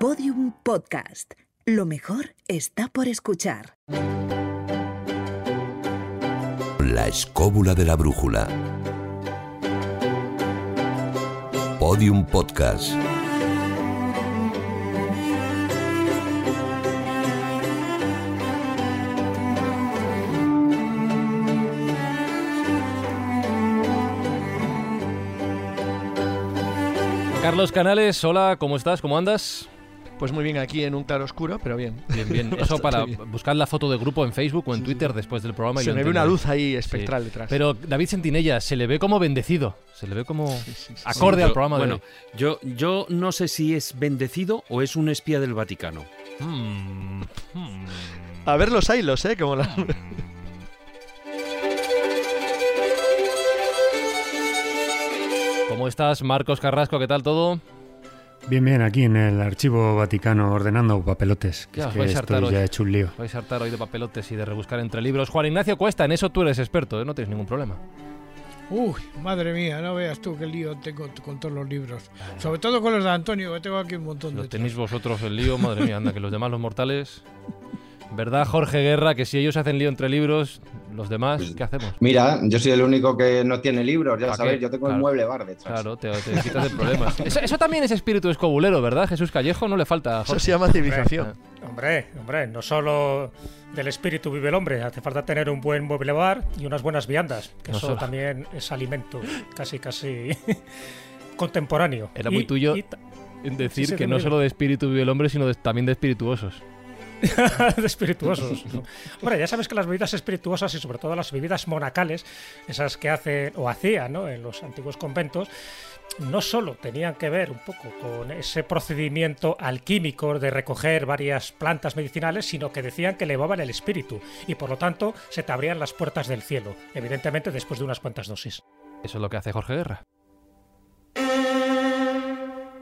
Podium Podcast. Lo mejor está por escuchar. La escóbula de la brújula. Podium Podcast. Carlos Canales, hola, ¿cómo estás? ¿Cómo andas? Pues muy bien, aquí en un claro oscuro, pero bien. Bien, bien. Eso para bien. buscar la foto de grupo en Facebook o en Twitter después del programa. y Se me ve una luz ahí Sí. espectral detrás. Pero David Sentinella se le ve como bendecido. Se le ve como sí, sí. acorde Sí, al yo- programa bueno, de yo, yo no sé si es bendecido o es un espía del Vaticano. hoy. Mm, mm. A ver los hilos, ¿eh? Como la... ¿Cómo estás, Marcos Carrasco? ¿Qué tal todo? Bien, bien, aquí en el archivo Vaticano ordenando papelotes. Que Ya, es que vais a esto hartar hoy. ya he hecho un lío. Vais a hartar hoy de papelotes y de rebuscar entre libros. Juan Ignacio Cuesta, en eso tú eres experto, ¿eh? no tienes ningún problema. Uy, madre mía, no veas tú qué lío tengo con todos los libros. Sobre todo con los de Antonio, que tengo aquí un montón Lo de... tenéis vosotros el lío, madre mía, anda, que los demás, los mortales. ¿Verdad, Jorge Guerra, que si ellos hacen lío entre libros, los demás, ¿qué hacemos? Mira, yo soy el único que no tiene libros, ya ¿Pa sabes, qué? yo tengo Claro. el mueble bar detrás. Claro, te, te quitas de problemas. Eso, eso también es espíritu escobulero, ¿verdad? Jesús Callejo no le falta. Eso se llama civilización. Hombre, hombre, no solo del espíritu vive el hombre, hace falta tener un buen mueble bar y unas buenas viandas, que No eso solo. también es alimento casi, casi contemporáneo. Era muy tuyo. y decir Sí, sí, que no solo de espíritu vive el hombre, sino de- también de espirituosos. espirituosos. ¿no? Ya sabes que las bebidas espirituosas y sobre todo las bebidas monacales, esas que hacen o hacían ¿no? en los antiguos conventos, no solo tenían que ver un poco con ese procedimiento alquímico de recoger varias plantas medicinales, sino que decían que elevaban el espíritu y por lo tanto se te abrían las puertas del cielo, evidentemente después de unas cuantas dosis. Eso es lo que hace Jorge Guerra.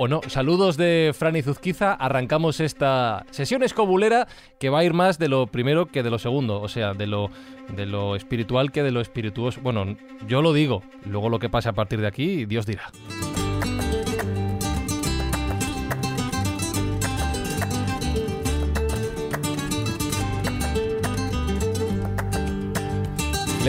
O no, saludos de Fran y Zuzquiza. Arrancamos esta sesión escobulera que va a ir más de lo primero que de lo segundo. O sea, de lo, de lo espiritual que de lo espirituoso. Bueno, yo lo digo. Luego lo que pase a partir de aquí, Dios dirá.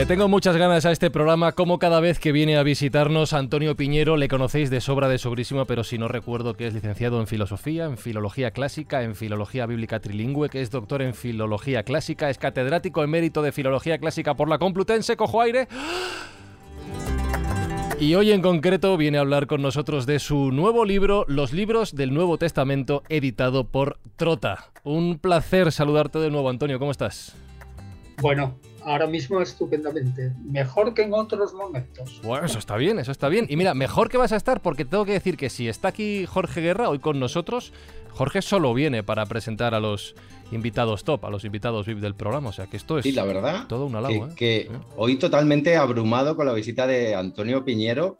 Le tengo muchas ganas a este programa, como cada vez que viene a visitarnos Antonio Piñero, le conocéis de sobra de sobrísimo, pero si no recuerdo que es licenciado en filosofía, en filología clásica, en filología bíblica trilingüe, que es doctor en filología clásica, es catedrático emérito de filología clásica por la Complutense, cojo aire. Y hoy en concreto viene a hablar con nosotros de su nuevo libro, Los libros del Nuevo Testamento, editado por Trota. Un placer saludarte de nuevo, Antonio, ¿cómo estás? Bueno, ahora mismo estupendamente. Mejor que en otros momentos. Bueno, eso está bien, eso está bien. Y mira, mejor que vas a estar porque tengo que decir que si está aquí Jorge Guerra hoy con nosotros, Jorge solo viene para presentar a los invitados top, a los invitados VIP del programa. O sea que esto es Sí, la verdad, todo un que, halago, ¿eh? que hoy totalmente abrumado con la visita de Antonio Piñero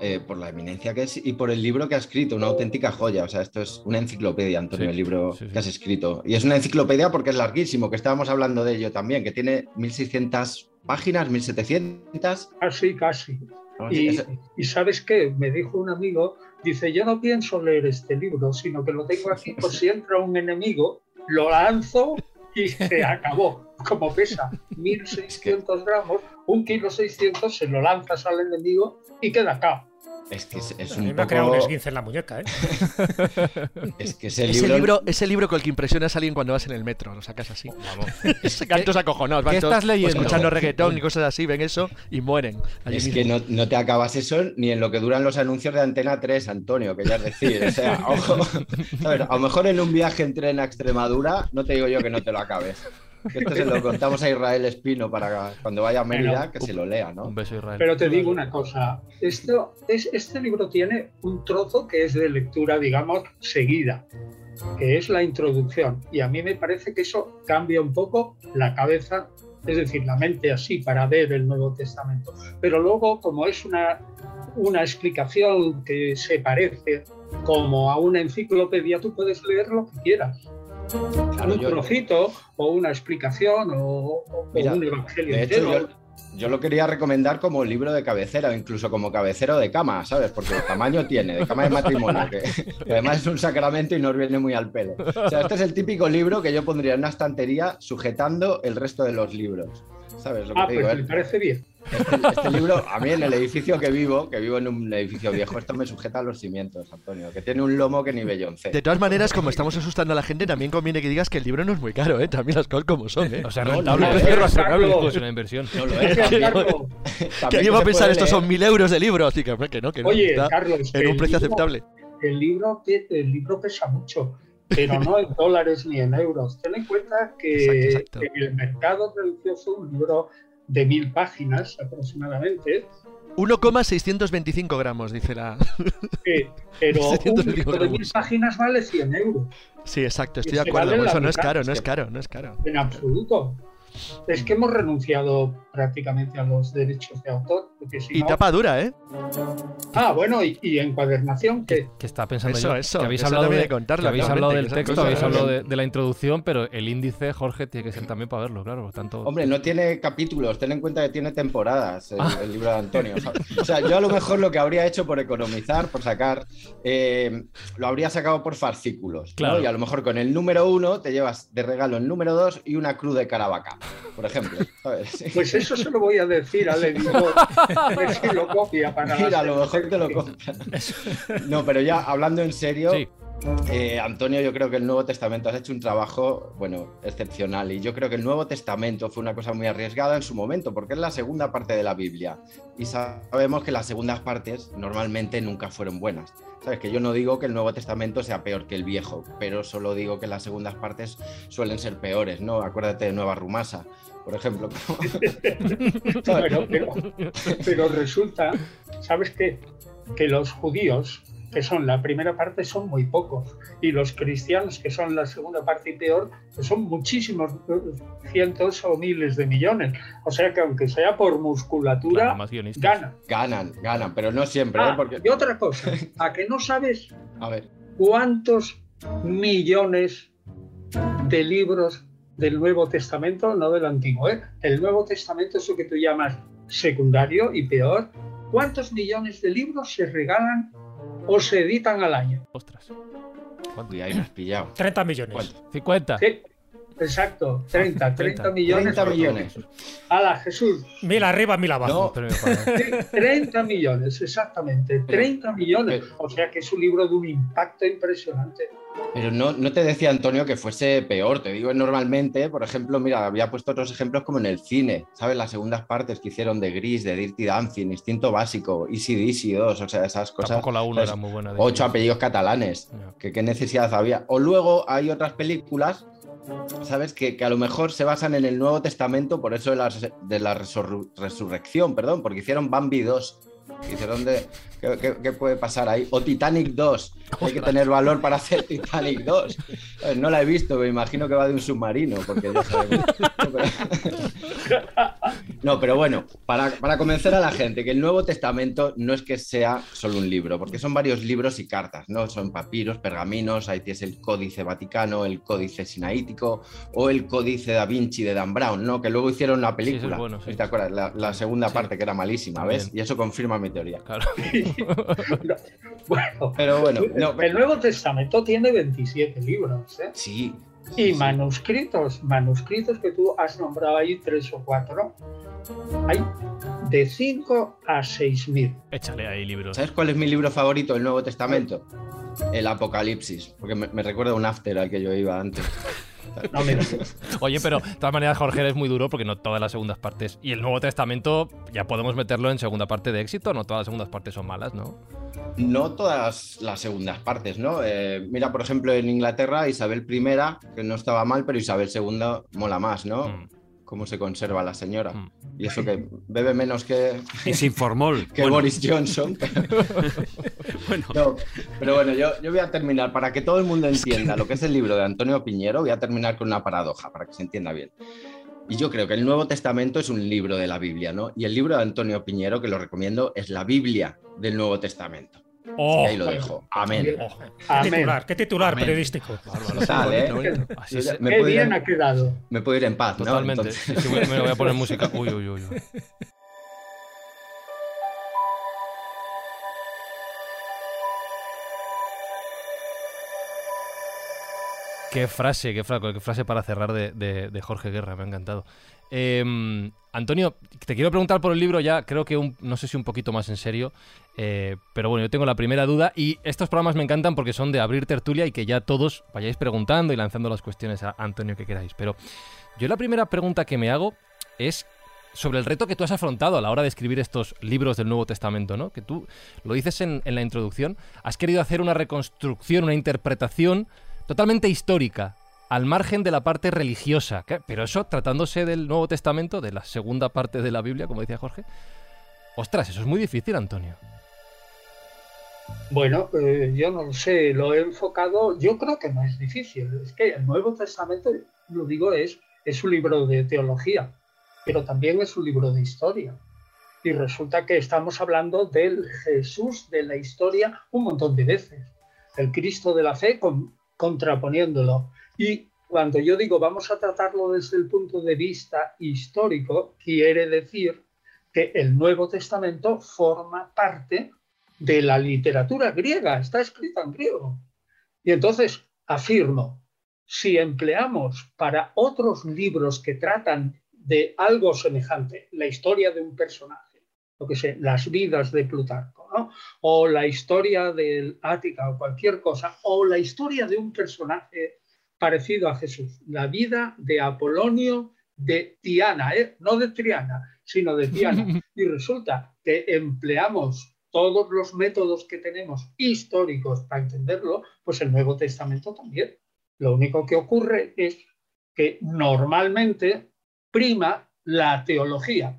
eh, por la eminencia que es y por el libro que ha escrito, una auténtica joya. O sea, esto es una enciclopedia, Antonio, Sí, el libro sí, sí. que has escrito. Y es una enciclopedia porque es larguísimo, que estábamos hablando de ello también, que tiene 1600 páginas, 1700. Casi, casi. No, Y, es- y sabes qué? Me dijo un amigo, dice, yo no pienso leer este libro, sino que lo tengo aquí por si entra un enemigo, lo lanzo y se acabó. Como pesa 1600 gramos, un kilo 600 se lo lanzas al enemigo y queda acá. Es que es, es un me ha creado un poco... esguince en la muñeca, ¿eh? Es que ese Ese libro... libro, ese libro con el que impresionas a alguien cuando vas en el metro, lo sacas así. Quedan todos acojonados, qué estás leyendo? escuchando reggaetón y cosas así, ven eso y mueren. allí Es mismo. que no, no te acabas eso ni en lo que duran los anuncios de Antena 3, Antonio, que ya es decir, o sea, ojo, a, ver, a lo mejor en un viaje en tren a Extremadura, no te digo yo que no te lo acabes. Esto se lo contamos a Israel Espino para cuando vaya a Mérida, Bueno, que se lo lea, ¿no? Un beso, Israel. Pero te digo una cosa, esto, es, este libro tiene un trozo que es de lectura, digamos, seguida, que es la introducción. Y a mí me parece que eso cambia un poco la cabeza, es decir, la mente así para ver el Nuevo Testamento. Pero luego, como es una, una explicación que se parece como a una enciclopedia, tú puedes leer lo que quieras. Claro, un yo- trocito o una explicación o, o Mira, un evangelio de hecho, entero. yo, yo lo quería recomendar como libro de cabecera o incluso como cabecero de cama, ¿sabes? Porque el tamaño tiene, de cama de matrimonio, que, que además es un sacramento y nos viene muy al pelo. O sea, este es el típico libro que yo pondría en una estantería sujetando el resto de los libros. ¿Sabes lo que Ah, te pues me eh? parece bien. Este, este libro, a mí en el edificio que vivo, que vivo en un edificio viejo, esto me sujeta a los cimientos, Antonio, que tiene un lomo que ni Beyoncé. De todas maneras, como estamos asustando a la gente, también conviene que digas que el libro no es muy caro, ¿eh? También las cosas como son, ¿eh? O sea, No, rentable, no, no, precio no, razonable, Carlos. es una inversión. No lo Es es. que, a pensar, estos son mil euros de libro. Así que, que no, que no. Oye, está Carlos, en un precio libro- aceptable. El libro, el libro pesa mucho, pero no en dólares ni en euros. Ten en cuenta que Exacto, exacto. en el mercado religioso un libro de mil páginas aproximadamente, 1,625 gramos, dice la. eh, pero un 625 libro de mil gramos. páginas vale 100 euros. Sí, exacto, estoy de acuerdo. vale Eso no es caro, no es caro, no es caro. En absoluto. Es que hemos renunciado prácticamente a los derechos de autor. Si Y no- tapa dura, ¿eh? Ah, bueno, y, y encuadernación, que Que está pensando Eso, yo, eso, que habéis eso hablado, de, contarlo, que habéis hablado del texto, habéis hablado de, de la introducción, pero el índice, Jorge, tiene que ser también para verlo, claro, por tanto... Hombre, no tiene capítulos, ten en cuenta que tiene temporadas el, Ah. el libro de Antonio. ¿sabes? O sea, yo a lo mejor lo que habría hecho por economizar, por sacar, eh, lo habría sacado por fascículos. ¿no? Claro. Y a lo mejor con el número uno te llevas de regalo el número dos y una cruz de caravaca, por ejemplo. ¿sabes? Sí. pues eso se lo voy a decir al editor. A ver si lo copia para Mira, a lo mejor te lo compran. No, pero ya hablando en serio, Sí. eh, Antonio, yo creo que el Nuevo Testamento has hecho un trabajo, bueno, excepcional. Y yo creo que el Nuevo Testamento fue una cosa muy arriesgada en su momento, porque es la segunda parte de la Biblia. Y sabemos que las segundas partes normalmente nunca fueron buenas. Sabes que yo no digo que el Nuevo Testamento sea peor que el Viejo, pero solo digo que las segundas partes suelen ser peores, ¿no? Acuérdate de Nueva Rumasa, por ejemplo. Pero, pero resulta, ¿sabes qué? Que los judíos, que son la primera parte, son muy pocos. Y los cristianos, que son la segunda parte y peor, que son muchísimos, cientos o miles de millones. O sea que aunque sea por musculatura, Claro, más guionistas. gana. Ganan, ganan, pero no siempre, ¿eh? Ah, Porque, Y otra cosa, ¿a que no sabes a ver, cuántos millones de libros del Nuevo Testamento, no del Antiguo, ¿eh? El Nuevo Testamento es lo que tú llamas secundario y peor. ¿Cuántos millones de libros se regalan o se editan al año? Ostras. ahí me has pillado. 30 millones. ¿Cuánto? 50. Sí, exacto, 30, 30 millones. 30 millones. ¡Hala, Jesús! Mil arriba, mil abajo. No, Premio para- Sí, 30 millones, exactamente, 30 millones. O sea que es un libro de un impacto impresionante. Pero no, no te decía Antonio que fuese peor, te digo normalmente, por ejemplo, mira, había puesto otros ejemplos como en el cine, ¿sabes? Las segundas partes que hicieron de Gris, de Dirty Dancing, Instinto Básico, Easy Dizzy 2, o sea, esas cosas. Tampoco la 1 ¿sabes? era muy buena. Ocho apellidos catalanes, Ya. que qué necesidad había. O luego hay otras películas, ¿sabes? Que, a lo mejor se basan en el Nuevo Testamento, por eso de la, resurrección, perdón, porque hicieron Bambi 2. Hicieron de. ¿qué, qué- qué puede pasar ahí? O Titanic 2. Hay que tener valor para hacer Titanic 2. ¿Sabes? No la he visto, me imagino que va de un submarino, porque ya sabemos. No, pero bueno, para, para convencer a la gente que el Nuevo Testamento no es que sea solo un libro, porque son varios libros y cartas, ¿no? Son papiros, pergaminos, ahí tienes el Códice Vaticano, el Códice Sinaítico o el Códice Da Vinci de Dan Brown, ¿no? Que luego hicieron la es película. bueno, sí. ¿Te acuerdas? La, la segunda Sí. parte que era malísima, ¿ves? Y eso confirma mi teoría. Claro. Bueno, Pero bueno, no, el Nuevo Testamento tiene 27 libros, ¿eh? sí. Y manuscritos, manuscritos que tú has nombrado ahí, tres o cuatro, hay de 5 a 6 mil. Échale ahí libros. ¿Sabes cuál es mi libro favorito del Nuevo Testamento? El Apocalipsis, porque me, me recuerda a un after al que yo iba antes. No Oye, pero de todas maneras, Jorge, es muy duro porque no todas las segundas partes. Y el Nuevo Testamento ya podemos meterlo en segunda parte de éxito, no todas las segundas partes son malas, ¿no? No todas las segundas partes, ¿no? Eh, mira, por ejemplo, en Inglaterra, Isabel I, que no estaba mal, pero Isabel II mola más, ¿no? Mm. Cómo se conserva la señora. Mm. Y eso que bebe menos que, Y sin formol. que Bueno, Boris Johnson. Pero, bueno, no, pero bueno, yo, yo voy a terminar, para que todo el mundo entienda lo que es el libro de Antonio Piñero, voy a terminar con una paradoja, para que se entienda bien. Y yo creo que el Nuevo Testamento es un libro de la Biblia, ¿no? Y el libro de Antonio Piñero, que lo recomiendo, es la Biblia del Nuevo Testamento. Oh. y ahí lo dejo. Amén. Oh, ¿Qué Amén. titular? ¿Qué titular Amén. periodístico? ¿eh? Así me Qué ir bien en- ha quedado. Me puedo ir en paz, ¿no? Totalmente. Entonces- Sí, sí, me, me voy a poner música. Uy, uy, uy. uy. Qué frase, qué, fra- qué frase para cerrar de, de- de Jorge Guerra, me ha encantado. Eh, Antonio, te quiero preguntar por el libro ya, creo que un- no sé si un poquito más en serio, eh, pero bueno, yo tengo la primera duda y estos programas me encantan porque son de abrir tertulia y que ya todos vayáis preguntando y lanzando las cuestiones a Antonio que queráis. Pero yo la primera pregunta que me hago es sobre el reto que tú has afrontado a la hora de escribir estos libros del Nuevo Testamento, ¿no? Que tú lo dices en la introducción, has querido hacer una reconstrucción, una interpretación totalmente histórica, al margen de la parte religiosa. Pero eso, tratándose del Nuevo Testamento, de la segunda parte de la Biblia, como decía Jorge, ostras, eso es muy difícil, Antonio. Bueno, eh, yo no lo sé, lo he enfocado, yo creo que no es difícil. Es que el Nuevo Testamento, lo digo, es, es un libro de teología, pero también es un libro de historia. Y resulta que estamos hablando del Jesús de la historia un montón de veces. El Cristo de la fe con- contraponiéndolo. Y cuando yo digo vamos a tratarlo desde el punto de vista histórico, quiere decir que el Nuevo Testamento forma parte de la literatura griega, está escrita en griego. Y entonces afirmo, si empleamos para otros libros que tratan de algo semejante, la historia de un personaje, lo que sé, las vidas de Plutarco, o la historia del Ática o cualquier cosa, o la historia de un personaje parecido a Jesús, la vida de Apolonio de Tiana, ¿eh? no de Triana, sino de Tiana. Y resulta que empleamos todos los métodos que tenemos históricos para entenderlo, pues el Nuevo Testamento también. Lo único que ocurre es que normalmente prima la teología.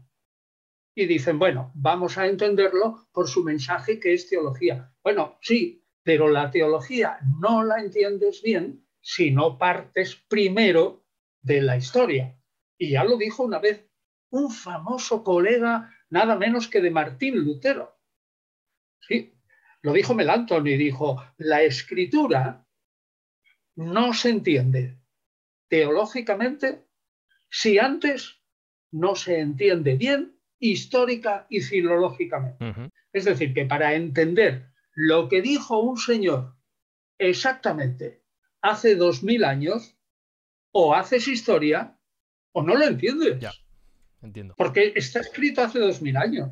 Y dicen, bueno, vamos a entenderlo por su mensaje que es teología. Bueno, sí, pero la teología no la entiendes bien si no partes primero de la historia. Y ya lo dijo una vez un famoso colega, nada menos que de Martín Lutero. Sí, lo dijo Melanchthon y dijo, la escritura no se entiende teológicamente si antes no se entiende bien histórica y filológicamente. Es decir, que para entender lo que dijo un señor exactamente hace dos mil años, o haces historia o no lo entiendes. Ya. Entiendo. Porque está escrito hace dos mil años.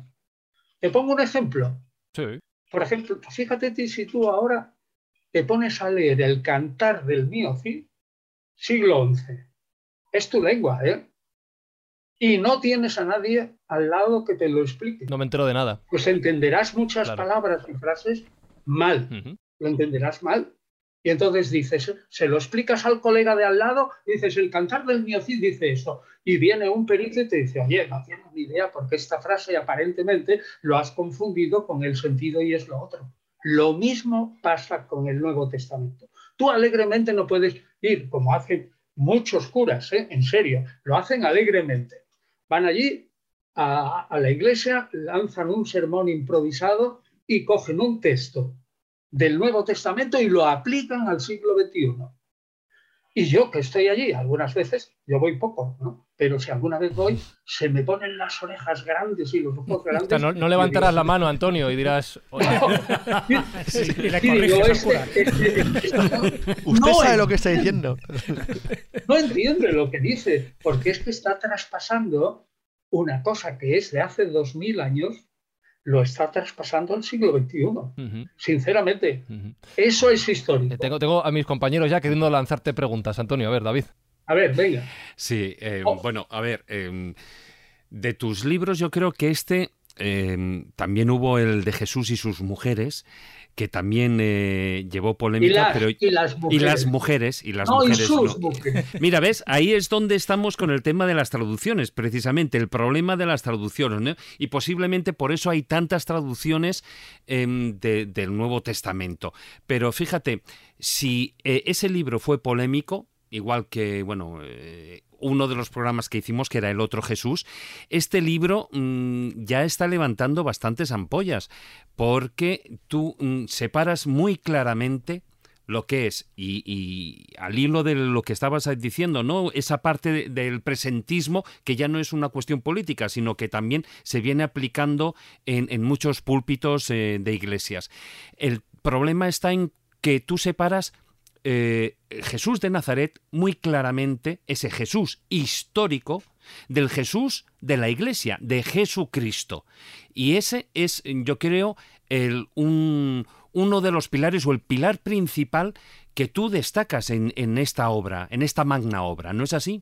Te pongo un ejemplo. Sí. Por ejemplo, fíjate ti si tú ahora te pones a leer el cantar del Mioci, siglo XI. Es tu lengua, ¿eh? Y no tienes a nadie al lado que te lo explique. No me entero de nada. Pues entenderás muchas Claro. palabras y frases mal. Lo entenderás mal. Y entonces dices, se lo explicas al colega de al lado, dices, el cantar del Miocid dice esto. Y viene un perito y te dice, oye, no tienes ni idea porque esta frase aparentemente lo has confundido con el sentido y es lo otro. Lo mismo pasa con el Nuevo Testamento. Tú alegremente no puedes ir, como hacen muchos curas, ¿eh? en serio, lo hacen alegremente. Van allí a, a la iglesia, lanzan un sermón improvisado y cogen un texto del Nuevo Testamento y lo aplican al siglo XXI. Y yo que estoy allí, algunas veces, yo voy poco, ¿no? Pero si alguna vez voy, se me ponen las orejas grandes y los ojos O grandes. sea, no, levantarás digo, la mano, Antonio, y dirás. "Oye, Sí, y le y digo, corriges al este- cura. este- este no- Usted sabe lo que está diciendo. no entiende lo que dice, porque es que está traspasando una cosa que es de hace dos mil años, lo está traspasando al siglo XXI. Sinceramente, eso es histórico. Eh, Tengo, tengo a mis compañeros ya queriendo lanzarte preguntas, Antonio. A ver, David. A ver, venga. Sí, eh, Oh. bueno, a ver, eh, de tus libros yo creo que este eh, también hubo el de Jesús y sus mujeres, que también eh, llevó Y, polémica, las- pero y las y mujeres. las mujeres y las no, mujeres y sus no. mujeres. Mira, ves, ahí es donde estamos con el tema de las traducciones, precisamente, el problema de las traducciones, ¿no? Y posiblemente por eso hay tantas traducciones em, de- del Nuevo Testamento. Pero fíjate, si eh, ese libro fue polémico, igual que, bueno, eh, uno de los programas que hicimos, que era El otro Jesús, este libro mm, ya está levantando bastantes ampollas, porque tú mm, separas muy claramente lo que es, y, al hilo de lo que estabas diciendo, ¿no? Esa parte del presentismo que ya no es una cuestión política, sino que también se viene aplicando en, muchos púlpitos eh, de iglesias. El problema está en que tú separas eh, Jesús de Nazaret muy claramente, ese Jesús histórico, del Jesús de la Iglesia, de Jesucristo. Y ese es, yo creo, el, un, uno de los pilares o el pilar principal que tú destacas en, esta obra, en esta magna obra, ¿no es así?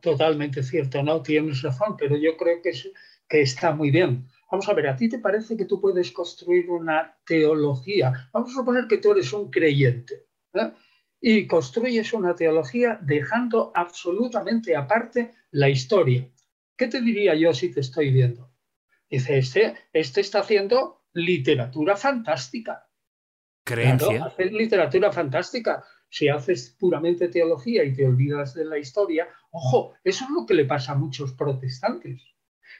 totalmente cierto, no tienes razón, pero yo creo que está muy bien. Vamos a ver, ¿a ti te parece que tú puedes construir una teología? Vamos a suponer que tú eres un creyente ¿eh? y construyes una teología dejando absolutamente aparte la historia. ¿Qué te diría yo si te estoy viendo? Dice, este, este está haciendo literatura fantástica. Creencia. hacer literatura fantástica. Si haces puramente teología y te olvidas de la historia, ojo, eso es lo que le pasa a muchos protestantes,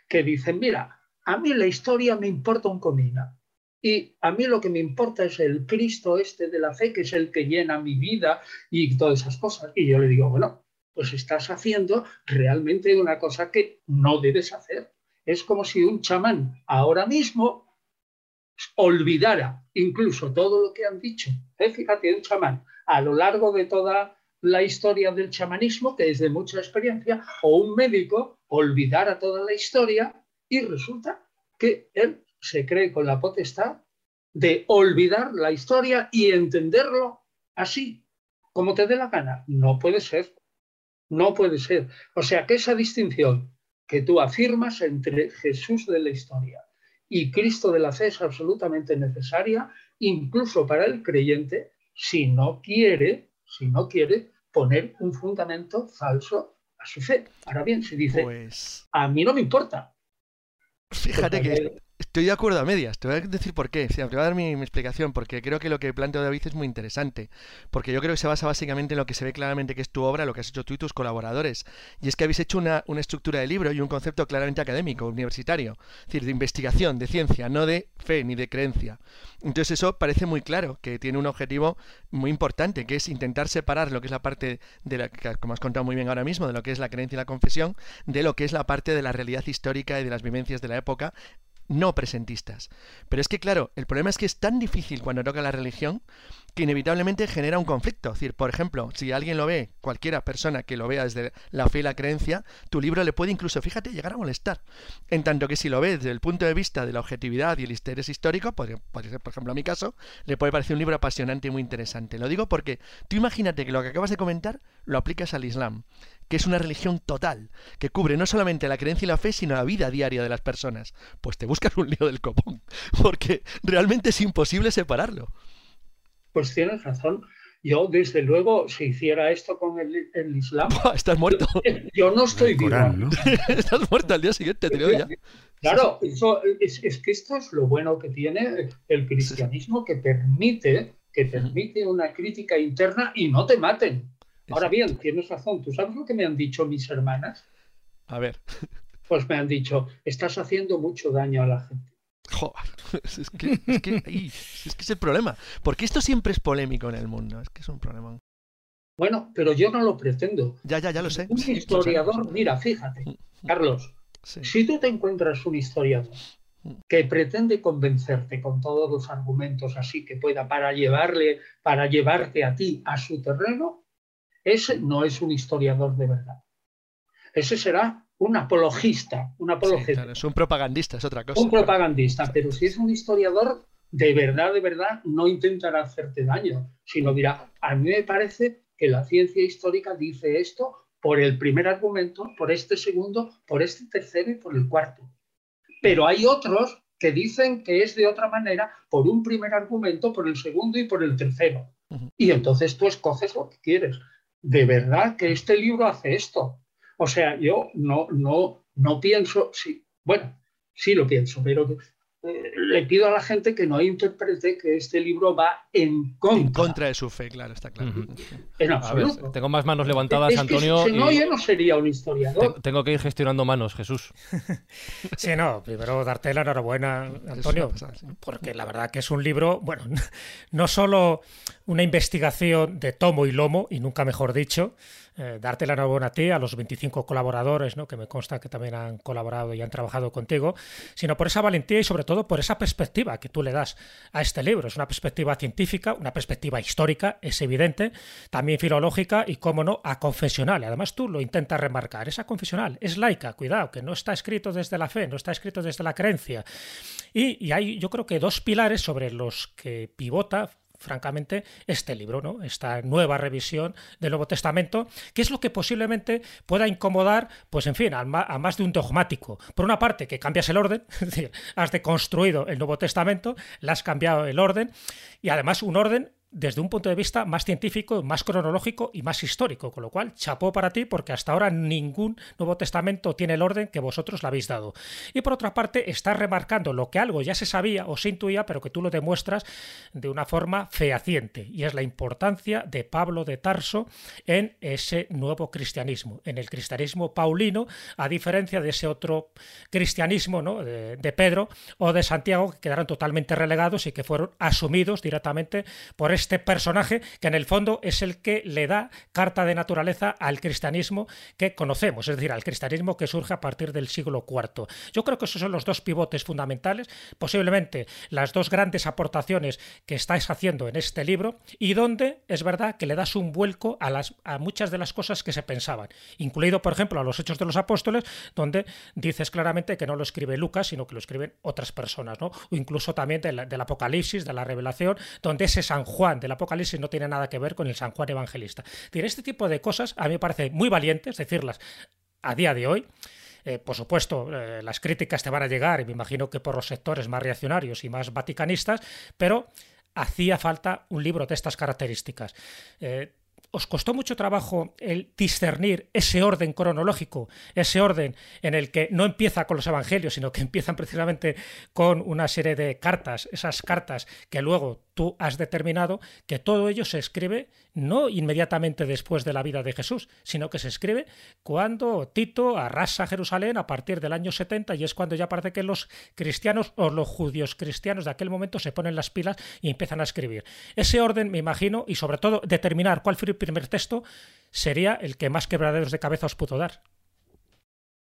que dicen, mira, a mí la historia me importa un comina. Y a mí lo que me importa es el Cristo este de la fe, que es el que llena mi vida y todas esas cosas. Y yo le digo, bueno, pues estás haciendo realmente una cosa que no debes hacer. Es como si un chamán ahora mismo olvidara incluso todo lo que han dicho. ¿eh? Fíjate, un chamán a lo largo de toda la historia del chamanismo, que es de mucha experiencia, o un médico olvidara toda la historia y resulta que él se cree con la potestad de olvidar la historia y entenderlo así, como te dé la gana. No puede ser. No puede ser. O sea que esa distinción que tú afirmas entre Jesús de la historia y Cristo de la fe es absolutamente necesaria, incluso para el creyente, si no quiere, si no quiere poner un fundamento falso a su fe. Ahora bien, si dice, pues a mí no me importa. Fíjate que Estoy de acuerdo a medias, te voy a decir por qué, te voy a dar mi, explicación, porque creo que lo que plantea David es muy interesante, porque yo creo que se basa básicamente en lo que se ve claramente que es tu obra, lo que has hecho tú y tus colaboradores, y es que habéis hecho una, una estructura de libro y un concepto claramente académico, universitario, es decir, de investigación, de ciencia, no de fe ni de creencia. Entonces eso parece muy claro, que tiene un objetivo muy importante, que es intentar separar lo que es la parte de la que, como has contado muy bien ahora mismo, de lo que es la creencia y la confesión, de lo que es la parte de la realidad histórica y de las vivencias de la época no presentistas. Pero es que, claro, el problema es que es tan difícil cuando toca la religión que inevitablemente genera un conflicto. Es decir, por ejemplo, si alguien lo ve, cualquiera persona que lo vea desde la fe y la creencia, tu libro le puede incluso, fíjate, llegar a molestar. En tanto que si lo ve desde el punto de vista de la objetividad y el interés histórico, podría, ser, por ejemplo, a mi caso, le puede parecer un libro apasionante y muy interesante. Lo digo porque tú imagínate que lo que acabas de comentar lo aplicas al Islam que es una religión total, que cubre no solamente la creencia y la fe, sino la vida diaria de las personas. Pues te buscas un lío del copón, porque realmente es imposible separarlo. Pues tienes razón. Yo, desde luego, si hiciera esto con el, Islam. estás muerto. Yo no estoy vivo. estás muerto al día siguiente, te digo ya. Claro, eso, es, que esto es lo bueno que tiene el cristianismo, que permite, que permite una crítica interna y no te maten. Ahora bien, tienes razón. ¿Tú sabes lo que me han dicho mis hermanas? A ver. Pues me han dicho, estás haciendo mucho daño a la gente. Joder, es que es, que, es, que es el problema. Porque esto siempre es polémico en el mundo. Es que es un problema. Bueno, pero yo no lo pretendo. Ya, ya, ya lo sé. Un historiador, mira, fíjate, mm. Carlos, si tú te encuentras un historiador mm. que pretende convencerte con todos los argumentos así que pueda para llevarle, para llevarte a ti a su terreno, ese no es un historiador de verdad. Ese será un apologista, un apologista. es un propagandista, es otra cosa. Un propagandista, pero si es un historiador de verdad, de verdad, no intentará hacerte daño, sino dirá, a mí me parece que la ciencia histórica dice esto por el primer argumento, por este segundo, por este tercero y por el cuarto. Pero hay otros que dicen que es de otra manera por un primer argumento, por el segundo y por el tercero. Y entonces tú escoges lo que quieres de verdad que este libro hace esto. O sea, yo no, no, no pienso, sí, bueno, sí lo pienso, pero eh, le pido a la gente que no interprete que este libro va en contra. En contra de su fe, claro, está claro. En A ver, absoluto. tengo más manos levantadas, Es que Antonio. si no, y yo no sería un historiador. te- tengo que ir gestionando manos, Jesús. Sí, no, primero darte la enhorabuena, Antonio, pasada, sí. porque la verdad que es un libro, bueno, no solo una investigación de tomo y lomo, y nunca mejor dicho, eh, darte la enhorabuena a ti, a los 25 colaboradores, ¿no? que me consta que también han colaborado y han trabajado contigo, sino por esa valentía y sobre todo por esa perspectiva que tú le das a este libro. Es una perspectiva científica, una perspectiva histórica, es evidente, también filológica y, cómo no, a confesional. Además tú lo intentas remarcar, es a confesional, es laica, cuidado, que no está escrito desde la fe, no está escrito desde la creencia. Y, y hay yo creo que dos pilares sobre los que pivota francamente este libro, ¿no? Esta nueva revisión del Nuevo Testamento, que es lo que posiblemente pueda incomodar, pues en fin, a, más de un dogmático. Por una parte, que cambias el orden, es decir, has deconstruido el Nuevo Testamento, le has cambiado el orden, y además un orden desde un punto de vista más científico, más cronológico y más histórico, con lo cual chapó para ti porque hasta ahora ningún Nuevo Testamento tiene el orden que vosotros le habéis dado. Y por otra parte, estás remarcando lo que algo ya se sabía o se intuía, pero que tú lo demuestras de una forma fehaciente, y es la importancia de Pablo de Tarso en ese nuevo cristianismo, en el cristianismo paulino, a diferencia de ese otro cristianismo ¿no? de, de Pedro o de Santiago, que quedaron totalmente relegados y que fueron asumidos directamente por este personaje que en el fondo es el que le da carta de naturaleza al cristianismo que conocemos, es decir, al cristianismo que surge a partir del siglo IV. Yo creo que esos son los dos pivotes fundamentales, posiblemente las dos grandes aportaciones que estáis haciendo en este libro y donde es verdad que le das un vuelco a, las, a muchas de las cosas que se pensaban, incluido, por ejemplo, a los Hechos de los Apóstoles, donde dices claramente que no lo escribe Lucas, sino que lo escriben otras personas, ¿no? o incluso también de la- del Apocalipsis, de la Revelación, donde ese San Juan del Apocalipsis no tiene nada que ver con el San Juan evangelista. Este tipo de cosas a mí me parece muy valientes decirlas a día de hoy. Eh, por supuesto, eh, las críticas te van a llegar, y me imagino que por los sectores más reaccionarios y más vaticanistas, pero hacía falta un libro de estas características. Eh, ¿Os costó mucho trabajo el discernir ese orden cronológico, ese orden en el que no empieza con los evangelios, sino que empiezan precisamente con una serie de cartas, esas cartas que luego tú has determinado que todo ello se escribe no inmediatamente después de la vida de Jesús, sino que se escribe cuando Tito arrasa Jerusalén a partir del año 70 y es cuando ya parece que los cristianos o los judíos cristianos de aquel momento se ponen las pilas y empiezan a escribir. Ese orden, me imagino, y sobre todo determinar cuál fue el primer texto, sería el que más quebraderos de cabeza os pudo dar.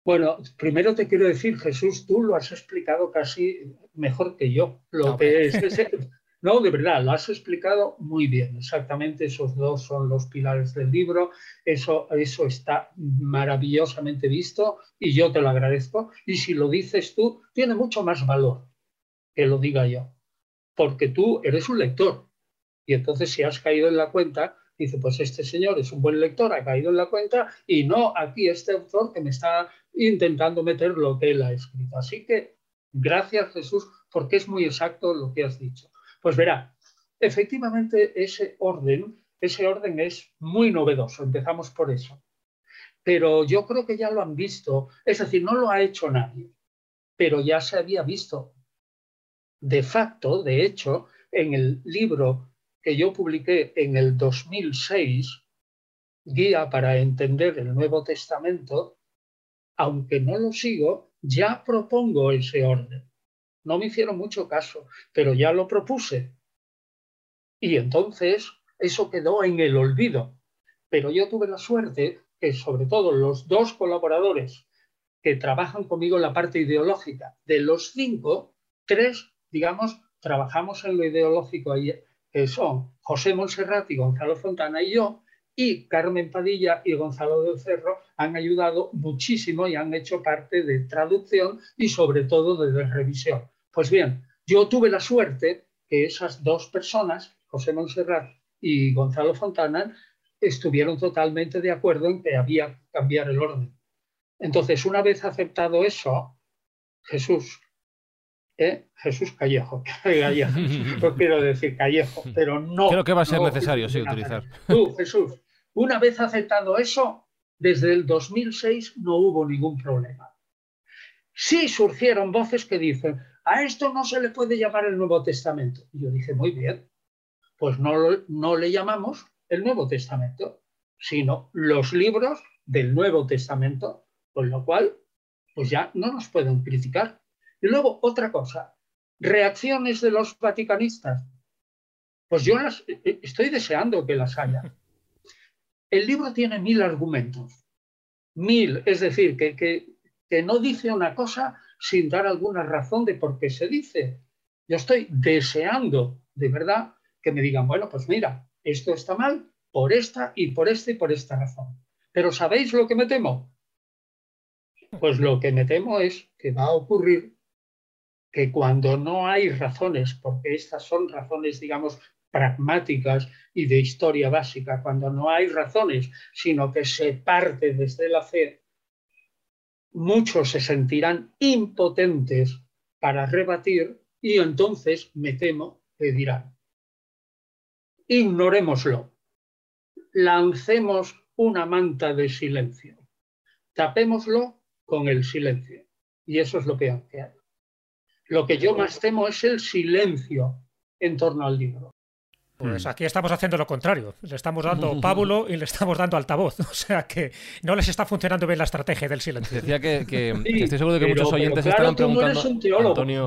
Bueno, primero te quiero decir, Jesús, tú lo has explicado casi mejor que yo. Lo No, que es, ese- no, de verdad, lo has explicado muy bien. Exactamente, esos dos son los pilares del libro. Eso, eso está maravillosamente visto y yo te lo agradezco. Y si lo dices tú, tiene mucho más valor que lo diga yo, porque tú eres un lector. Y entonces, si has caído en la cuenta, dice, pues este señor es un buen lector, ha caído en la cuenta, y no aquí este autor que me está intentando meter lo que él ha escrito. Así que gracias Jesús, porque es muy exacto lo que has dicho. Pues verá, efectivamente ese orden, ese orden es muy novedoso, empezamos por eso. Pero yo creo que ya lo han visto, es decir, no lo ha hecho nadie, pero ya se había visto. De facto, de hecho, en el libro que yo publiqué en el 2006, Guía para entender el Nuevo Testamento, aunque no lo sigo, ya propongo ese orden. No me hicieron mucho caso, pero ya lo propuse. Y entonces eso quedó en el olvido. Pero yo tuve la suerte que sobre todo los dos colaboradores que trabajan conmigo en la parte ideológica, de los cinco, tres, digamos, trabajamos en lo ideológico que son José Monserrat y Gonzalo Fontana y yo, y Carmen Padilla y Gonzalo del Cerro han ayudado muchísimo y han hecho parte de traducción y sobre todo de revisión. Pues bien, yo tuve la suerte que esas dos personas, José Monserrat y Gonzalo Fontana, estuvieron totalmente de acuerdo en que había que cambiar el orden. Entonces, una vez aceptado eso, Jesús, ¿eh? Jesús Callejo, Callejo, no quiero decir Callejo, pero no. Creo que va a ser no, necesario, sí, utilizar. Tú, Jesús, una vez aceptado eso, desde el 2006 no hubo ningún problema. Sí surgieron voces que dicen, a esto no se le puede llamar el Nuevo Testamento. Y yo dije, muy bien, pues no, no le llamamos el Nuevo Testamento, sino los libros del Nuevo Testamento, con lo cual, pues ya no nos pueden criticar. Y luego, otra cosa, reacciones de los vaticanistas. Pues yo las e, e, estoy deseando que las haya. El libro tiene mil argumentos. Mil, es decir, que, no dice una cosa sin dar alguna razón de por qué se dice. Yo estoy deseando, de verdad, que me digan, bueno, pues mira, esto está mal por esta y por esta y por esta razón. Pero ¿sabéis lo que me temo? Pues lo que me temo es que va a ocurrir que cuando no hay razones, porque estas son razones, digamos, pragmáticas y de historia básica, cuando no hay razones, sino que se parte desde la fe, muchos se sentirán impotentes para rebatir y entonces me temo que dirán, ignorémoslo, lancemos una manta de silencio, tapémoslo con el silencio. Y eso es lo que hay. Lo que yo más temo es el silencio en torno al libro. Pues aquí estamos haciendo lo contrario. Le estamos dando pábulo y le estamos dando altavoz. O sea que no les está funcionando bien la estrategia del silencio. Decía que, estoy seguro de que muchos oyentes estarán preguntando. Antonio,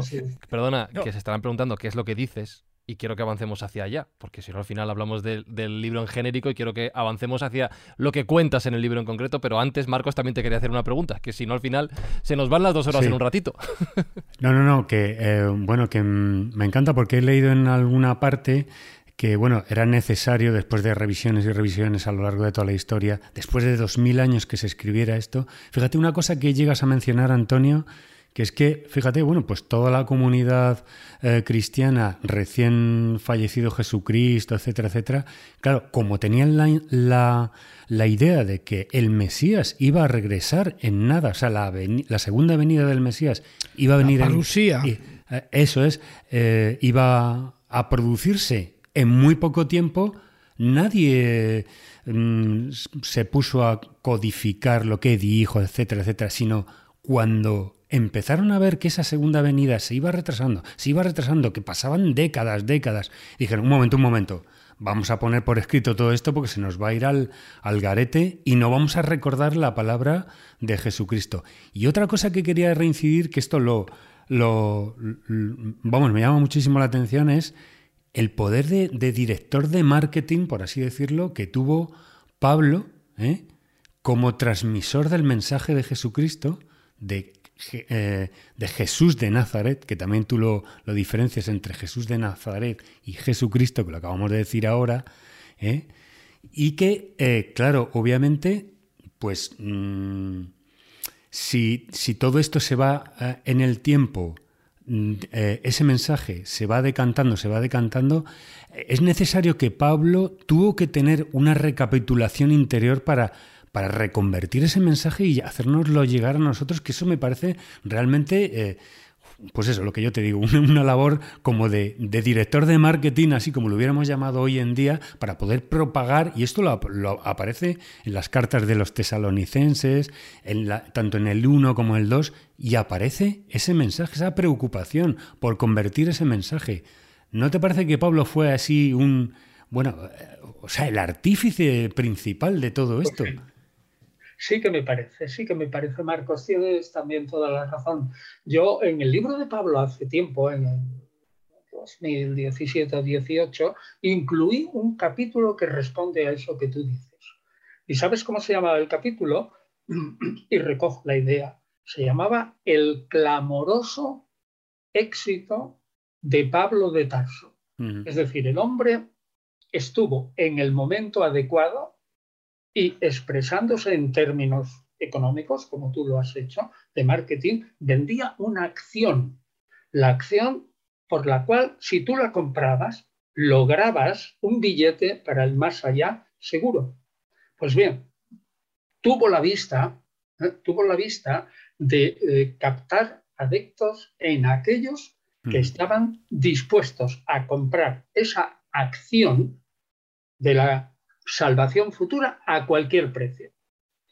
perdona, que se estarán preguntando qué es lo que dices y quiero que avancemos hacia allá, porque si no al final hablamos del libro en genérico y quiero que avancemos hacia lo que cuentas en el libro en concreto, pero antes, Marcos, también te quería hacer una pregunta, que si no al final se nos van las dos horas en un ratito. no, no, no, que eh, bueno, que me encanta porque he leído en alguna parte que bueno, era necesario después de revisiones y revisiones a lo largo de toda la historia, después de dos mil años que se escribiera esto. Fíjate una cosa que llegas a mencionar, Antonio, que es que, fíjate, bueno, pues toda la comunidad eh, cristiana, recién fallecido Jesucristo, etcétera, etcétera, claro, como tenían la, la, idea de que el Mesías iba a regresar en nada, o sea, la, la segunda venida del Mesías iba a venir la en... Eh, eso es, eh, iba a producirse en muy poco tiempo, nadie mm, se puso a codificar lo que dijo, etcétera, etcétera, sino cuando empezaron a ver que esa segunda venida se iba retrasando, se iba retrasando, que pasaban décadas, décadas, dijeron, un momento, un momento, vamos a poner por escrito todo esto porque se nos va a ir al, al, garete y no vamos a recordar la palabra de Jesucristo. Y otra cosa que quería reincidir, que esto lo, lo, vamos, me llama muchísimo la atención, es el poder de, director de marketing, por así decirlo, que tuvo Pablo ¿eh? como transmisor del mensaje de Jesucristo, de eh, Jesús de Nazaret, que también tú lo, diferencias entre Jesús de Nazaret y Jesucristo, que lo acabamos de decir ahora, ¿eh? y que, claro, obviamente, pues mm, si, si, todo esto se va en el tiempo, mm, ese mensaje se va decantando, se va decantando, es necesario que Pablo tuvo que tener una recapitulación interior para para reconvertir ese mensaje y hacernoslo llegar a nosotros, que eso me parece realmente... Eh, pues eso, lo que yo te digo, una labor como de, director de marketing, así como lo hubiéramos llamado hoy en día, para poder propagar, y esto lo, aparece en las cartas de los tesalonicenses, en la, tanto en el 1 como en el 2, y aparece ese mensaje, esa preocupación por convertir ese mensaje. ¿No te parece que Pablo fue así un, bueno, eh, o sea, el artífice principal de todo esto? Sí que me parece, sí que me parece, Marcos, tienes también toda la razón. Yo en el libro de Pablo hace tiempo, en el 2017 o 18, incluí un capítulo que responde a eso que tú dices. ¿Y sabes cómo se llamaba el capítulo? y recojo la idea. Se llamaba El clamoroso éxito de Pablo de Tarso. Es decir, el hombre estuvo en el momento adecuado y expresándose en términos económicos, como tú lo has hecho, de marketing, vendía una acción. La acción por la cual, si tú la comprabas, lograbas un billete para el más allá seguro. Pues bien, tuvo la vista, ¿eh? tuvo la vista de eh, captar adeptos en aquellos que estaban dispuestos a comprar esa acción de la salvación futura a cualquier precio.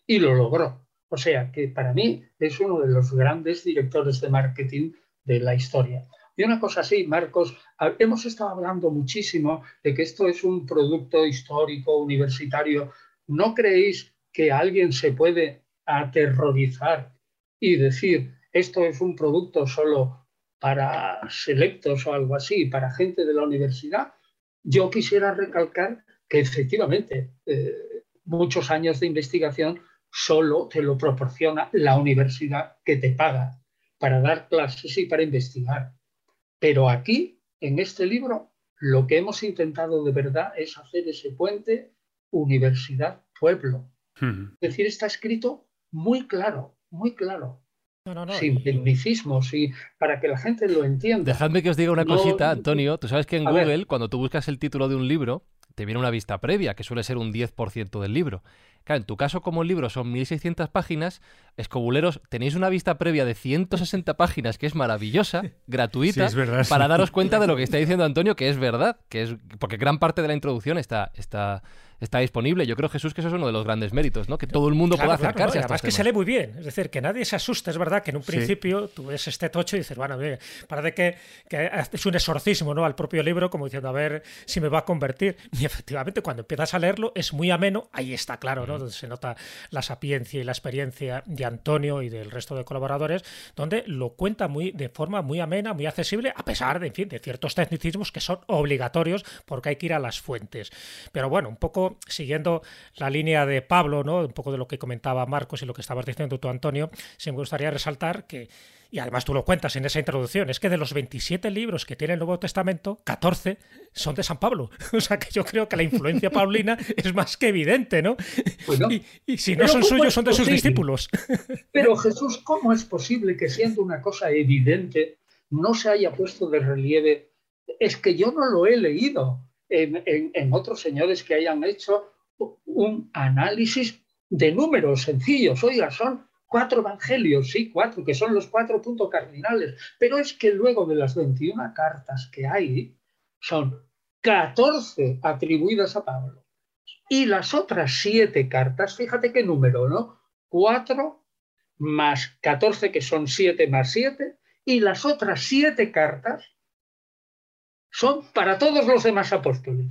Y lo logró. O sea que para mí es uno de los grandes directores de marketing de la historia. Y una cosa así, Marcos, hemos estado hablando muchísimo de que esto es un producto histórico, universitario. ¿No creéis que alguien se puede aterrorizar y decir, esto es un producto solo para selectos o algo así, para gente de la universidad? Yo quisiera recalcar que efectivamente eh, muchos años de investigación solo te lo proporciona la universidad que te paga para dar clases y para investigar. Pero aquí, en este libro, lo que hemos intentado de verdad es hacer ese puente universidad-pueblo. Es decir, está escrito muy claro, muy claro. Sin tecnicismos y para que la gente lo entienda. Dejadme que os diga una cosita, Antonio. Tú sabes que en Google, cuando tú buscas el título de un libro, te viene una vista previa, que suele ser un 10% del libro. Claro, en tu caso, como el libro son 1600 páginas, escobuleros, tenéis una vista previa de 160 páginas que es maravillosa, gratuita, para daros cuenta de lo que está diciendo Antonio, que es verdad, que es porque gran parte de la introducción está, está está disponible. Yo creo, Jesús, que eso es uno de los grandes méritos, ¿no? Que todo el mundo pueda acercarse a Además que se lee muy bien. Es decir, que nadie se asuste. Es verdad que en un principio tú ves este tocho y dices, bueno, parece que, que es un exorcismo, ¿no? Al propio libro, como diciendo, a ver si me va a convertir. Y efectivamente, cuando empiezas a leerlo, es muy ameno. Ahí está claro, ¿no? Donde se nota la sapiencia y la experiencia de Antonio y del resto de colaboradores, donde lo cuenta muy, de forma muy amena, muy accesible, a pesar de, en fin, de ciertos tecnicismos que son obligatorios porque hay que ir a las fuentes. Pero bueno, un poco siguiendo la línea de Pablo, ¿no? Un poco de lo que comentaba Marcos y lo que estabas diciendo tú, Antonio, sí me gustaría resaltar que y además tú lo cuentas en esa introducción, es que de los 27 libros que tiene el Nuevo Testamento, 14 son de San Pablo. O sea que yo creo que la influencia paulina es más que evidente, ¿no? y, si no son suyos, son de sus discípulos. Pero Jesús, ¿cómo es posible que siendo una cosa evidente no se haya puesto de relieve? Es que yo no lo he leído en, otros señores que hayan hecho un análisis de números sencillos. Oiga, son cuatro evangelios, sí, cuatro, que son los cuatro puntos cardinales, pero es que luego de las 21 cartas que hay, son 14 atribuidas a Pablo. Y las otras siete cartas, fíjate qué número, ¿no? Cuatro más 14, que son siete más siete, y las otras siete cartas son para todos los demás apóstoles.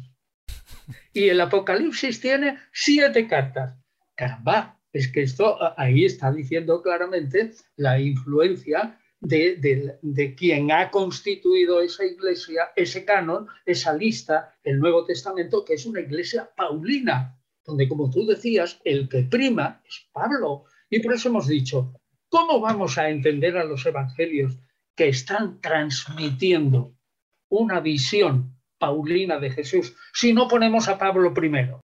Y el Apocalipsis tiene siete cartas. Caramba, es que esto ahí está diciendo claramente la influencia de, de, quien ha constituido esa iglesia, ese canon, esa lista, el Nuevo Testamento, que es una iglesia paulina, donde, como tú decías, el que prima es Pablo. Y por eso hemos dicho, ¿cómo vamos a entender a los evangelios que están transmitiendo una visión paulina de Jesús si no ponemos a Pablo primero?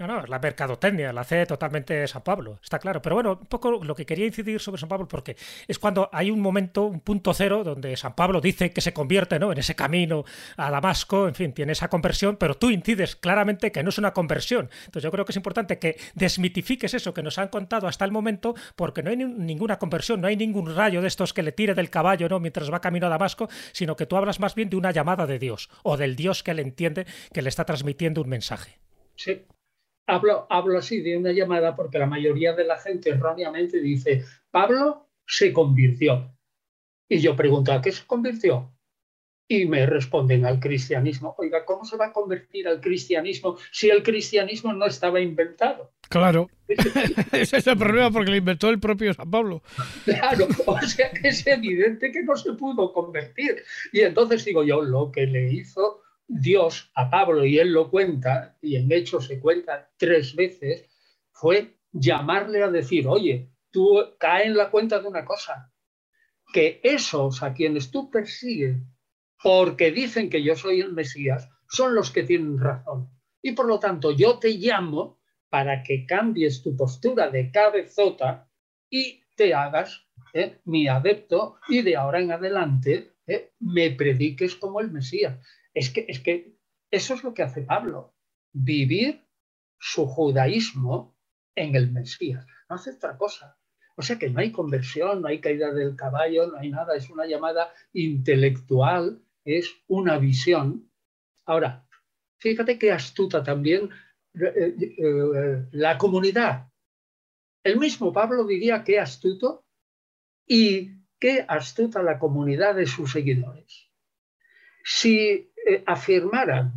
No, no, la mercadotecnia la hace totalmente San Pablo, está claro. Pero bueno, un poco lo que quería incidir sobre San Pablo, porque es cuando hay un momento, un punto cero, donde San Pablo dice que se convierte ¿no? en ese camino a Damasco, en fin, tiene esa conversión, pero tú incides claramente que no es una conversión. Entonces yo creo que es importante que desmitifiques eso que nos han contado hasta el momento, porque no hay ninguna conversión, no hay ningún rayo de estos que le tire del caballo ¿no? mientras va camino a Damasco, sino que tú hablas más bien de una llamada de Dios, o del Dios que le entiende, que le está transmitiendo un mensaje. Sí, Hablo, hablo así de una llamada porque la mayoría de la gente erróneamente dice, Pablo se convirtió. Y yo pregunto, ¿a qué se convirtió? Y me responden al cristianismo. Oiga, ¿cómo se va a convertir al cristianismo si el cristianismo no estaba inventado? Claro. Ese es el problema porque lo inventó el propio San Pablo. Claro, o sea que es evidente que no se pudo convertir. Y entonces digo yo, lo que le hizo Dios a Pablo, y él lo cuenta, y en hecho se cuenta tres veces, fue llamarle a decir, oye, tú cae en la cuenta de una cosa, que esos a quienes tú persigues, porque dicen que yo soy el Mesías, son los que tienen razón. Y por lo tanto, yo te llamo para que cambies tu postura de cabezota y te hagas eh, mi adepto y de ahora en adelante eh, me prediques como el Mesías. Es que, es que eso es lo que hace Pablo, vivir su judaísmo en el Mesías, no hace otra cosa. O sea que no hay conversión, no hay caída del caballo, no hay nada, es una llamada intelectual, es una visión. Ahora, fíjate qué astuta también eh, eh, la comunidad. El mismo Pablo diría que astuto y qué astuta la comunidad de sus seguidores. Si eh, afirmaran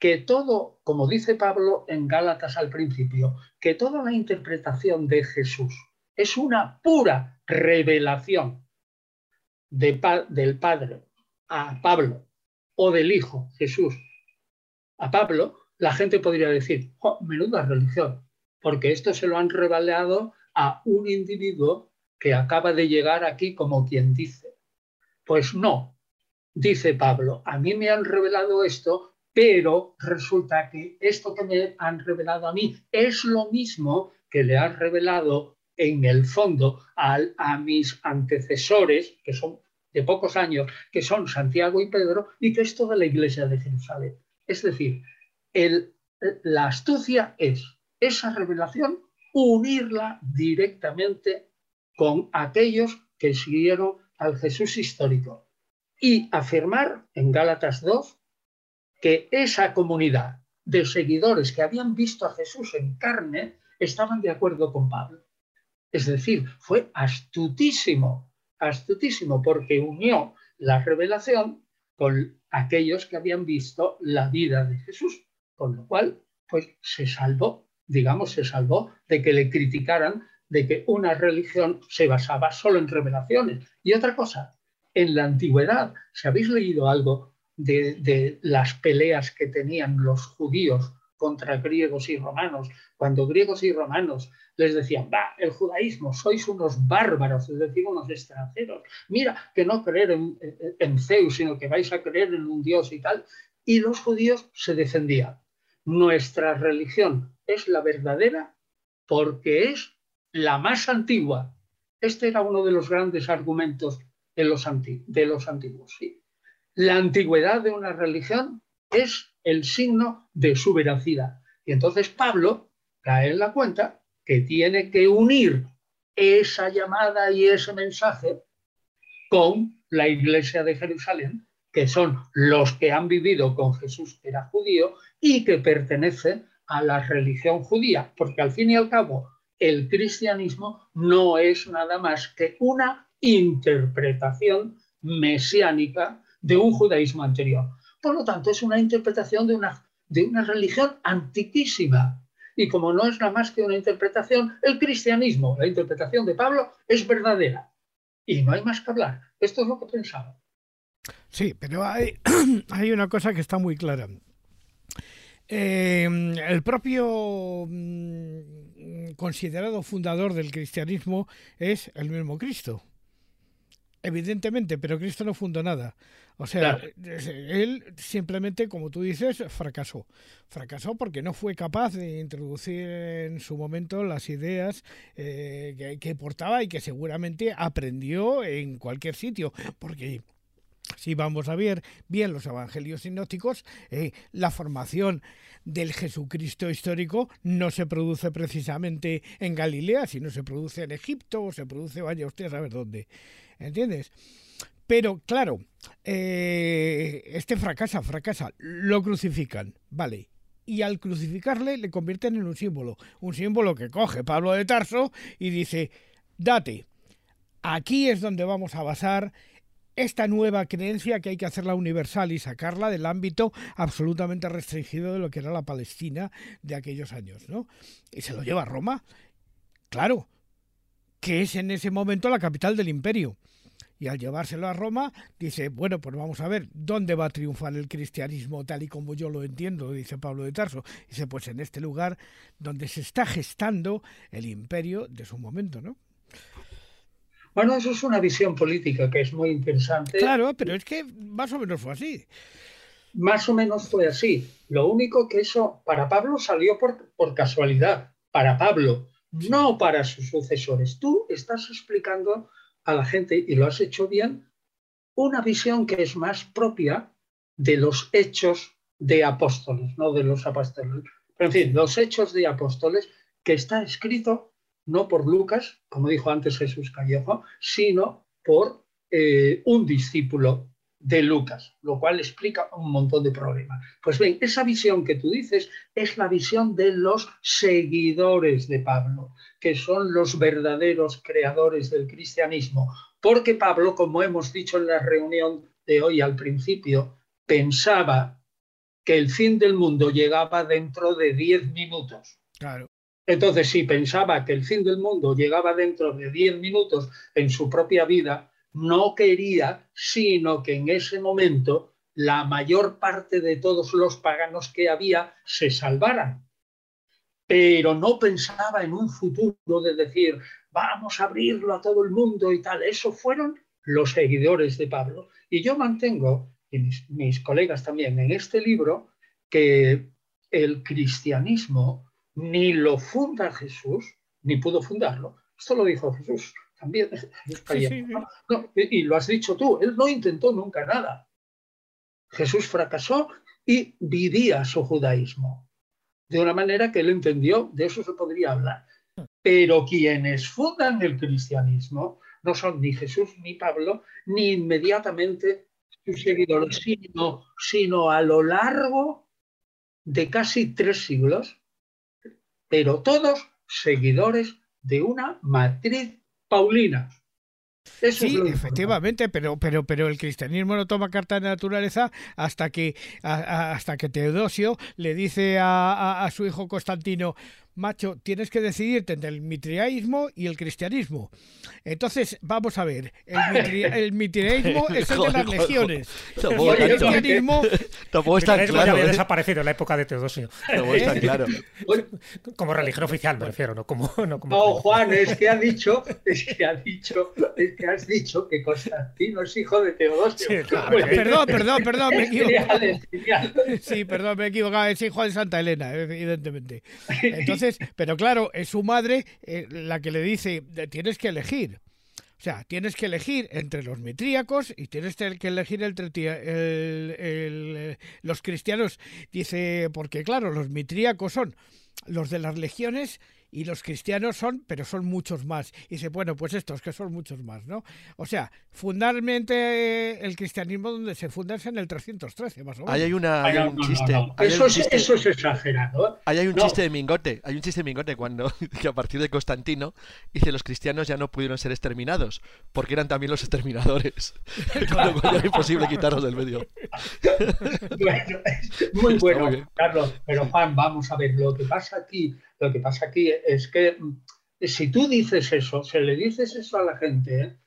que todo, como dice Pablo en Gálatas al principio, que toda la interpretación de Jesús es una pura revelación del Padre a Pablo o del Hijo Jesús a Pablo, la gente podría decir, oh, menuda religión, porque esto se lo han revelado a un individuo que acaba de llegar aquí como quien dice. Pues no, dice Pablo, a mí me han revelado esto, pero resulta que esto que me han revelado a mí es lo mismo que le han revelado en el fondo a, a mis antecesores, que son de pocos años, que son Santiago y Pedro, y que es toda la iglesia de Jerusalén. Es decir, el, la astucia es esa revelación unirla directamente con aquellos que siguieron al Jesús histórico y afirmar en Gálatas 2 que esa comunidad de seguidores que habían visto a Jesús en carne estaban de acuerdo con Pablo. Es decir, fue astutísimo, astutísimo porque unió la revelación con aquellos que habían visto la vida de Jesús, con lo cual, pues se salvó, digamos, se salvó de que le criticaran de que una religión se basaba solo en revelaciones. Y otra cosa, en la antigüedad, si habéis leído algo de, las peleas que tenían los judíos contra griegos y romanos, cuando griegos y romanos les decían, va, el judaísmo, sois unos bárbaros, es decir, unos extranjeros, mira, que no creer en, en Zeus, sino que vais a creer en un dios y tal, y los judíos se defendían. Nuestra religión es la verdadera porque es la más antigua. Este era uno de los grandes argumentos de los, de los antiguos. La antigüedad de una religión es el signo de su veracidad. Y entonces Pablo cae en la cuenta que tiene que unir esa llamada y ese mensaje con la iglesia de Jerusalén, que son los que han vivido con Jesús, que era judío, y que pertenece a la religión judía, porque al fin y al cabo el cristianismo no es nada más que una interpretación mesiánica de un judaísmo anterior. Por lo tanto, es una interpretación de una, de una religión antiquísima. Y como no es nada más que una interpretación, el cristianismo, la interpretación de Pablo, es verdadera. Y no hay más que hablar. Esto es lo que pensaba. Sí, pero hay, hay una cosa que está muy clara. Eh, el propio mm, considerado fundador del cristianismo es el mismo Cristo. Evidentemente, pero Cristo no fundó nada. O sea, él simplemente, como tú dices, fracasó. Fracasó porque no fue capaz de introducir en su momento las ideas eh, que, que portaba y que seguramente aprendió en cualquier sitio. Porque si vamos a ver bien los evangelios sinópticos, eh, la formación del Jesucristo histórico no se produce precisamente en Galilea, sino se produce en Egipto o se produce, vaya usted a saber dónde. ¿Entiendes? Pero claro, eh, este fracasa, fracasa, lo crucifican, vale. Y al crucificarle le convierten en un símbolo, un símbolo que coge Pablo de Tarso y dice, date, aquí es donde vamos a basar esta nueva creencia que hay que hacerla universal y sacarla del ámbito absolutamente restringido de lo que era la Palestina de aquellos años, ¿no? Y se lo lleva a Roma, claro, que es en ese momento la capital del imperio. Y al llevárselo a Roma, dice, bueno, pues vamos a ver, ¿dónde va a triunfar el cristianismo tal y como yo lo entiendo? Dice Pablo de Tarso. Dice, pues en este lugar donde se está gestando el imperio de su momento, ¿no? Bueno, eso es una visión política que es muy interesante. Claro, pero es que más o menos fue así. Más o menos fue así. Lo único que eso para Pablo salió por, por casualidad, para Pablo, no para sus sucesores. Tú estás explicando a la gente, y lo has hecho bien, una visión que es más propia de los hechos de apóstoles, no de los apóstoles. Pero en fin, los hechos de apóstoles que está escrito no por Lucas, como dijo antes Jesús Callejo, sino por eh, un discípulo de Lucas, lo cual explica un montón de problemas. Pues bien, esa visión que tú dices es la visión de los seguidores de Pablo, que son los verdaderos creadores del cristianismo, porque Pablo, como hemos dicho en la reunión de hoy al principio, pensaba que el fin del mundo llegaba dentro de diez minutos. Claro. Entonces, si pensaba que el fin del mundo llegaba dentro de diez minutos en su propia vida, no quería sino que en ese momento la mayor parte de todos los paganos que había se salvaran. Pero no pensaba en un futuro de decir, vamos a abrirlo a todo el mundo y tal. Eso fueron los seguidores de Pablo. Y yo mantengo, y mis, colegas también, en este libro, que el cristianismo ni lo funda Jesús, ni pudo fundarlo. Esto lo dijo Jesús también. y lo has dicho tú, él no intentó nunca nada. Jesús fracasó y vivía su judaísmo de una manera que él entendió, de eso se podría hablar. Pero quienes fundan el cristianismo no son ni Jesús ni Pablo, ni inmediatamente sus seguidores, sino, sino a lo largo de casi tres siglos, pero todos seguidores de una matriz paulina. Sí, efectivamente, pero, pero, pero el cristianismo no toma carta de naturaleza hasta que, hasta que Teodosio le dice a su hijo Constantino, macho, tienes que decidirte entre el mitriaísmo y el cristianismo. Entonces, vamos a ver, el, mitriaísmo es el de las legiones. el cristianismo... Tampoco está claro. Ya había ¿eh? desaparecido en la época de Teodosio. está claro. Como religión oficial, me refiero, no como... No, como Juan, es que ha dicho, es que ha dicho, es que has dicho que Constantino es hijo de Teodosio. perdón, perdón, perdón, me he Sí, perdón, me he equivocado, es hijo de Santa Elena, evidentemente. Entonces, pero claro, es su madre eh, la que le dice, tienes que elegir. O sea, tienes que elegir entre los mitríacos y tienes que elegir entre eh, los cristianos. Dice, porque claro, los mitríacos son los de las legiones y los cristianos son, pero son muchos más. Y dice, bueno, pues estos que son muchos más, ¿no? O sea, fundamentalmente el cristianismo donde se funda es en el 313, más o menos. Ahí hay, una, hay un chiste. eso, es, exagerado. Ahí hay un chiste de Mingote, hay un chiste de Mingote cuando, que a partir de Constantino, dice, los cristianos ya no pudieron ser exterminados, porque eran también los exterminadores. Con lo cual era imposible quitarlos del medio. bueno, muy bueno, Carlos. Pero Juan, vamos a ver, lo que pasa aquí lo que pasa aquí es que mm, si tú dices eso, si le dices eso a la gente,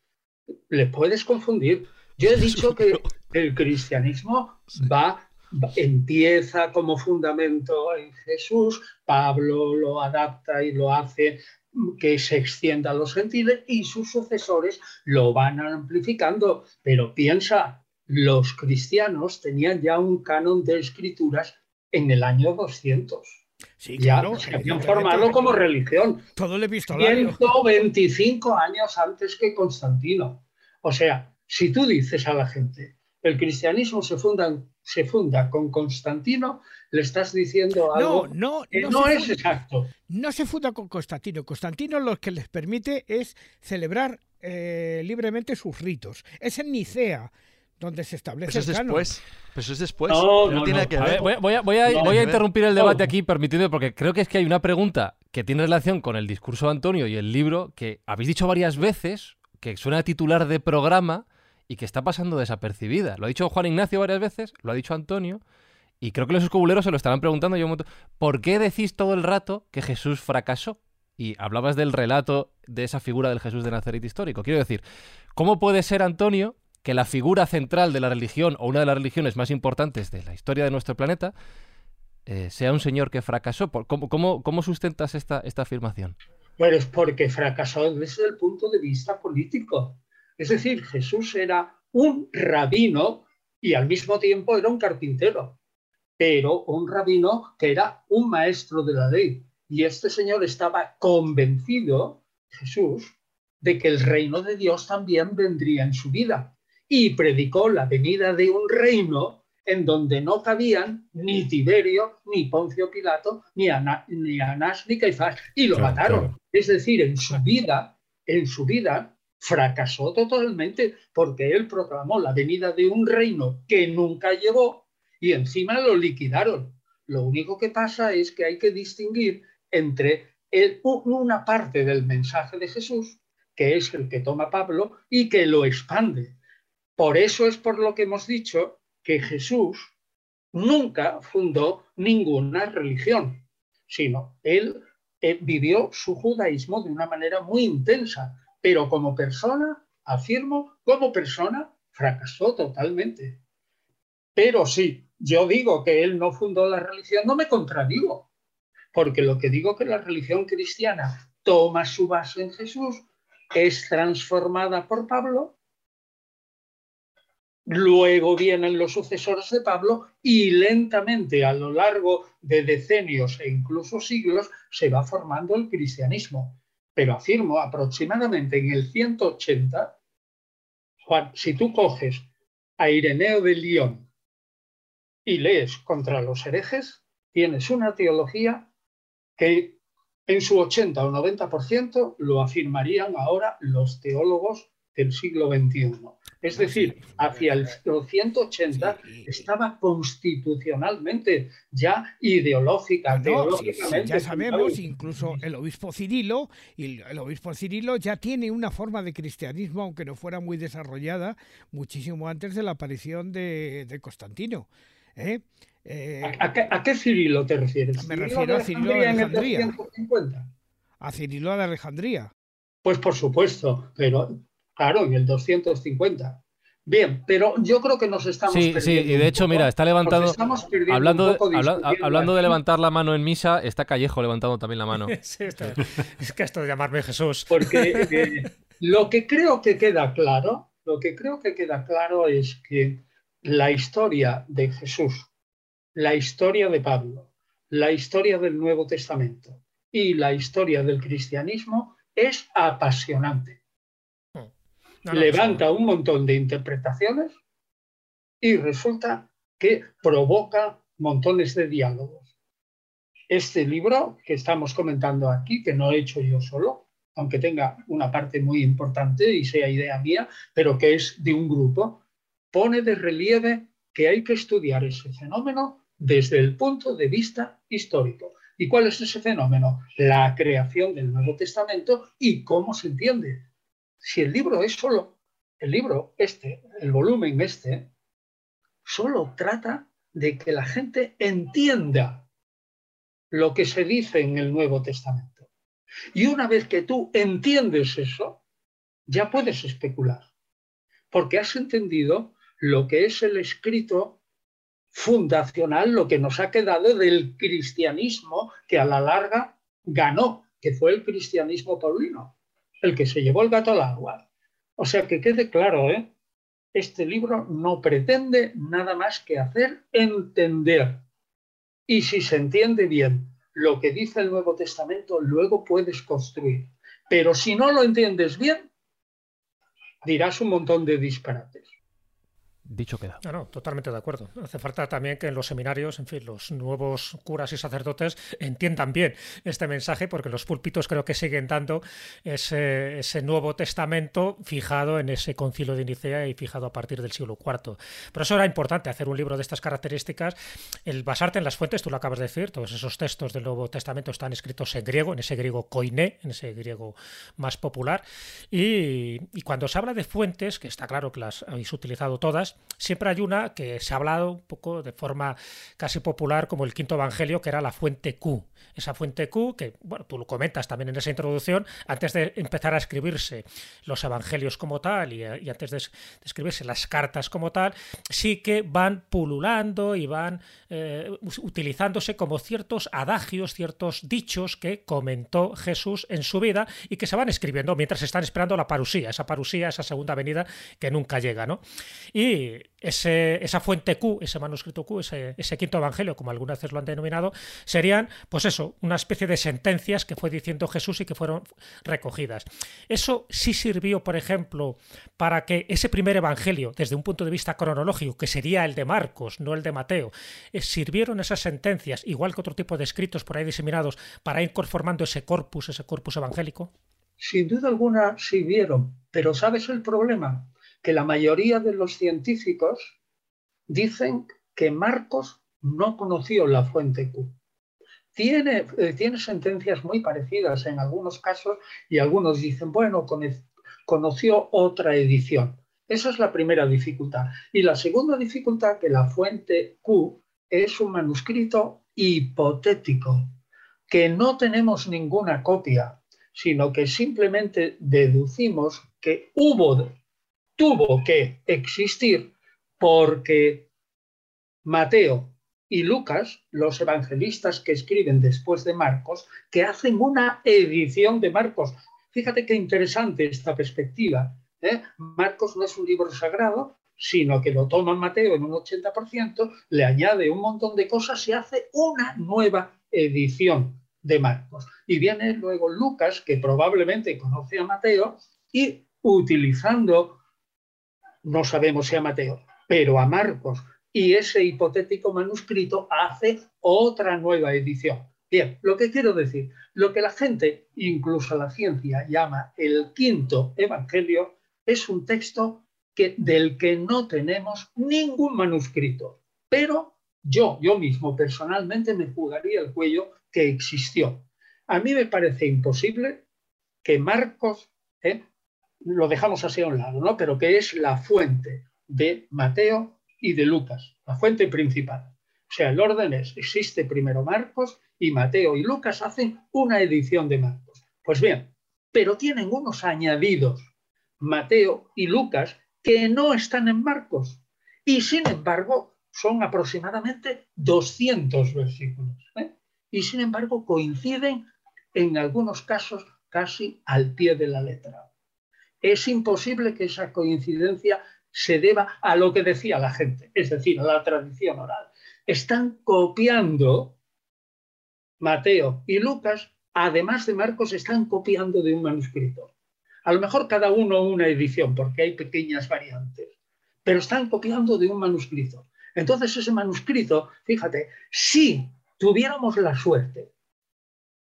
le puedes confundir. Yo he dicho que el cristianismo va, empieza como fundamento en Jesús, Pablo lo adapta y lo hace mm, que se extienda a los gentiles y sus sucesores lo van amplificando. Pero piensa, los cristianos tenían ya un canon de escrituras en el año 200 Sí, claro. se habían formado como religión. Todo le visto 125 años antes que Constantino. O sea, si tú dices a la gente, el cristianismo se funda, se funda con Constantino, le estás diciendo algo no, que no, es exacto. No se funda con Constantino. Constantino lo que les permite es celebrar eh, libremente sus ritos. Es en Nicea donde se establece eso es después. eso es después. No, tiene que ver. voy, a, interrumpir el debate aquí, permitiendo, porque creo que es que hay una pregunta que tiene relación con el discurso de Antonio y el libro que habéis dicho varias veces, que suena a titular de programa y que está pasando desapercibida. Lo ha dicho Juan Ignacio varias veces, lo ha dicho Antonio, y creo que los escobuleros se lo estarán preguntando. Yo, ¿Por qué decís todo el rato que Jesús fracasó? Y hablabas del relato de esa figura del Jesús de Nazaret histórico. Quiero decir, ¿cómo puede ser, Antonio, que la figura central de la religión o una de las religiones más importantes de la historia de nuestro planeta eh, sea un señor que fracasó. ¿Cómo, sustentas esta, esta afirmación? Bueno, es porque fracasó desde el punto de vista político. Es decir, Jesús era un rabino y al mismo tiempo era un carpintero, pero un rabino que era un maestro de la ley. Y este señor estaba convencido, Jesús, de que el reino de Dios también vendría en su vida y predicó la venida de un reino en donde no cabían ni Tiberio, ni Poncio Pilato, ni, Anás, ni Caifás, y lo mataron. Es decir, en su vida, en su vida, fracasó totalmente porque él proclamó la venida de un reino que nunca llegó y encima lo liquidaron. Lo único que pasa es que hay que distinguir entre una parte del mensaje de Jesús que es el que toma Pablo y que lo expande. Por eso es por lo que hemos dicho que Jesús nunca fundó ninguna religión, sino él eh, vivió su judaísmo de una manera muy intensa, pero como persona, afirmo, como persona, fracasó totalmente. Pero sí, yo digo que él no fundó la religión, no me contradigo, porque lo que digo que la religión cristiana toma su base en Jesús, es transformada por Pablo, luego vienen los sucesores de Pablo y lentamente a lo largo de decenios e incluso siglos se va formando el cristianismo. Pero afirmo, aproximadamente en el 180, Juan, si tú coges a Ireneo de León y lees contra los herejes, tienes una teología que en su 80 o 90% lo afirmarían ahora los teólogos del siglo XXI. Es decir, hacia el 180 estaba constitucionalmente, ya ideológica, teológicamente. ya sabemos, incluso el obispo Cirilo, y el obispo Cirilo ya tiene una forma de cristianismo, aunque no fuera muy desarrollada, muchísimo antes de la aparición de, Constantino. ¿eh? Eh, ¿A, qué, Cirilo te refieres? Me refiero a Cirilo de Alejandría. A Cirilo de Alejandría. Pues por supuesto, pero Claro, en el 250. Bien, pero yo creo que nos estamos sí, Sí, y de hecho, mira, está levantando. Hablando, hablando de levantar la mano en misa, está Callejo levantando también la mano. sí, está, es que esto de llamarme Jesús. Porque eh, lo que creo que queda claro, lo que creo que queda claro es que la historia de Jesús, la historia de Pablo, la historia del Nuevo Testamento y la historia del cristianismo es apasionante levanta un montón de interpretaciones y resulta que provoca montones de diálogos. Este libro que estamos comentando aquí, que no he hecho yo solo, aunque tenga una parte muy importante y sea idea mía, pero que es de un grupo, pone de relieve que hay que estudiar ese fenómeno desde el punto de vista histórico. ¿Y cuál es ese fenómeno? La creación del Nuevo Testamento y cómo se entiende si el libro es solo, el libro este, el volumen este, solo trata de que la gente entienda lo que se dice en el Nuevo Testamento. Y una vez que tú entiendes eso, ya puedes especular, porque has entendido lo que es el escrito fundacional, lo que nos ha quedado del cristianismo que a la larga ganó, que fue el cristianismo paulino el que se llevó el gato al agua. O sea, que quede claro, ¿eh? este libro no pretende nada más que hacer entender. Y si se entiende bien lo que dice el Nuevo Testamento, luego puedes construir. Pero si no lo entiendes bien, dirás un montón de disparates. Dicho queda. No, no, totalmente de acuerdo. Hace falta también que en los seminarios, en fin, los nuevos curas y sacerdotes entiendan bien este mensaje, porque los púlpitos creo que siguen dando ese, ese Nuevo Testamento fijado en ese concilio de Nicea y fijado a partir del siglo IV. Por eso era importante hacer un libro de estas características, el basarte en las fuentes, tú lo acabas de decir, todos esos textos del Nuevo Testamento están escritos en griego, en ese griego koiné, en ese griego más popular, y, y cuando se habla de fuentes, que está claro que las habéis utilizado todas, siempre hay una que se ha hablado un poco de forma casi popular como el quinto evangelio, que era la fuente Q. Esa fuente Q, que bueno, tú lo comentas también en esa introducción, antes de empezar a escribirse los evangelios como tal y, antes de, escribirse las cartas como tal, sí que van pululando y van eh, utilizándose como ciertos adagios, ciertos dichos que comentó Jesús en su vida y que se van escribiendo mientras están esperando la parusía, esa parusía, esa segunda venida que nunca llega, ¿no? Y ese, esa fuente Q, ese manuscrito Q, ese, quinto evangelio, como algunas veces lo han denominado, serían, pues eso, una especie de sentencias que fue diciendo Jesús y que fueron recogidas. Eso sí sirvió, por ejemplo, para que ese primer evangelio, desde un punto de vista cronológico, que sería el de Marcos, no el de Mateo, eh, sirvieron esas sentencias, igual que otro tipo de escritos por ahí diseminados, para ir conformando ese corpus, ese corpus evangélico. Sin duda alguna sirvieron, pero ¿sabes el problema? Que la mayoría de los científicos dicen que Marcos no conoció la fuente Q. Tiene, eh, tiene sentencias muy parecidas en algunos casos y algunos dicen, bueno, conoció otra edición. Esa es la primera dificultad. Y la segunda dificultad, que la fuente Q es un manuscrito hipotético, que no tenemos ninguna copia, sino que simplemente deducimos que hubo, tuvo que existir porque Mateo y Lucas, los evangelistas que escriben después de Marcos, que hacen una edición de Marcos. Fíjate qué interesante esta perspectiva. ¿eh? Marcos no es un libro sagrado, sino que lo toma Mateo en un 80%, le añade un montón de cosas y hace una nueva edición de Marcos. Y viene luego Lucas, que probablemente conoce a Mateo, y utilizando, no sabemos si a Mateo, pero a Marcos y ese hipotético manuscrito hace otra nueva edición. Bien, lo que quiero decir, lo que la gente, incluso la ciencia, llama el quinto evangelio, es un texto que, del que no tenemos ningún manuscrito. Pero yo, yo mismo personalmente me jugaría el cuello que existió. A mí me parece imposible que Marcos, ¿eh? Lo dejamos así a un lado, ¿no? pero que es la fuente de Mateo y de Lucas, la fuente principal. O sea, el orden es, existe primero Marcos y Mateo y Lucas hacen una edición de Marcos. Pues bien, pero tienen unos añadidos, Mateo y Lucas, que no están en Marcos. Y sin embargo, son aproximadamente 200 versículos. ¿eh? Y sin embargo, coinciden en algunos casos casi al pie de la letra. Es imposible que esa coincidencia se deba a lo que decía la gente, es decir, a la tradición oral. Están copiando Mateo y Lucas, además de Marcos, están copiando de un manuscrito. A lo mejor cada uno una edición, porque hay pequeñas variantes, pero están copiando de un manuscrito. Entonces ese manuscrito, fíjate, si tuviéramos la suerte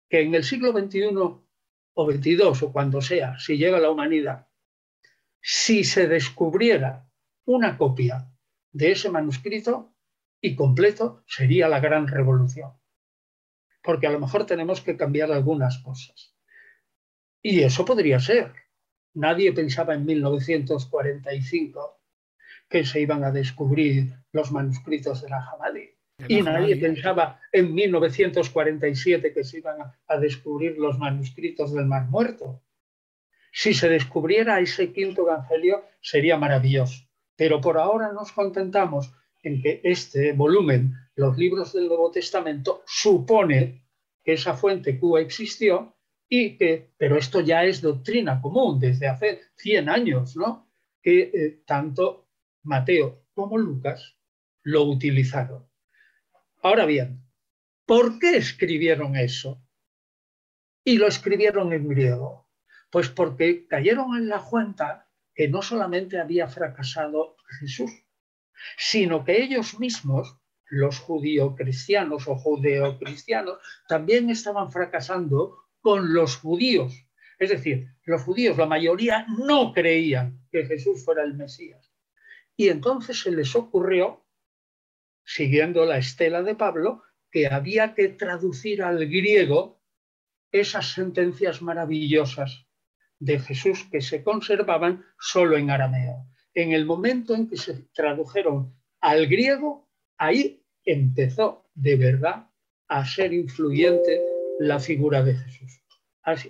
que en el siglo XXI o XXII o cuando sea, si llega la humanidad, si se descubriera una copia de ese manuscrito y completo, sería la gran revolución. Porque a lo mejor tenemos que cambiar algunas cosas. Y eso podría ser. Nadie pensaba en 1945 que se iban a descubrir los manuscritos de la Jamalí. Y nadie pensaba en 1947 que se iban a descubrir los manuscritos del Mar Muerto. Si se descubriera ese quinto evangelio, sería maravilloso. Pero por ahora nos contentamos en que este volumen, los libros del Nuevo Testamento, supone que esa fuente Q existió y que, pero esto ya es doctrina común desde hace 100 años, ¿no? Que eh, tanto Mateo como Lucas lo utilizaron. Ahora bien, ¿por qué escribieron eso? Y lo escribieron en griego. Pues porque cayeron en la cuenta que no solamente había fracasado Jesús, sino que ellos mismos, los judío-cristianos o judeo-cristianos, también estaban fracasando con los judíos. Es decir, los judíos, la mayoría, no creían que Jesús fuera el Mesías. Y entonces se les ocurrió, siguiendo la estela de Pablo, que había que traducir al griego esas sentencias maravillosas de Jesús que se conservaban solo en arameo. En el momento en que se tradujeron al griego, ahí empezó de verdad a ser influyente la figura de Jesús.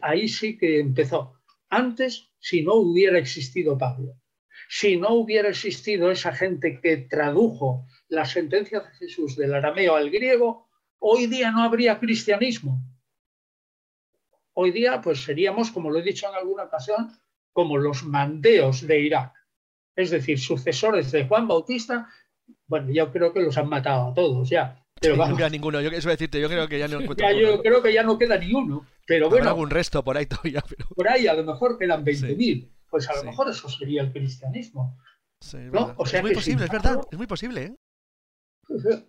Ahí sí que empezó. Antes, si no hubiera existido Pablo, si no hubiera existido esa gente que tradujo las sentencias de Jesús del arameo al griego, hoy día no habría cristianismo, Hoy día, pues seríamos, como lo he dicho en alguna ocasión, como los mandeos de Irak, es decir, sucesores de Juan Bautista. Bueno, yo creo que los han matado a todos ya. Pero no queda ninguno. Yo, eso decirte, yo creo que ya no Yo creo que ya no queda ni uno. Pero bueno. algún resto por ahí todavía. Por ahí a lo mejor quedan 20.000. Pues a lo mejor eso sería el cristianismo. ¿no? O sea es muy posible, es verdad. Es muy posible, ¿eh?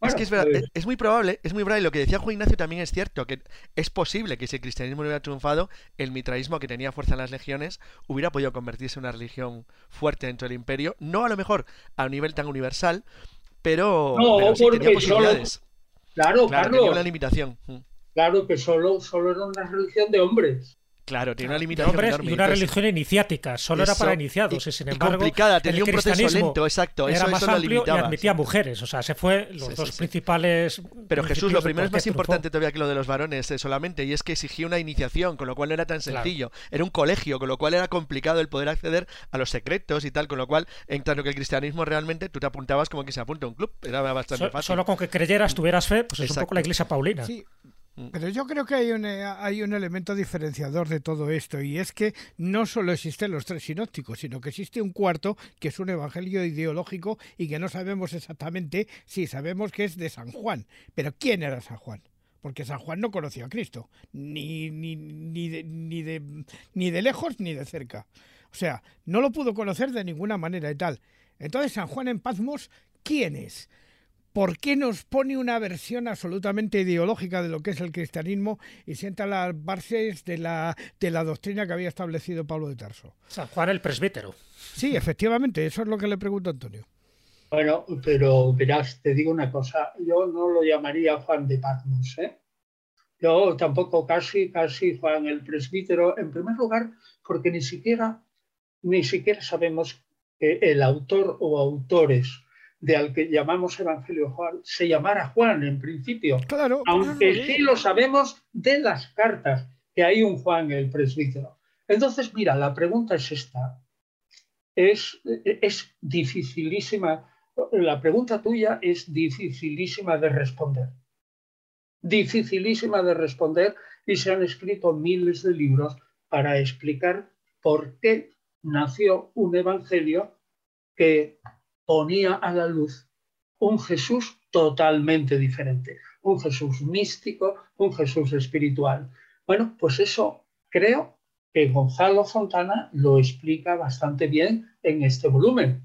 es que es verdad, pues es, muy probable, es muy probable, lo que decía Juan Ignacio también es cierto, que es posible que si el cristianismo no hubiera triunfado, el mitraísmo que tenía fuerza en las legiones hubiera podido convertirse en una religión fuerte dentro del imperio, no a lo mejor a un nivel tan universal, pero, no, tenía posibilidades. claro, claro, tenía una limitación. Mm. Claro que solo, solo era una religión de hombres. Claro, tiene una limitación enorme. y una Entonces, religión iniciática, solo era eso- para iniciados y, sin y embargo complicada, tenía el un proceso lento, exacto, eso- era más eso lo amplio y limitaba, admitía mujeres, o sea, se fue los Sí, dos sí, sí. principales Pero Jesús, lo primero es más triunfó. importante todavía que lo de los varones eh, solamente, y es que exigía una iniciación, con lo cual no era tan Claro. sencillo. Era un colegio, con lo cual era complicado el poder acceder a los secretos y tal, con lo cual, en tanto que el cristianismo realmente, tú te apuntabas como que se apunta a un club, era bastante So- fácil. solo con que creyeras, tuvieras fe, pues es un Exacto. poco la iglesia paulina. Sí. Pero yo creo que hay un, eh, hay un elemento diferenciador de todo esto y es que no solo existen los tres sinópticos, sino que existe un cuarto que es un evangelio ideológico y que no sabemos exactamente si sabemos que es de San Juan. Pero ¿quién era San Juan? Porque San Juan no conocía a Cristo, ni, ni, ni, de, ni, de, ni de lejos ni de cerca. O sea, no lo pudo conocer de ninguna manera y tal. Entonces, San Juan en Patmos, ¿quién es? ¿Por qué nos pone una versión absolutamente ideológica de lo que es el cristianismo y sienta las bases de la, de la doctrina que había establecido Pablo de Tarso? San Juan el presbítero. Sí, efectivamente, eso es lo que le pregunto a Antonio. Bueno, pero verás, te digo una cosa, yo no lo llamaría Juan de Patmos, ¿eh? Yo tampoco casi, casi Juan el presbítero, en primer lugar, porque ni siquiera, ni siquiera sabemos que el autor o autores de al que llamamos Evangelio Juan se llamara Juan en principio, Claro, aunque sí lo sabemos de las cartas, que hay un Juan el presbítero. Entonces, mira, la pregunta es esta. Es, es dificilísima, la pregunta tuya es dificilísima de responder. Dificilísima de responder y se han escrito miles de libros para explicar por qué nació un evangelio que ponía a la luz un Jesús totalmente diferente, un Jesús místico, un Jesús espiritual. Bueno, pues eso creo que Gonzalo Fontana lo explica bastante bien en este volumen.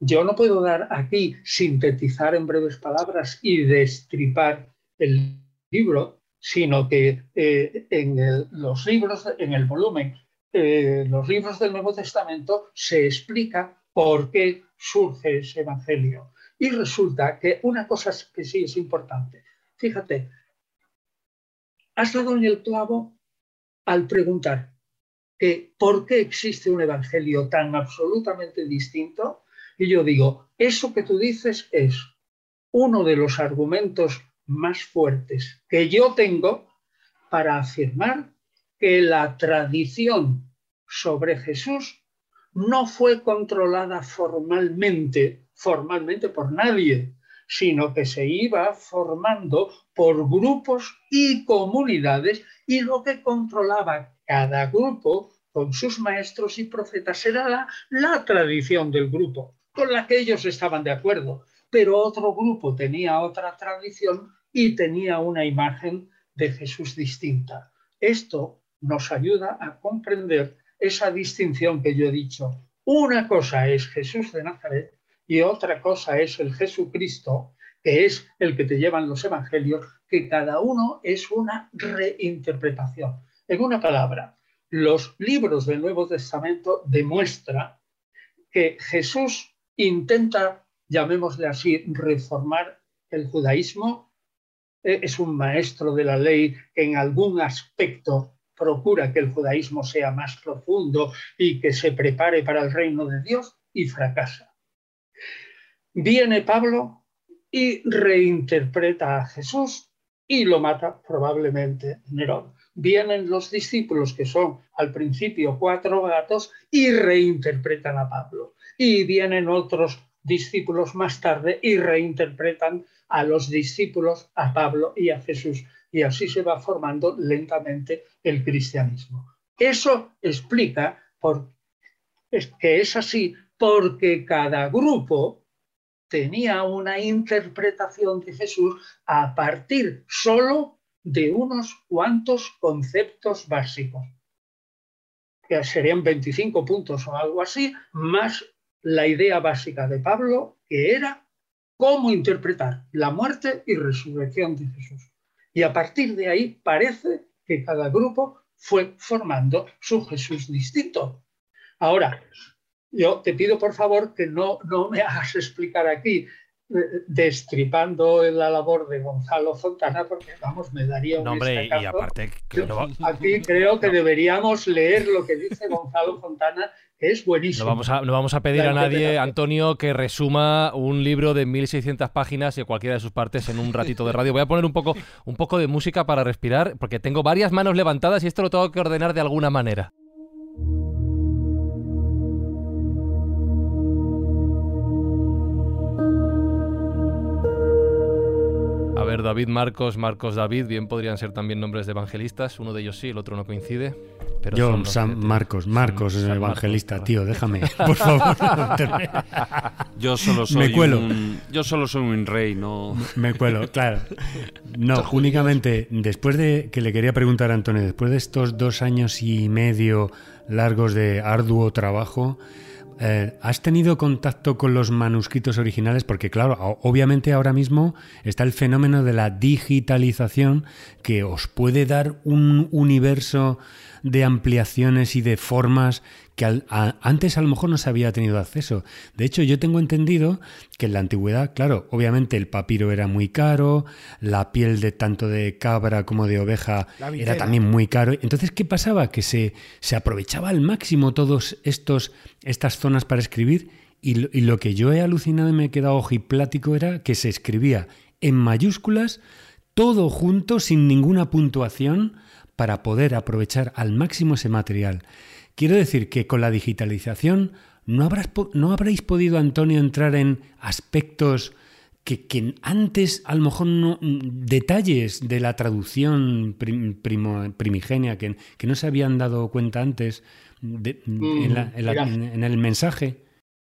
Yo no puedo dar aquí, sintetizar en breves palabras y destripar el libro, sino que eh, en el, los libros, en el volumen, eh, los libros del Nuevo Testamento se explica por qué surge ese evangelio. Y resulta que una cosa que sí es importante. Fíjate, has dado en el clavo al preguntar que por qué existe un evangelio tan absolutamente distinto. Y yo digo, eso que tú dices es uno de los argumentos más fuertes que yo tengo para afirmar que la tradición sobre Jesús no fue controlada formalmente, formalmente por nadie, sino que se iba formando por grupos y comunidades y lo que controlaba cada grupo con sus maestros y profetas era la, la tradición del grupo, con la que ellos estaban de acuerdo, pero otro grupo tenía otra tradición y tenía una imagen de Jesús distinta. Esto nos ayuda a comprender esa distinción que yo he dicho. Una cosa es Jesús de Nazaret y otra cosa es el Jesucristo, que es el que te llevan los evangelios, que cada uno es una reinterpretación. En una palabra, los libros del Nuevo Testamento demuestran que Jesús intenta, llamémosle así, reformar el judaísmo. Es un maestro de la ley en algún aspecto procura que el judaísmo sea más profundo y que se prepare para el reino de Dios y fracasa. Viene Pablo y reinterpreta a Jesús y lo mata probablemente Nerón. Vienen los discípulos que son al principio cuatro gatos y reinterpretan a Pablo. Y vienen otros discípulos más tarde y reinterpretan a los discípulos, a Pablo y a Jesús. Y así se va formando lentamente el cristianismo. Eso explica por, que es así porque cada grupo tenía una interpretación de Jesús a partir solo de unos cuantos conceptos básicos, que serían 25 puntos o algo así, más la idea básica de Pablo, que era cómo interpretar la muerte y resurrección de Jesús. Y a partir de ahí parece que cada grupo fue formando su Jesús distinto. Ahora, yo te pido por favor que no, no me hagas explicar aquí destripando la labor de Gonzalo Fontana, porque vamos, me daría un nombre, y aparte, aquí creo que deberíamos leer lo que dice Gonzalo Fontana, es buenísimo. No vamos a, no vamos a pedir a nadie, Antonio, que resuma un libro de 1600 páginas y cualquiera de sus partes en un ratito de radio. Voy a poner un poco, un poco de música para respirar, porque tengo varias manos levantadas y esto lo tengo que ordenar de alguna manera. Ver, David Marcos, Marcos David, bien podrían ser también nombres de evangelistas. Uno de ellos sí, el otro no coincide. Pero Yo, San Marcos, Marcos es evangelista, tío, déjame, por favor. yo solo soy un, yo solo soy un rey, no. Me cuelo, claro. No, únicamente después de que le quería preguntar a Antonio, después de estos dos años y medio largos de arduo trabajo, eh, ¿Has tenido contacto con los manuscritos originales? Porque claro, obviamente ahora mismo está el fenómeno de la digitalización que os puede dar un universo de ampliaciones y de formas que antes a lo mejor no se había tenido acceso. De hecho, yo tengo entendido que en la antigüedad, claro, obviamente el papiro era muy caro, la piel de tanto de cabra como de oveja era también muy caro. Entonces, ¿qué pasaba? Que se, se aprovechaba al máximo todos estos estas zonas para escribir y y lo que yo he alucinado y me he quedado ojiplático era que se escribía en mayúsculas todo junto sin ninguna puntuación para poder aprovechar al máximo ese material. Quiero decir que con la digitalización no, habrás, no habréis podido, Antonio, entrar en aspectos que, antes, a lo mejor, no, detalles de la traducción primigenia que, que, no se habían dado cuenta antes mm, en, el mensaje.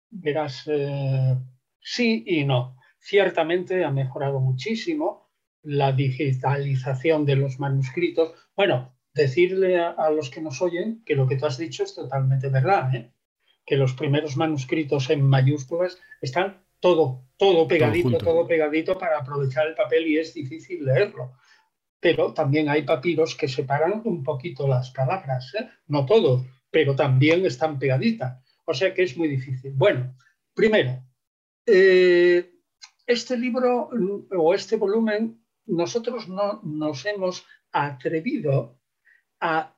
Verás, eh, sí y no. Ciertamente ha mejorado muchísimo la digitalización de los manuscritos. Bueno, decirle a, los que nos oyen que lo que tú has dicho es totalmente verdad, ¿eh? que los primeros manuscritos en mayúsculas están todo, todo pegadito, todo, pegadito para aprovechar el papel y es difícil leerlo. Pero también hay papiros que separan un poquito las palabras, ¿eh? no todos, pero también están pegaditas. O sea que es muy difícil. Bueno, primero, eh, este libro o este volumen nosotros no nos hemos atrevido a,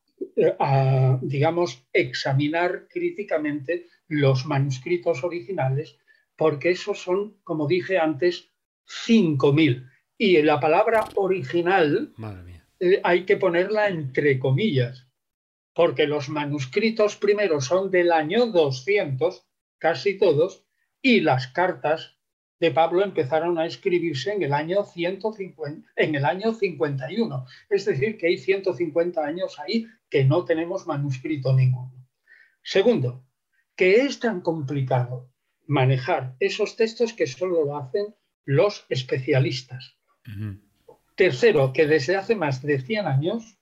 digamos, examinar críticamente los manuscritos originales, porque esos son, como dije antes, 5.000. Y la palabra original eh, hay que ponerla entre comillas, porque los manuscritos primeros son del año 200, casi todos, y las cartas de Pablo empezaron a escribirse en el año 150, en el año 51. Es decir, que hay 150 años ahí que no tenemos manuscrito ninguno. Segundo, que es tan complicado manejar esos textos que solo lo hacen los especialistas. Tercero, que desde hace más de 100 años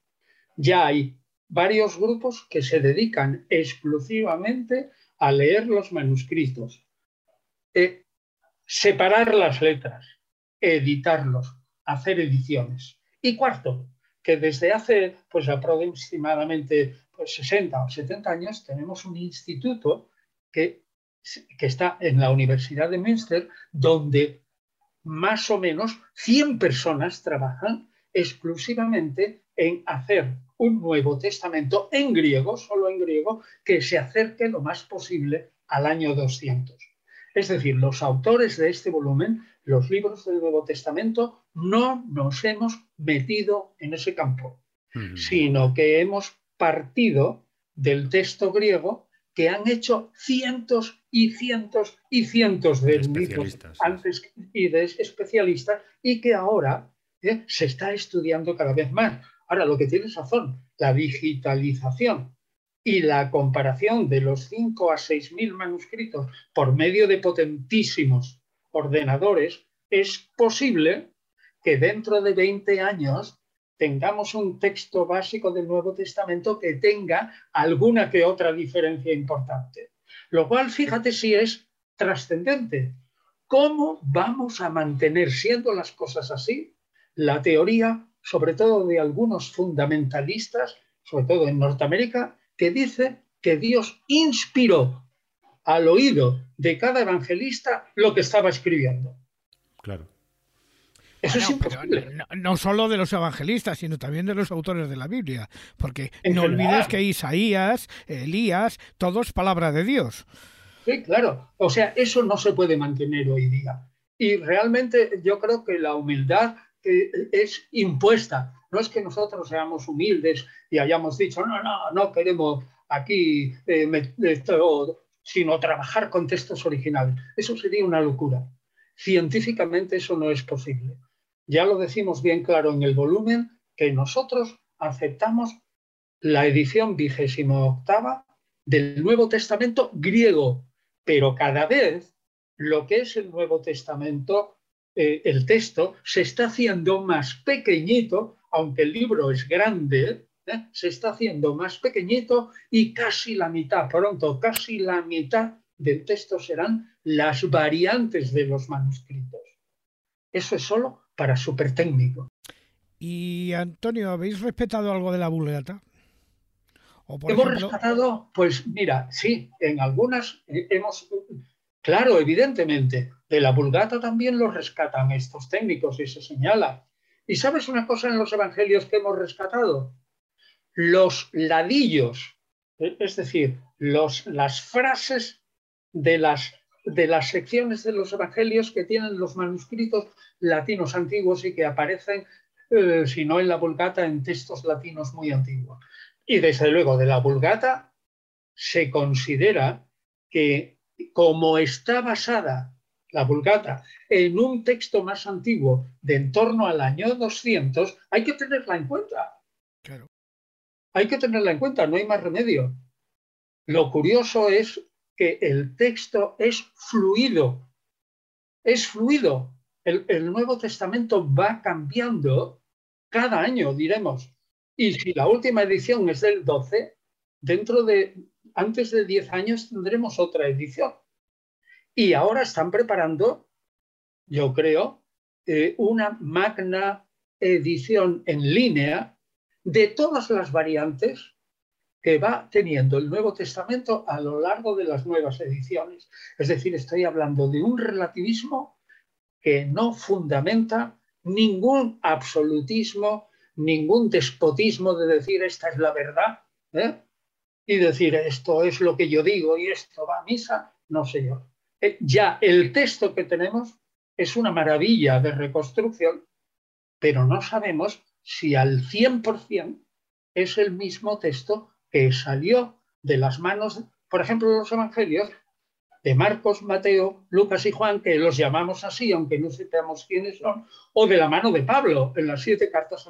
ya hay varios grupos que se dedican exclusivamente a leer los manuscritos. Eh, separar las letras, editarlos, hacer ediciones. Y cuarto, que desde hace pues aproximadamente pues, 60 o 70 años tenemos un instituto que, que está en la Universidad de Münster, donde más o menos 100 personas trabajan exclusivamente en hacer un Nuevo Testamento en griego, solo en griego, que se acerque lo más posible al año 200. Es decir, los autores de este volumen, los libros del Nuevo Testamento, no nos hemos metido en ese campo, sino que hemos partido del texto griego que han hecho cientos y cientos y cientos de eruditos antes y de especialistas y que ahora eh, se está estudiando cada vez más. Ahora, lo que tiene razón, la digitalización y la comparación de los 5 a 6 mil manuscritos por medio de potentísimos ordenadores, es posible que dentro de 20 años tengamos un texto básico del Nuevo Testamento que tenga alguna que otra diferencia importante. Lo cual, fíjate si es trascendente. ¿Cómo vamos a mantener, siendo las cosas así, la teoría, sobre todo de algunos fundamentalistas, sobre todo en Norteamérica, que dice que Dios inspiró al oído de cada evangelista lo que estaba escribiendo. Claro. Eso es imposible. No, solo de los evangelistas, sino también de los autores de la Biblia. Porque no olvides que Isaías, Elías, todos palabra de Dios. Sí, claro. O sea, eso no se puede mantener hoy día. Y realmente yo creo que la humildad eh, es impuesta. No es que nosotros seamos humildes y hayamos dicho, no, no, no queremos aquí, eh, sino trabajar con textos originales. Eso sería una locura. Científicamente eso no es posible. Ya lo decimos bien claro en el volumen, que nosotros aceptamos la edición vigésima octava del Nuevo Testamento griego, pero cada vez lo que es el Nuevo Testamento, eh, el texto, se está haciendo más pequeñito, aunque el libro es grande, ¿eh? se está haciendo más pequeñito y casi la mitad, pronto, casi la mitad del texto serán las variantes de los manuscritos. Eso es solo para súper técnico. Y Antonio, ¿habéis respetado algo de la Vulgata? hemos respetado, pues mira, sí, en algunas eh, hemos, claro, evidentemente, de la Vulgata también lo rescatan estos técnicos y se señala. ¿Y sabes una cosa en los evangelios que hemos rescatado? Los ladillos, eh, es decir, los, las frases de las, de las secciones de los evangelios que tienen los manuscritos latinos antiguos y que aparecen, eh, si no en la Vulgata, en textos latinos muy antiguos. Y desde luego de la Vulgata se considera que como está basada la Vulgata en un texto más antiguo de en torno al año 200, hay que tenerla en cuenta. Claro. Hay que tenerla en cuenta, no hay más remedio. Lo curioso es que el texto es fluido, es fluido. El, Nuevo Testamento va cambiando cada año, diremos. Y si la última edición es del 12, dentro de, antes de 10 años tendremos otra edición. Y ahora están preparando, yo creo, eh, una magna edición en línea de todas las variantes que va teniendo el Nuevo Testamento a lo largo de las nuevas ediciones. Es decir, estoy hablando de un relativismo que no fundamenta ningún absolutismo, ningún despotismo de decir esta es la verdad ¿eh? y decir esto es lo que yo digo y esto va a misa, no. Eh, ya el texto que tenemos es una maravilla de reconstrucción, pero no sabemos si al 100% es el mismo texto que salió de las manos, por ejemplo, de los evangelios de Marcos, Mateo, Lucas y Juan, que los llamamos así, aunque no sepamos quiénes son, o de la mano de Pablo en las siete cartas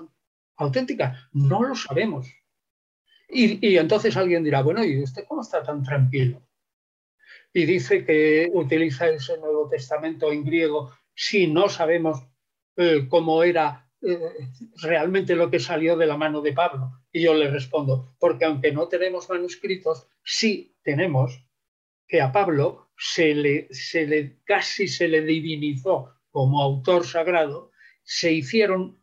auténticas. No lo sabemos. Y, y entonces alguien dirá, bueno, ¿y usted cómo está tan tranquilo? Y dice que utiliza ese Nuevo Testamento en griego si no sabemos eh, cómo era eh, realmente lo que salió de la mano de Pablo. Y yo le respondo, porque aunque no tenemos manuscritos, sí tenemos que a Pablo se le, se le, casi se le divinizó como autor sagrado, se hicieron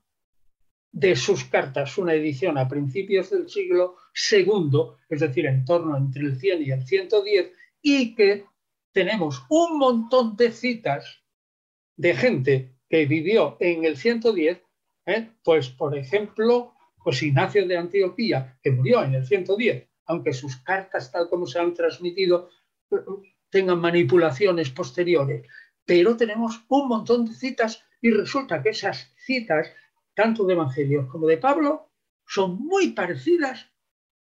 de sus cartas una edición a principios del siglo II, es decir, en torno entre el 100 y el 110, y que tenemos un montón de citas de gente que vivió en el 110 ¿eh? Pues, por ejemplo, pues Ignacio de Antioquía, que murió en el 110, aunque sus cartas, tal como se han transmitido, tengan manipulaciones posteriores. Pero tenemos un montón de citas y resulta que esas citas, tanto de Evangelios como de Pablo, son muy parecidas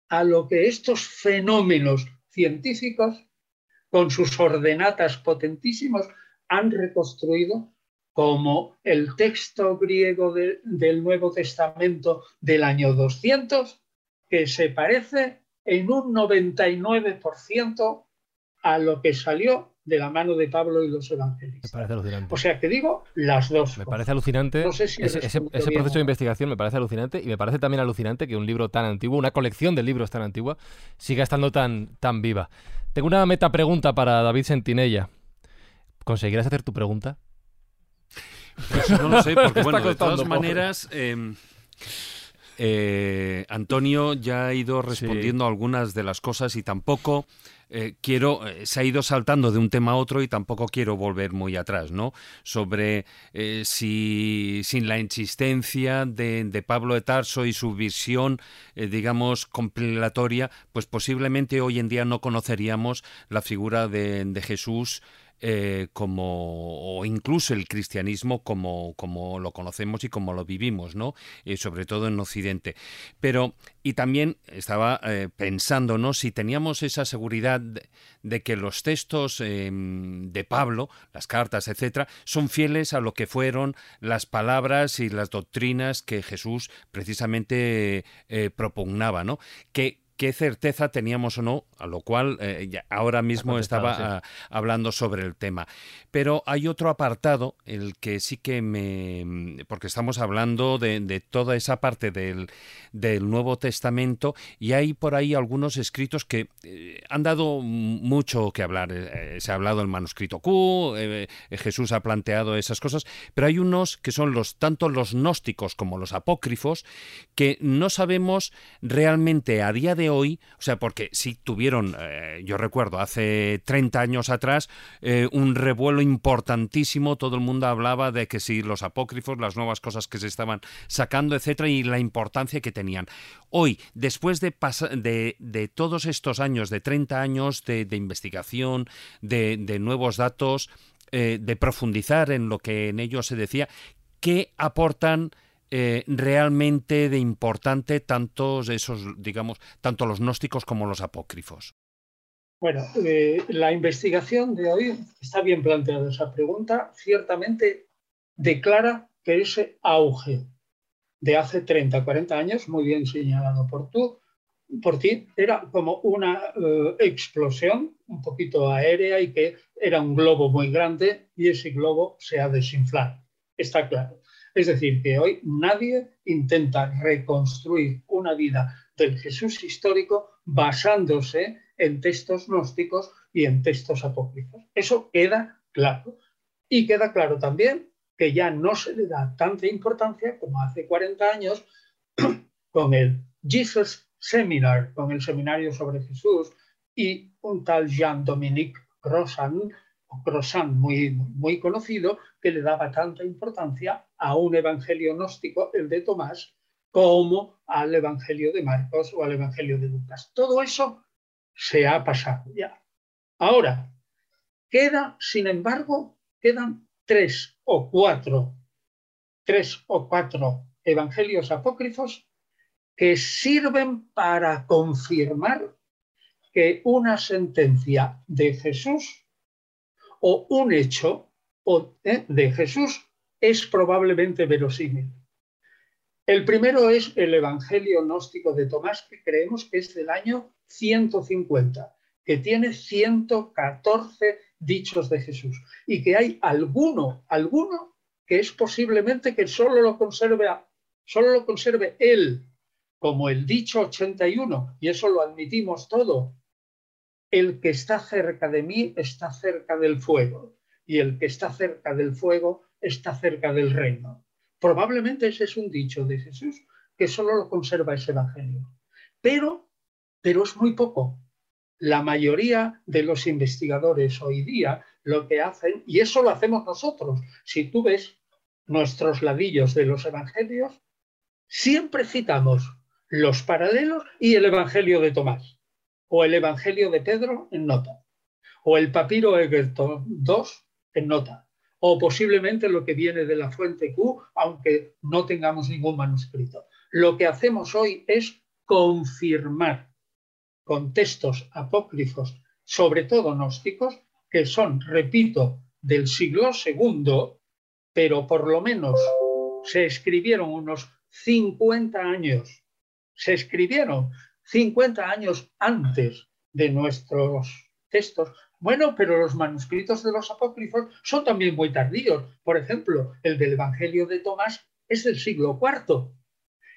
a lo que estos fenómenos científicos, con sus ordenatas potentísimos, han reconstruido como el texto griego del Nuevo Testamento del año 200, que se parece en un 99% a lo que salió de la mano de Pablo y los evangelios. Me parece alucinante. O sea que digo las dos. Me parece alucinante. ese, proceso de investigación me parece alucinante y me parece también alucinante que un libro tan antiguo, una colección de libros tan antigua, siga estando tan, tan viva. Tengo una meta pregunta para David Sentinella. ¿Conseguirás hacer tu pregunta? Pues no lo sé, porque bueno, de todas maneras. Em, Eh, Antonio ya ha ido respondiendo a algunas de las cosas y tampoco eh, quiero, eh, se ha ido saltando de un tema a otro y tampoco quiero volver muy atrás, ¿no? Sobre eh, si sin la insistencia de, Pablo de Tarso y su visión, digamos, compilatoria, pues posiblemente hoy en día no conoceríamos la figura de, de Jesús eh, como o incluso el cristianismo como, como lo conocemos y como lo vivimos, ¿no? Eh, sobre todo en Occidente. Pero, y también estaba eh, pensando, ¿no? Si teníamos esa seguridad de, que los textos em, de Pablo, las cartas, etcétera, son fieles a lo que fueron las palabras y las doctrinas que Jesús precisamente propugnaba, ¿no? Que qué certeza teníamos o no, a lo cual eh, ahora mismo estaba ah, hablando sobre el tema. Pero hay otro apartado, el que sí que me... porque estamos hablando de, toda esa parte del, Nuevo Testamento y hay por ahí algunos escritos que eh, han dado mucho que hablar. Eh, se ha hablado del manuscrito Q, Jesús ha planteado esas cosas, pero hay unos que son los tanto los gnósticos como los apócrifos que no sabemos realmente a día de hoy, o sea, porque sí tuvieron, eh, yo recuerdo, hace 30 años atrás, eh, un revuelo importantísimo, todo el mundo hablaba de que si los apócrifos, las nuevas cosas que se estaban sacando, etcétera, y la importancia que tenían. Hoy, después de, de, de todos estos años, de 30 años de, investigación, de, nuevos datos, eh, de profundizar en lo que en ellos se decía, ¿qué aportan eh, realmente de importante tantos esos, digamos, tanto los gnósticos como los apócrifos? Bueno, eh, la investigación de hoy está bien planteada esa pregunta. Ciertamente declara que ese auge de hace 30, 40 años, muy bien señalado por tú, por ti, era como una eh, explosión un poquito aérea y que era un globo muy grande y ese globo se ha desinflado. Está claro. Es decir, que hoy nadie intenta reconstruir una vida del Jesús histórico basándose en textos gnósticos y en textos apócrifos. Eso queda claro. Y queda claro también que ya no se le da tanta importancia como hace 40 años con el Jesus Seminar, con el seminario sobre Jesús, y un tal Jean-Dominique Grossan Croissant muy, muy conocido, que le daba tanta importancia a un evangelio gnóstico, el de Tomás, como al evangelio de Marcos o al evangelio de Lucas. Todo eso se ha pasado ya. Ahora, queda, sin embargo, quedan tres o cuatro, tres o cuatro evangelios apócrifos que sirven para confirmar que una sentencia de Jesús o un hecho ¿eh? de Jesús es probablemente verosímil. El primero es el Evangelio gnóstico de Tomás, que creemos que es del año 150, que tiene 114 dichos de Jesús y que hay alguno, alguno que es posiblemente que solo lo conserve, solo lo conserve él, como el dicho 81, y eso lo admitimos todo, el que está cerca de mí está cerca del fuego y el que está cerca del fuego está cerca del reino. Probablemente ese es un dicho de Jesús que solo lo conserva ese evangelio. Pero, pero es muy poco. La mayoría de los investigadores hoy día lo que hacen, y eso lo hacemos nosotros, si tú ves nuestros ladillos de los evangelios, siempre citamos los paralelos y el evangelio de Tomás o el Evangelio de Pedro en nota, o el papiro Egerton 2 en nota, o posiblemente lo que viene de la fuente Q, aunque no tengamos ningún manuscrito. Lo que hacemos hoy es confirmar con textos apócrifos, sobre todo gnósticos, que son, repito, del siglo segundo, pero por lo menos se escribieron unos 50 años, se escribieron 50 años antes de nuestros textos. Bueno, pero los manuscritos de los apócrifos son también muy tardíos. Por ejemplo, el del Evangelio de Tomás es del siglo IV.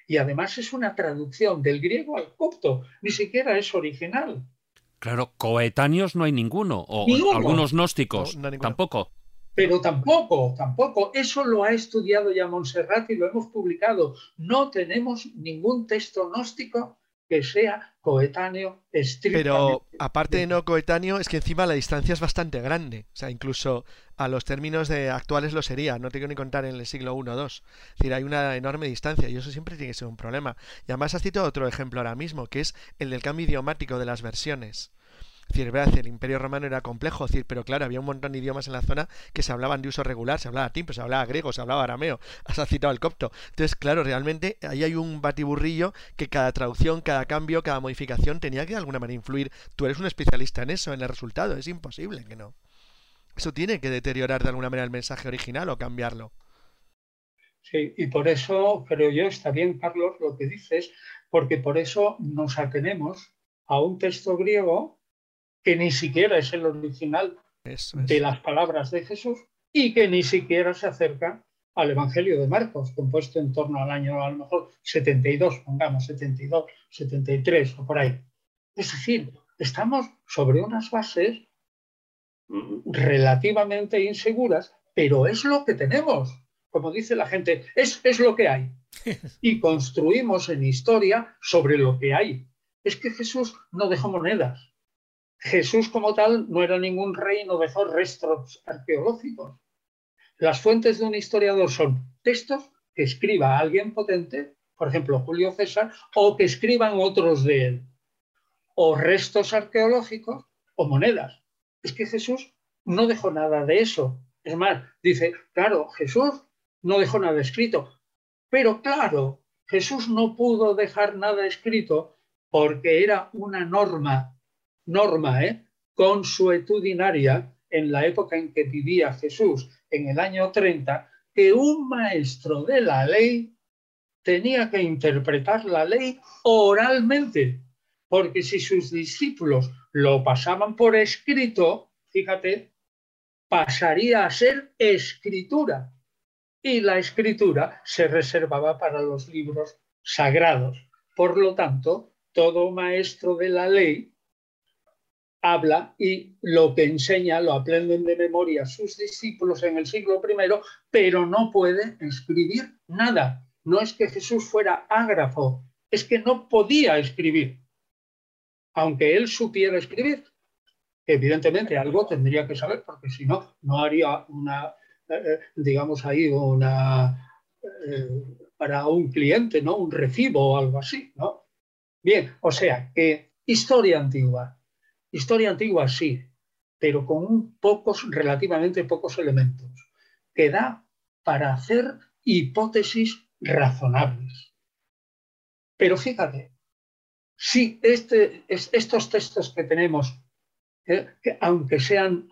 Y además es una traducción del griego al copto, ni siquiera es original. Claro, coetáneos no hay ninguno, o algunos gnósticos tampoco. Pero tampoco, tampoco. Eso lo ha estudiado ya Montserrat y lo hemos publicado. No tenemos ningún texto gnóstico que sea coetáneo estrictamente. Pero aparte de no coetáneo, es que encima la distancia es bastante grande. O sea, incluso a los términos de actuales lo sería. No tengo ni contar en el siglo I o II. Es decir, hay una enorme distancia y eso siempre tiene que ser un problema. Y además has citado otro ejemplo ahora mismo, que es el del cambio idiomático de las versiones. Decir, verdad, el imperio romano era complejo, decir, pero claro, había un montón de idiomas en la zona que se hablaban de uso regular, se hablaba timpo, se hablaba griego, se hablaba arameo, has citado el copto. Entonces, claro, realmente ahí hay un batiburrillo que cada traducción, cada cambio, cada modificación tenía que de alguna manera influir. Tú eres un especialista en eso, en el resultado, es imposible que no. Eso tiene que deteriorar de alguna manera el mensaje original o cambiarlo. Sí, y por eso creo yo, está bien, Carlos, lo que dices, porque por eso nos atenemos a un texto griego que ni siquiera es el original de las palabras de Jesús y que ni siquiera se acerca al Evangelio de Marcos, compuesto en torno al año a lo mejor 72, pongamos 72, 73 o por ahí. Es decir, estamos sobre unas bases relativamente inseguras, pero es lo que tenemos. Como dice la gente, es, es lo que hay. Y construimos en historia sobre lo que hay. Es que Jesús no dejó monedas, Jesús como tal no era ningún rey, no dejó restos arqueológicos. Las fuentes de un historiador son textos que escriba alguien potente, por ejemplo Julio César, o que escriban otros de él, o restos arqueológicos o monedas. Es que Jesús no dejó nada de eso. Es más, dice, claro, Jesús no dejó nada escrito, pero claro, Jesús no pudo dejar nada escrito porque era una norma norma ¿eh? consuetudinaria en la época en que vivía Jesús, en el año 30, que un maestro de la ley tenía que interpretar la ley oralmente, porque si sus discípulos lo pasaban por escrito, fíjate, pasaría a ser escritura. Y la escritura se reservaba para los libros sagrados. Por lo tanto, todo maestro de la ley habla y lo que enseña lo aprenden de memoria sus discípulos en el siglo I, pero no puede escribir nada. No es que Jesús fuera ágrafo, es que no podía escribir. Aunque él supiera escribir, evidentemente algo tendría que saber, porque si no, no haría una, eh, digamos ahí, una, eh, para un cliente, ¿no? Un recibo o algo así, ¿no? Bien, o sea que historia antigua, Historia antigua sí, pero con pocos, relativamente pocos elementos, que da para hacer hipótesis razonables. Pero fíjate, si este, estos textos que tenemos, eh, que aunque sean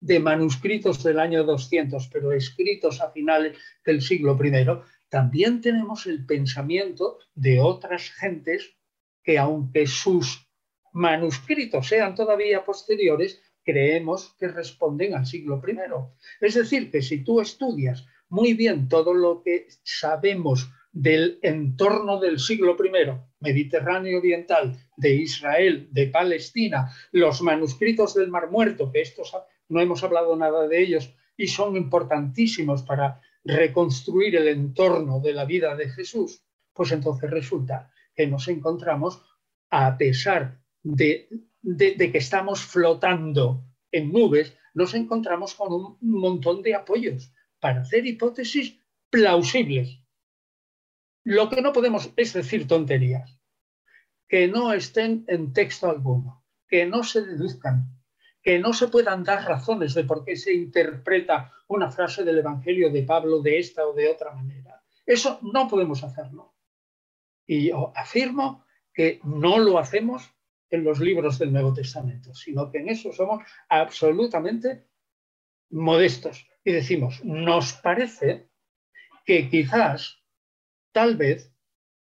de manuscritos del año 200, pero escritos a finales del siglo I, también tenemos el pensamiento de otras gentes que aunque sus manuscritos sean todavía posteriores, creemos que responden al siglo I. Es decir, que si tú estudias muy bien todo lo que sabemos del entorno del siglo I, Mediterráneo Oriental, de Israel, de Palestina, los manuscritos del Mar Muerto, que estos no hemos hablado nada de ellos y son importantísimos para reconstruir el entorno de la vida de Jesús, pues entonces resulta que nos encontramos, a pesar de, que estamos flotando en nubes, nos encontramos con un montón de apoyos para hacer hipótesis plausibles. Lo que no podemos es decir tonterías, que no estén en texto alguno, que no se deduzcan, que no se puedan dar razones de por qué se interpreta una frase del Evangelio de Pablo de esta o de otra manera. Eso no podemos hacerlo. Y yo afirmo que no lo hacemos en los libros del Nuevo Testamento, sino que en eso somos absolutamente modestos. Y decimos, nos parece que quizás, tal vez,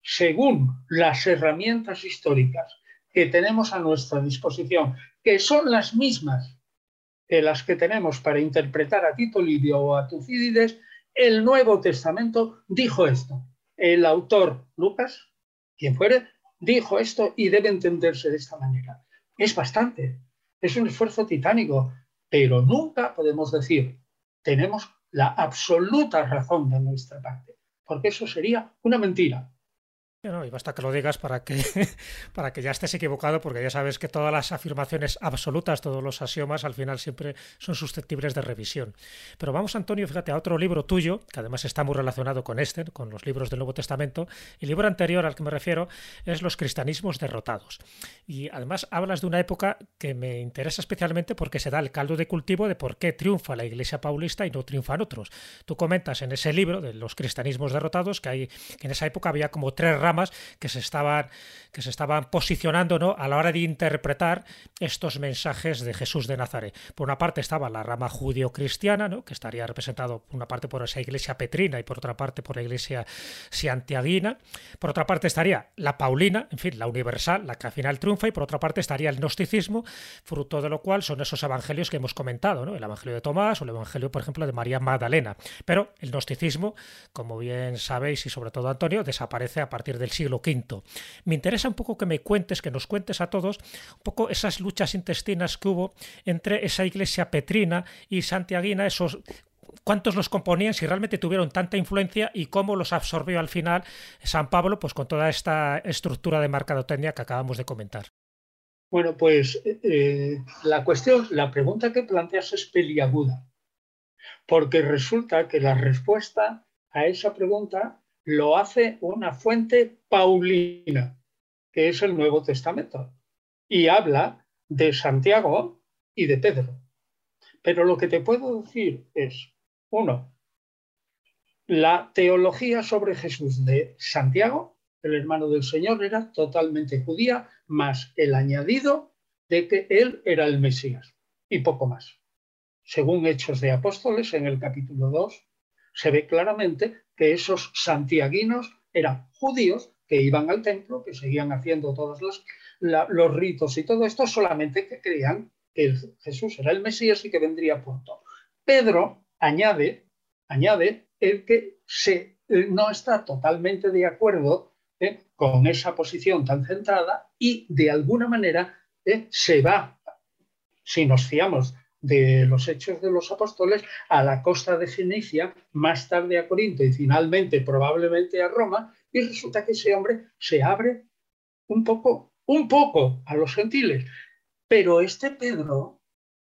según las herramientas históricas que tenemos a nuestra disposición, que son las mismas que las que tenemos para interpretar a Tito Livio o a Tucídides, el Nuevo Testamento dijo esto. El autor Lucas, quien fuere, dijo esto y debe entenderse de esta manera. Es bastante, es un esfuerzo titánico, pero nunca podemos decir tenemos la absoluta razón de nuestra parte, porque eso sería una mentira. Y basta que lo digas para que, para que ya estés equivocado, porque ya sabes que todas las afirmaciones absolutas, todos los axiomas, al final siempre son susceptibles de revisión. Pero vamos, Antonio, fíjate, a otro libro tuyo, que además está muy relacionado con este, con los libros del Nuevo Testamento. El libro anterior al que me refiero es Los cristianismos derrotados. Y además hablas de una época que me interesa especialmente porque se da el caldo de cultivo de por qué triunfa la Iglesia Paulista y no triunfan otros. Tú comentas en ese libro de los cristianismos derrotados que, hay, que en esa época había como tres que se estaban, que se estaban posicionando ¿no? a la hora de interpretar estos mensajes de Jesús de Nazaret. Por una parte estaba la rama judío-cristiana, ¿no? que estaría representado por una parte por esa iglesia petrina y por otra parte por la iglesia santiaguina. Por otra parte estaría la paulina, en fin, la universal, la que al final triunfa, y por otra parte estaría el gnosticismo, fruto de lo cual son esos evangelios que hemos comentado, ¿no? el evangelio de Tomás o el evangelio, por ejemplo, de María Magdalena. Pero el gnosticismo, como bien sabéis y sobre todo Antonio, desaparece a partir del siglo V. Me interesa un poco que me cuentes, que nos cuentes a todos, un poco esas luchas intestinas que hubo entre esa iglesia petrina y santiaguina, esos cuántos los componían, si realmente tuvieron tanta influencia y cómo los absorbió al final San Pablo, pues con toda esta estructura de mercadotecnia que acabamos de comentar. Bueno, pues eh, la cuestión, la pregunta que planteas es peliaguda, porque resulta que la respuesta a esa pregunta lo hace una fuente paulina, que es el Nuevo Testamento, y habla de Santiago y de Pedro. Pero lo que te puedo decir es, uno, la teología sobre Jesús de Santiago, el hermano del Señor, era totalmente judía, más el añadido de que él era el Mesías y poco más. Según Hechos de Apóstoles, en el capítulo 2, se ve claramente que esos santiaguinos eran judíos que iban al templo, que seguían haciendo todos los, ritos y todo esto, solamente que creían que Jesús era el Mesías y que vendría pronto. Pedro añade, añade el que se, no está totalmente de acuerdo ¿eh? con esa posición tan centrada y de alguna manera ¿eh? se va, si nos fiamos de los hechos de los apóstoles a la costa de Fenicia, más tarde a Corinto y finalmente probablemente a Roma, y resulta que ese hombre se abre un poco, un poco a los gentiles. Pero este Pedro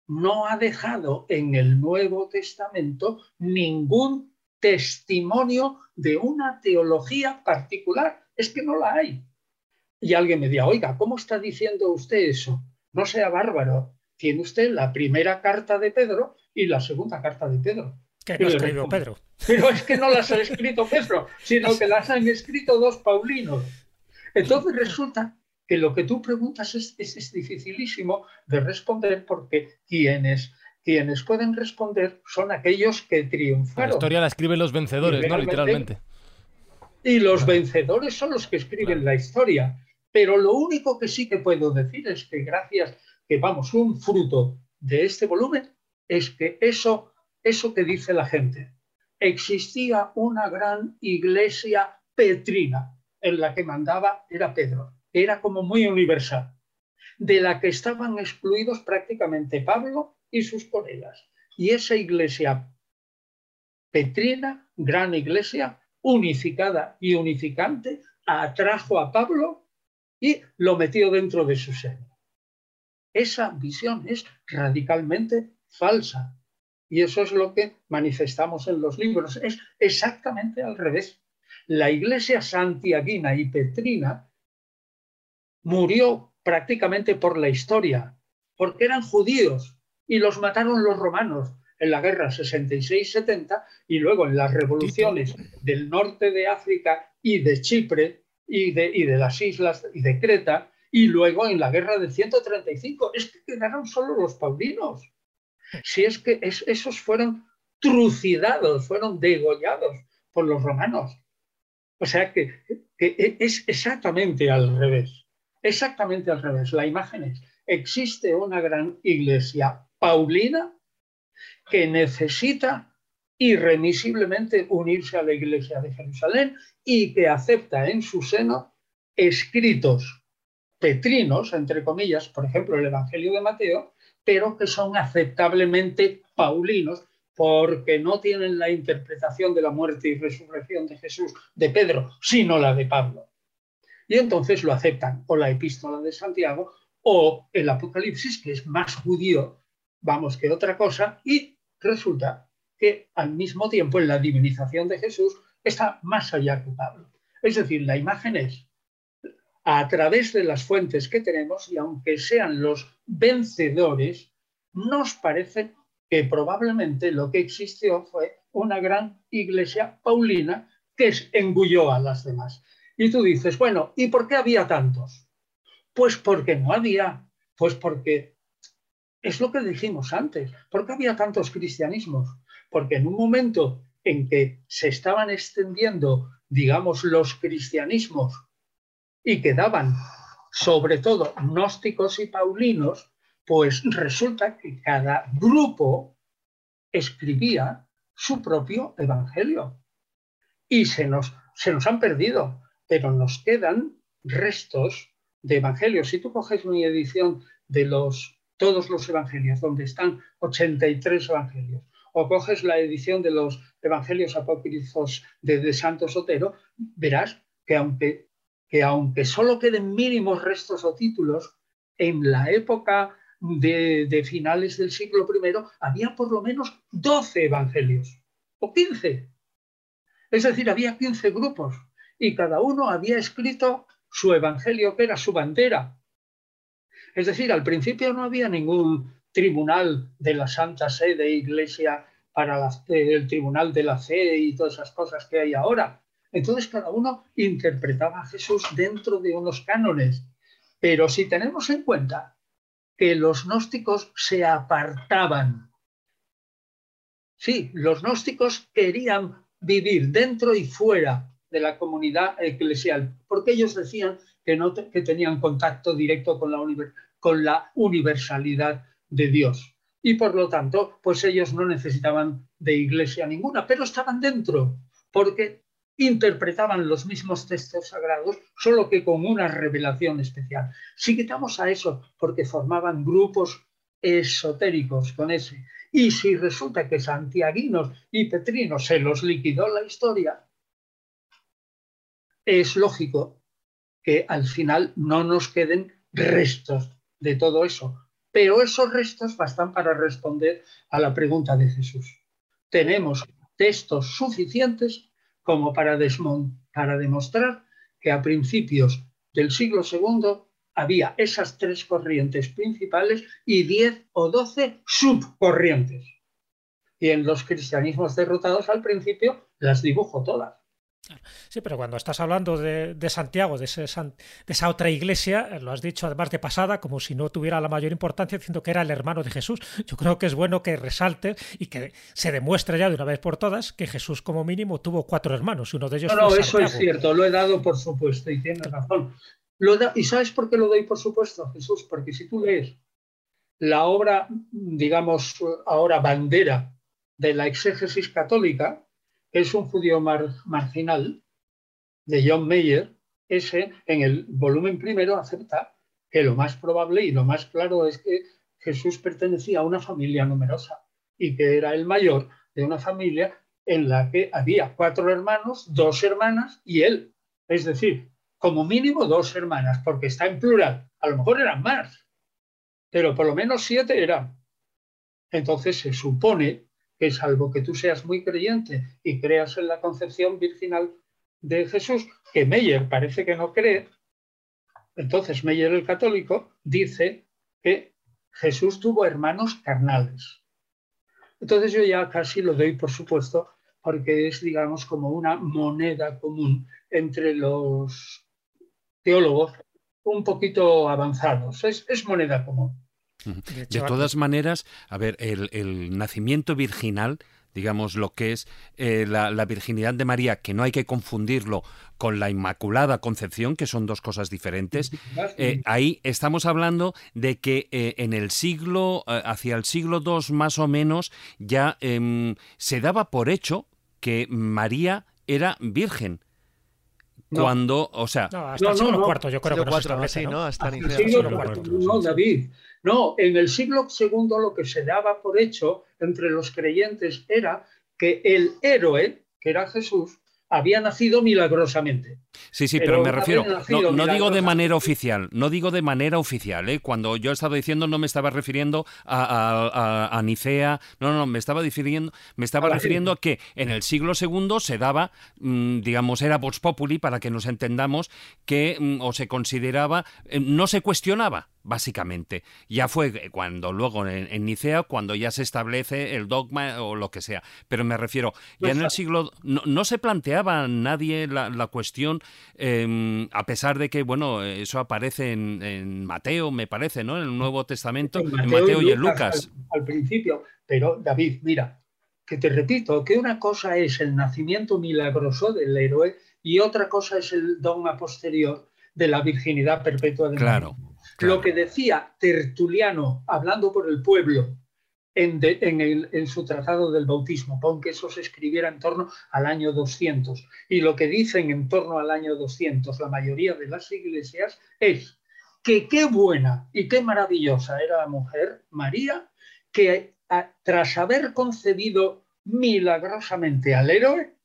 no ha dejado en el Nuevo Testamento ningún testimonio de una teología particular. Es que no la hay. Y alguien me diga, oiga, ¿cómo está diciendo usted eso? No sea bárbaro tiene usted la primera carta de Pedro y la segunda carta de Pedro. Que no ha escrito Pedro. Pero es que no las ha escrito Pedro, sino que las han escrito dos paulinos. Entonces resulta que lo que tú preguntas es, es, dificilísimo de responder porque quienes, quienes pueden responder son aquellos que triunfaron. La historia la escriben los vencedores, ¿no? Literalmente. Y los vencedores son los que escriben la historia. Pero lo único que sí que puedo decir es que gracias vamos, un fruto de este volumen es que eso, eso que dice la gente, existía una gran iglesia petrina en la que mandaba era Pedro, era como muy universal, de la que estaban excluidos prácticamente Pablo y sus colegas. Y esa iglesia petrina, gran iglesia, unificada y unificante, atrajo a Pablo y lo metió dentro de su seno. Esa visión es radicalmente falsa. Y eso es lo que manifestamos en los libros. Es exactamente al revés. La iglesia santiaguina y petrina murió prácticamente por la historia, porque eran judíos y los mataron los romanos en la guerra 66-70 y luego en las revoluciones del norte de África y de Chipre y de, y de las islas y de Creta y luego en la guerra del 135. Es que quedaron solo los paulinos. Si es que esos fueron trucidados, fueron degollados por los romanos. O sea que, que es exactamente al revés. Exactamente al revés. La imagen es, existe una gran iglesia paulina que necesita irremisiblemente unirse a la iglesia de Jerusalén y que acepta en su seno escritos petrinos, entre comillas, por ejemplo, el Evangelio de Mateo, pero que son aceptablemente paulinos porque no tienen la interpretación de la muerte y resurrección de Jesús de Pedro, sino la de Pablo. Y entonces lo aceptan, o la epístola de Santiago, o el Apocalipsis, que es más judío, vamos, que otra cosa, y resulta que al mismo tiempo en la divinización de Jesús está más allá que Pablo. Es decir, la imagen es a través de las fuentes que tenemos y aunque sean los vencedores, nos parece que probablemente lo que existió fue una gran iglesia paulina que engulló a las demás. Y tú dices, bueno, ¿y por qué había tantos? Pues porque no había, pues porque es lo que dijimos antes, ¿por qué había tantos cristianismos? Porque en un momento en que se estaban extendiendo, digamos, los cristianismos y quedaban sobre todo gnósticos y paulinos, pues resulta que cada grupo escribía su propio evangelio. Y se nos, se nos han perdido, pero nos quedan restos de evangelios. Si tú coges mi edición de los, todos los evangelios, donde están 83 evangelios, o coges la edición de los evangelios apócrifos de, de Santo Sotero, verás que aunque, que aunque solo queden mínimos restos o títulos, en la época de, finales del siglo I había por lo menos 12 evangelios o 15. Es decir, había 15 grupos y cada uno había escrito su evangelio, que era su bandera. Es decir, al principio no había ningún tribunal de la Santa Sede Iglesia para el tribunal de la fe y todas esas cosas que hay ahora. Entonces cada uno interpretaba a Jesús dentro de unos cánones. Pero si tenemos en cuenta que los gnósticos se apartaban. Sí, los gnósticos querían vivir dentro y fuera de la comunidad eclesial, porque ellos decían que, no que tenían contacto directo con la, con la universalidad de Dios. Y por lo tanto, pues ellos no necesitaban de iglesia ninguna, pero estaban dentro, porque interpretaban los mismos textos sagrados, solo que con una revelación especial. Si quitamos a eso, porque formaban grupos esotéricos con ese, y si resulta que santiaguinos y petrinos se los liquidó la historia, es lógico que al final no nos queden restos de todo eso. Pero esos restos bastan para responder a la pregunta de Jesús. Tenemos textos suficientes como para, demostrar que a principios del siglo II había esas tres corrientes principales y diez o doce subcorrientes. Y en los cristianismos derrotados al principio las dibujo todas. Sí, pero cuando estás hablando de, Santiago, de, esa otra iglesia, eh, lo has dicho además de pasada, como si no tuviera la mayor importancia, diciendo que era el hermano de Jesús. Yo creo que es bueno que resalte y que se demuestre ya de una vez por todas que Jesús como mínimo tuvo cuatro hermanos y uno de ellos no, no, eso es cierto, lo he dado por supuesto y tienes razón. ¿Y sabes por qué lo doy por supuesto, Jesús? Porque si tú lees la obra, digamos, ahora bandera de la exégesis católica, es un judío marginal de John Mayer, ese en el volumen primero acepta que lo más probable y lo más claro es que Jesús pertenecía a una familia numerosa y que era el mayor de una familia en la que había cuatro hermanos, dos hermanas y él. Es decir, como mínimo dos hermanas, porque está en plural. A lo mejor eran más, pero por lo menos siete eran. Entonces se supone que salvo que tú seas muy creyente y creas en la concepción virginal de Jesús, que Meyer parece que no cree, entonces Meyer el católico dice que Jesús tuvo hermanos carnales. Entonces yo ya casi lo doy por supuesto porque es, digamos, como una moneda común entre los teólogos un poquito avanzados. Es, es moneda común. De, todas maneras, a ver, el, nacimiento virginal digamos, lo que es eh, la, virginidad de María, que no hay que confundirlo con la Inmaculada Concepción, que son dos cosas diferentes. Eh, ahí estamos hablando de que eh, en el siglo, hacia el siglo II más o menos, ya em, se daba por hecho que María era virgen. Cuando, o sea, hasta el siglo IV, yo creo que no se establece, ¿no? Hasta el siglo IV, no, David. No, en el siglo II lo que se daba por hecho entre los creyentes era que el héroe, que era Jesús, había nacido milagrosamente. Sí, sí, pero, me refiero, no, digo de manera oficial, no digo de manera oficial, ¿eh? cuando yo he estado diciendo no me estaba refiriendo a, Nicea, no, no, me estaba refiriendo, me estaba refiriendo a que en el siglo II se daba, mm, digamos, era vox populi, para que nos entendamos, que mm, o se consideraba, eh, no se cuestionaba, básicamente. Ya fue cuando luego en, Nicea, cuando ya se establece el dogma o lo que sea. Pero me refiero, ya en el siglo no, se planteaba nadie la, cuestión, em, a pesar de que, bueno, eso aparece en, Mateo, me parece, ¿no? En el Nuevo Testamento, en Mateo, y, en Lucas. Al, principio, pero David, mira, que te repito, que una cosa es el nacimiento milagroso del héroe y otra cosa es el dogma posterior de la virginidad perpetua de Claro. Lo que decía Tertuliano, hablando por el pueblo, en, su tratado del bautismo, pon que eso se escribiera en torno al año 200. Y lo que dicen en torno al año 200 la mayoría de las iglesias es que qué buena y qué maravillosa era la mujer, María, que tras haber concebido milagrosamente al héroe,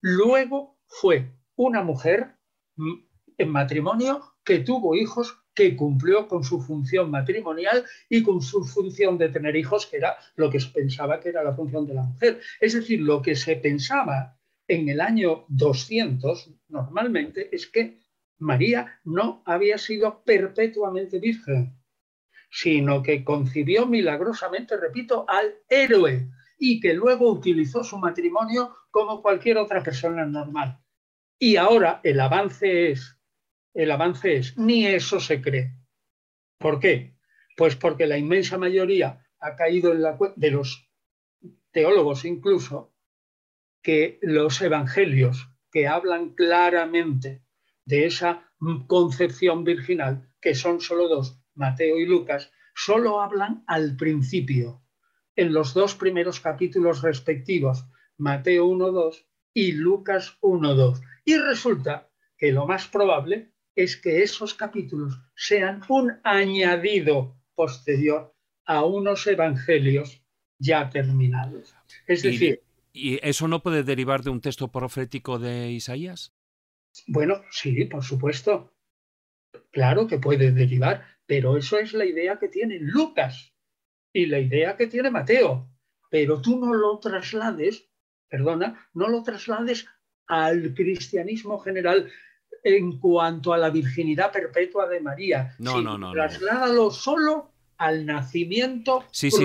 luego fue una mujer mm, en matrimonio que tuvo hijos que cumplió con su función matrimonial y con su función de tener hijos, que era lo que se pensaba que era la función de la mujer. Es decir, lo que se pensaba en el año 200 normalmente es que María no había sido perpetuamente virgen, sino que concibió milagrosamente, repito, al héroe y que luego utilizó su matrimonio como cualquier otra persona normal. Y ahora el avance es el avance es, ni eso se cree. ¿Por qué? Pues porque la inmensa mayoría ha caído en la de los teólogos incluso que los evangelios que hablan claramente de esa concepción virginal, que son solo dos, Mateo y Lucas, solo hablan al principio, en los dos primeros capítulos respectivos, Mateo 1.2 y Lucas 1.2. Y resulta que lo más probable es que esos capítulos sean un añadido posterior a unos evangelios ya terminados. Es decir... ¿Y eso no puede derivar de un texto profético de Isaías? Bueno, sí, por supuesto. Claro que puede derivar, pero eso es la idea que tiene Lucas y la idea que tiene Mateo. Pero tú no lo traslades, perdona, no lo traslades al cristianismo general en cuanto a la virginidad perpetua de María. No, no, no. Trasládalo solo al nacimiento sí, sí,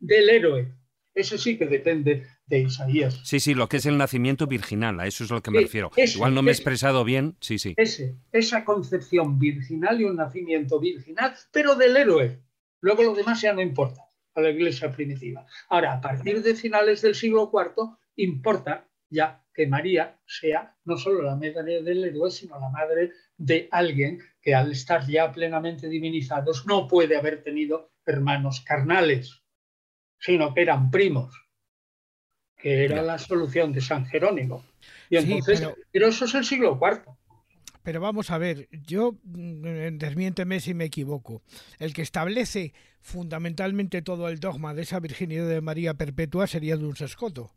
del héroe. Eso sí que depende de Isaías. Sí, sí, lo que es el nacimiento virginal, a eso es lo que me refiero. Igual no me he expresado bien, sí, sí. Ese, esa concepción virginal y un nacimiento virginal, pero del héroe. Luego lo demás ya no importa a la iglesia primitiva. Ahora, a partir de finales del siglo IV, importa ya que María sea no solo la madre del héroe, sino la madre de alguien que al estar ya plenamente divinizados no puede haber tenido hermanos carnales, sino que eran primos, que era la solución de San Jerónimo. Y entonces, pero... eso es el siglo IV. Pero vamos a ver, yo, mm, desmiénteme si me equivoco, el que establece fundamentalmente todo el dogma de esa virginidad de María perpetua sería Duns Escoto.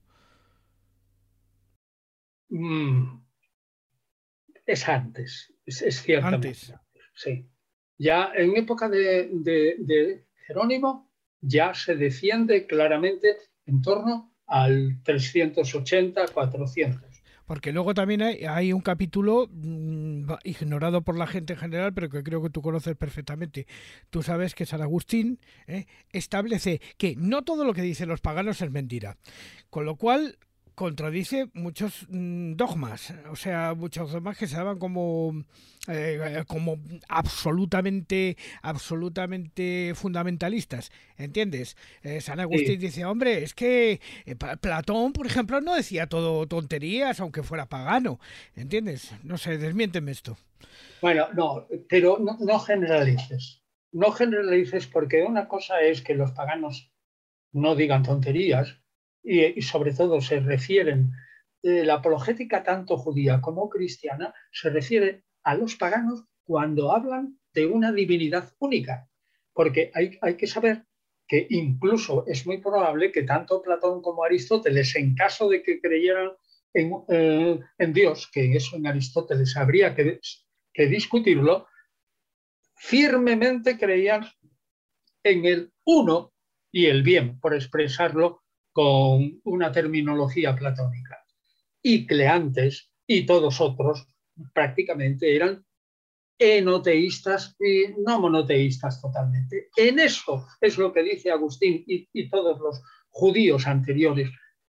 Mm, es antes, es, cierto. Antes. Sí. Ya en época de, Jerónimo ya se defiende claramente en torno al 380, 400. Porque luego también hay, un capítulo mm, ignorado por la gente en general, pero que creo que tú conoces perfectamente. Tú sabes que San Agustín ¿eh? establece que no todo lo que dicen los paganos es mentira. Con lo cual, contradice muchos mm, dogmas, o sea, muchos dogmas que se daban como, eh, como absolutamente, absolutamente fundamentalistas, ¿entiendes? Eh, San Agustín dice, hombre, es que eh, Platón, por ejemplo, no decía todo tonterías, aunque fuera pagano, ¿entiendes? No sé, desmiénteme esto. Bueno, no, pero no, no generalices, no generalices porque una cosa es que los paganos no digan tonterías, y, sobre todo se refieren, eh, la apologética tanto judía como cristiana se refiere a los paganos cuando hablan de una divinidad única. porque hay, hay que saber que incluso es muy probable que tanto Platón como Aristóteles, en caso de que creyeran en, eh, en Dios, que eso en Aristóteles habría que, que discutirlo, firmemente creían en el uno y el bien, por expresarlo con una terminología platónica. Y Cleantes y todos otros prácticamente eran enoteístas y no monoteístas totalmente. En eso es lo que dice Agustín y, todos los judíos anteriores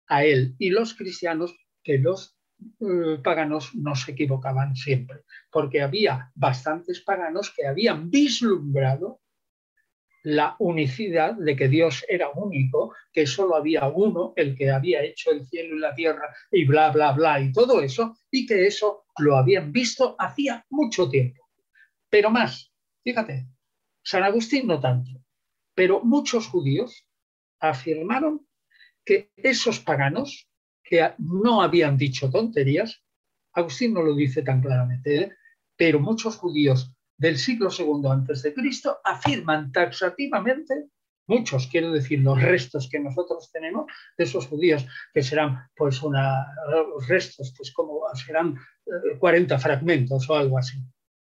a él y los cristianos, que los eh, paganos no se equivocaban siempre, porque había bastantes paganos que habían vislumbrado la unicidad de que Dios era único, que solo había uno, el que había hecho el cielo y la tierra y bla, bla, bla y todo eso, y que eso lo habían visto hacía mucho tiempo. Pero más, fíjate, San Agustín no tanto, pero muchos judíos afirmaron que esos paganos que no habían dicho tonterías, Agustín no lo dice tan claramente, ¿eh? pero muchos judíos del siglo II Cristo afirman taxativamente, muchos quiero decir los restos que nosotros tenemos de esos judíos que serán pues una restos pues como serán 40 eh, fragmentos o algo así.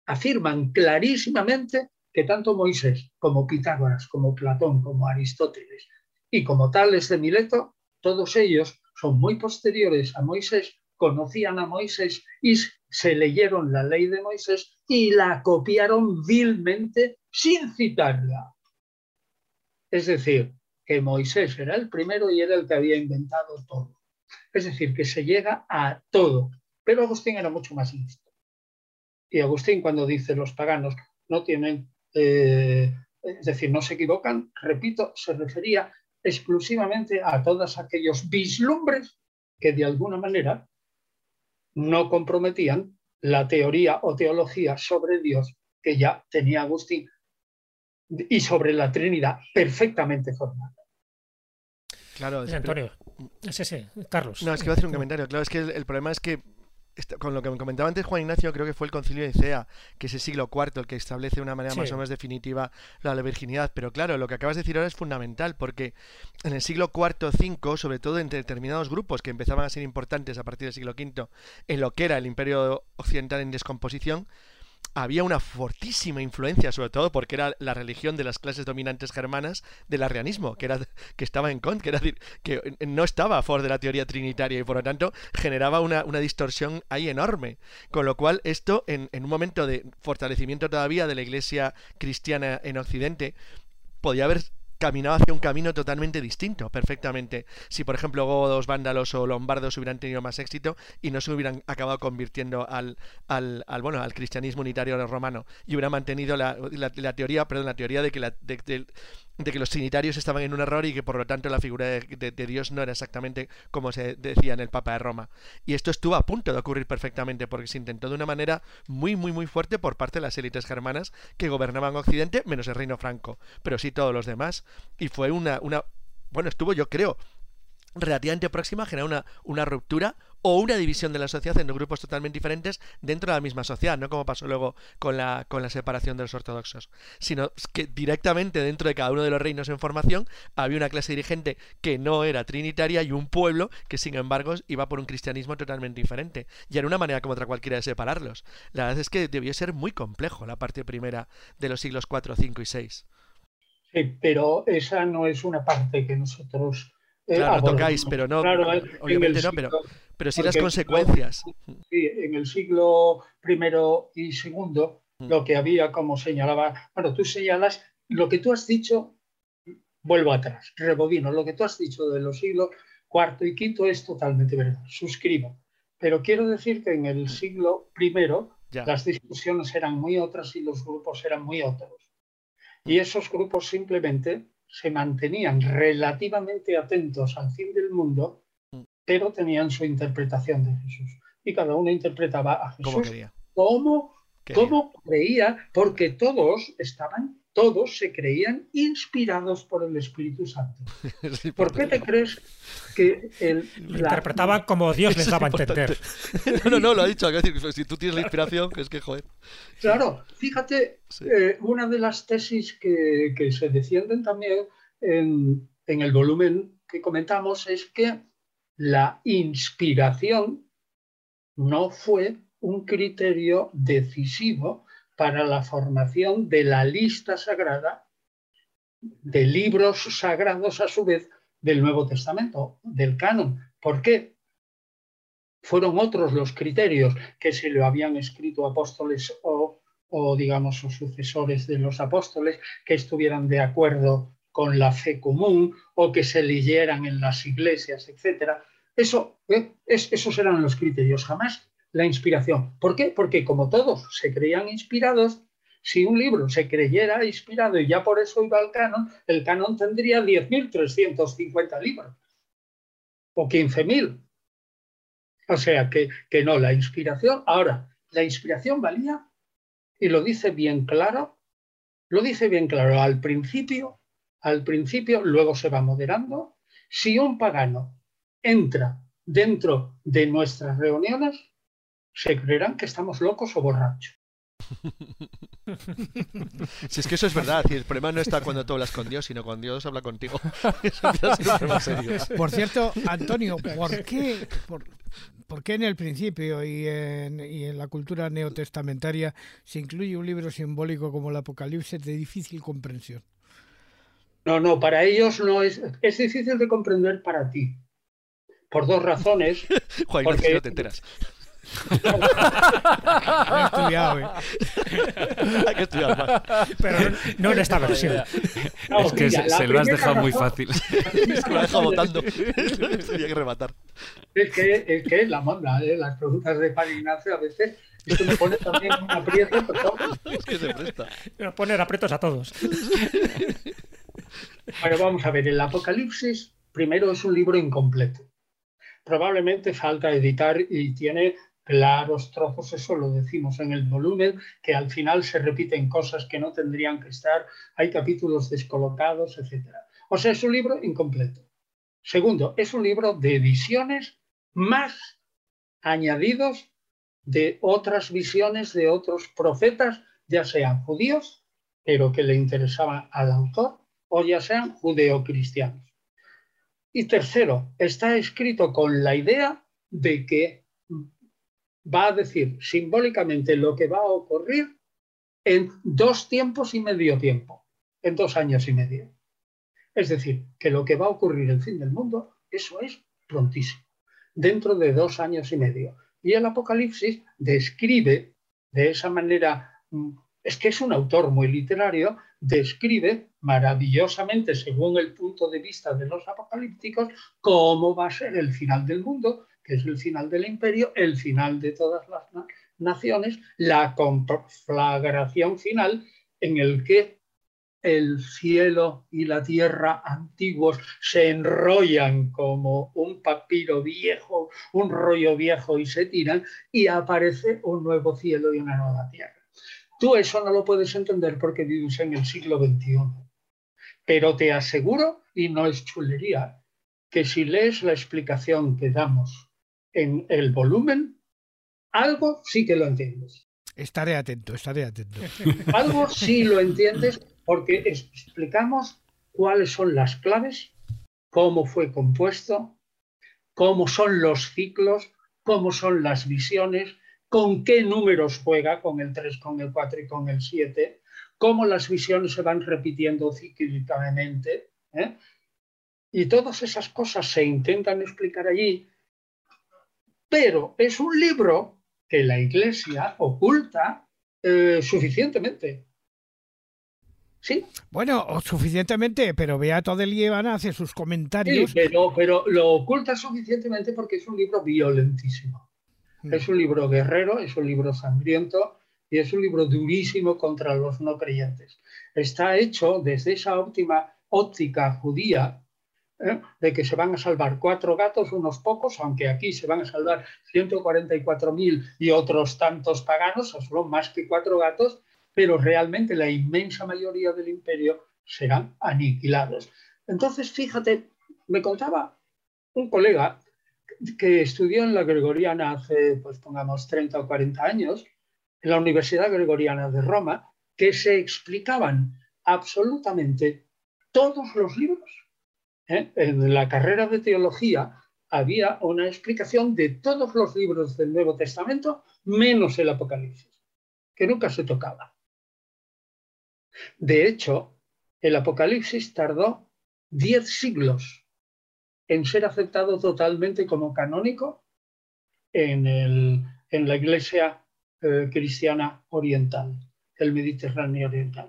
Afirman clarísimamente que tanto Moisés como Pitágoras, como Platón, como Aristóteles y como Tales de Mileto, todos ellos son muy posteriores a Moisés, conocían a Moisés y se leyeron la ley de Moisés y la copiaron vilmente sin citarla. Es decir, que Moisés era el primero y era el que había inventado todo. Es decir, que se llega a todo. Pero Agustín era mucho más listo. Y Agustín cuando dice los paganos no tienen, eh, es decir, no se equivocan, repito, se refería exclusivamente a todos aquellos vislumbres que de alguna manera no comprometían la teoría o teología sobre Dios que ya tenía Agustín y sobre la Trinidad perfectamente formada. Claro, Antonio. Sí, sí, Carlos. No, es que voy a hacer un comentario. Claro, es que el problema es que con lo que me comentaba antes Juan Ignacio, creo que fue el concilio de Nicea, que es el siglo IV el que establece de una manera más o menos definitiva la, virginidad. Pero claro, lo que acabas de decir ahora es fundamental, porque en el siglo IV V, sobre todo entre determinados grupos que empezaban a ser importantes a partir del siglo V, en lo que era el imperio occidental en descomposición, había una fortísima influencia, sobre todo porque era la religión de las clases dominantes germanas del arrianismo, que, era, que estaba en contra, que, era, que no estaba a favor de la teoría trinitaria y por lo tanto generaba una, distorsión ahí enorme. Con lo cual, esto, en, en un momento de fortalecimiento todavía de la iglesia cristiana en Occidente, podía haber caminaba hacia un camino totalmente distinto, perfectamente. Si, por ejemplo, godos, vándalos o lombardos hubieran tenido más éxito y no se hubieran acabado convirtiendo al, al, bueno, al cristianismo unitario romano y hubieran mantenido la, teoría, perdón, la teoría de que, la, que los trinitarios estaban en un error y que por lo tanto la figura de, Dios no era exactamente como se decía en el Papa de Roma. Y esto estuvo a punto de ocurrir perfectamente porque se intentó de una manera muy, muy, muy fuerte por parte de las élites germanas que gobernaban Occidente, menos el reino franco, pero sí todos los demás. Y fue una, una bueno, estuvo yo creo relativamente próxima a generar una, una ruptura o una división de la sociedad en grupos totalmente diferentes dentro de la misma sociedad, no como pasó luego con la, con la separación de los ortodoxos, sino que directamente dentro de cada uno de los reinos en formación había una clase dirigente que no era trinitaria y un pueblo que sin embargo iba por un cristianismo totalmente diferente. Y era una manera como otra cualquiera de separarlos. La verdad es que debió ser muy complejo la parte primera de los siglos 4, 5 y 6. Sí, pero esa no es una parte que nosotros eh, claro, tocáis, pero no, obviamente no, pero, pero sí las consecuencias. Sí, en el siglo I y II, mm. lo que había, como señalaba, bueno, tú señalas, lo que tú has dicho, vuelvo atrás, rebobino, lo que tú has dicho de los siglos IV y V es totalmente verdad, suscribo. Pero quiero decir que en el siglo I las discusiones eran muy otras y los grupos eran muy otros. Y esos grupos simplemente se mantenían relativamente atentos al fin del mundo, mm. pero tenían su interpretación de Jesús. Y cada uno interpretaba a Jesús como, creía, porque todos estaban todos se creían inspirados por el Espíritu Santo. ¿Por qué te crees que el, Lo interpretaban como Dios les daba a entender? No, no, no, lo ha dicho. quiero decir, Si tú tienes la inspiración, que es que joder. Claro, fíjate, Sí. eh, una de las tesis que, que se defienden también en, en el volumen que comentamos es que la inspiración no fue un criterio decisivo para la formación de la lista sagrada de libros sagrados a su vez del Nuevo Testamento, del canon. ¿Por qué? Fueron otros los criterios que se lo habían escrito apóstoles o, digamos, sucesores de los apóstoles que estuvieran de acuerdo con la fe común o que se leyeran en las iglesias, etcétera. Eso, ¿eh? es, esos eran los criterios, jamás la inspiración. ¿Por qué? Porque como todos se creían inspirados, si un libro se creyera inspirado y ya por eso iba al canon, el canon tendría 10.350 libros o 15.000. O sea que, que no, la inspiración. Ahora, la inspiración valía, y lo dice bien claro, lo dice bien claro al principio, al principio, luego se va moderando. Si un pagano entra dentro de nuestras reuniones, se creerán que estamos locos o borrachos. Si es que eso es verdad, y el problema no está cuando tú hablas con Dios, sino cuando Dios habla contigo. Eso serio. Por cierto, Antonio, ¿por qué, por, por qué en el principio y en, y en la cultura neotestamentaria se incluye un libro simbólico como el Apocalipsis de difícil comprensión? No, no, para ellos no es, es difícil de comprender para ti. Por dos razones. Juan, Porque- no te enteras. No he estudiado, ¿eh? Hay que estudiar más. Pero no, en esta versión. No, es que mira, se, lo has dejado muy razón fácil. Es que me ha dejado votando. Tenía que rematar. Es que, es que la manda, ¿eh? las preguntas de Padre Ignacio a veces esto me pone también un aprieto, Es que se presta. Nos poner aprietos a todos. Bueno, vamos a ver, el Apocalipsis primero es un libro incompleto. Probablemente falta editar y tiene claros trozos, eso lo decimos en el volumen, que al final se repiten cosas que no tendrían que estar, hay capítulos descolocados, etc. O sea, es un libro incompleto. Segundo, es un libro de visiones más añadidos de otras visiones de otros profetas, ya sean judíos, pero que le interesaban al autor, o ya sean judeocristianos. Y tercero, está escrito con la idea de que va a decir simbólicamente lo que va a ocurrir en dos tiempos y medio tiempo, en dos años y medio. Es decir, que lo que va a ocurrir el fin del mundo, eso es prontísimo, dentro de dos años y medio. Y el Apocalipsis describe de esa manera, mm, es que es un autor muy literario, describe maravillosamente, según el punto de vista de los apocalípticos, cómo va a ser el final del mundo, que es el final del imperio, el final de todas las na- naciones, la conflagración final en el que el cielo y la tierra antiguos se enrollan como un papiro viejo, un rollo viejo y se tiran y aparece un nuevo cielo y una nueva tierra. Tú eso no lo puedes entender porque vives en el siglo XXI. Pero te aseguro, y no es chulería, que si lees la explicación que damos en el volumen, algo sí que lo entiendes. Estaré atento, estaré atento. Algo sí lo entiendes porque explicamos cuáles son las claves, cómo fue compuesto, cómo son los ciclos, cómo son las visiones, con qué números juega, con el 3, con el 4 y con el 7, cómo las visiones se van repitiendo cíclicamente. ¿eh? Y todas esas cosas se intentan explicar allí, pero es un libro que la Iglesia oculta eh, suficientemente. Sí, Bueno, o suficientemente, pero Beato de Liébana hace sus sí, comentarios. pero, pero lo oculta suficientemente porque es un libro violentísimo. Mm. Es un libro guerrero, es un libro sangriento y es un libro durísimo contra los no creyentes. Está hecho desde esa óptima óptica judía ¿eh? de que se van a salvar cuatro gatos, unos pocos, aunque aquí se van a salvar 144.000 y otros tantos paganos, o solo más que cuatro gatos, pero realmente la inmensa mayoría del imperio serán aniquilados. Entonces, fíjate, me contaba un colega que estudió en la Gregoriana hace, pues pongamos, 30 o 40 años, en la Universidad Gregoriana de Roma, que se explicaban absolutamente todos los libros. ¿Eh? En la carrera de teología había una explicación de todos los libros del Nuevo Testamento, menos el Apocalipsis, que nunca se tocaba. De hecho, el Apocalipsis tardó diez siglos en ser aceptado totalmente como canónico en, en la Iglesia eh, cristiana oriental, el Mediterráneo oriental.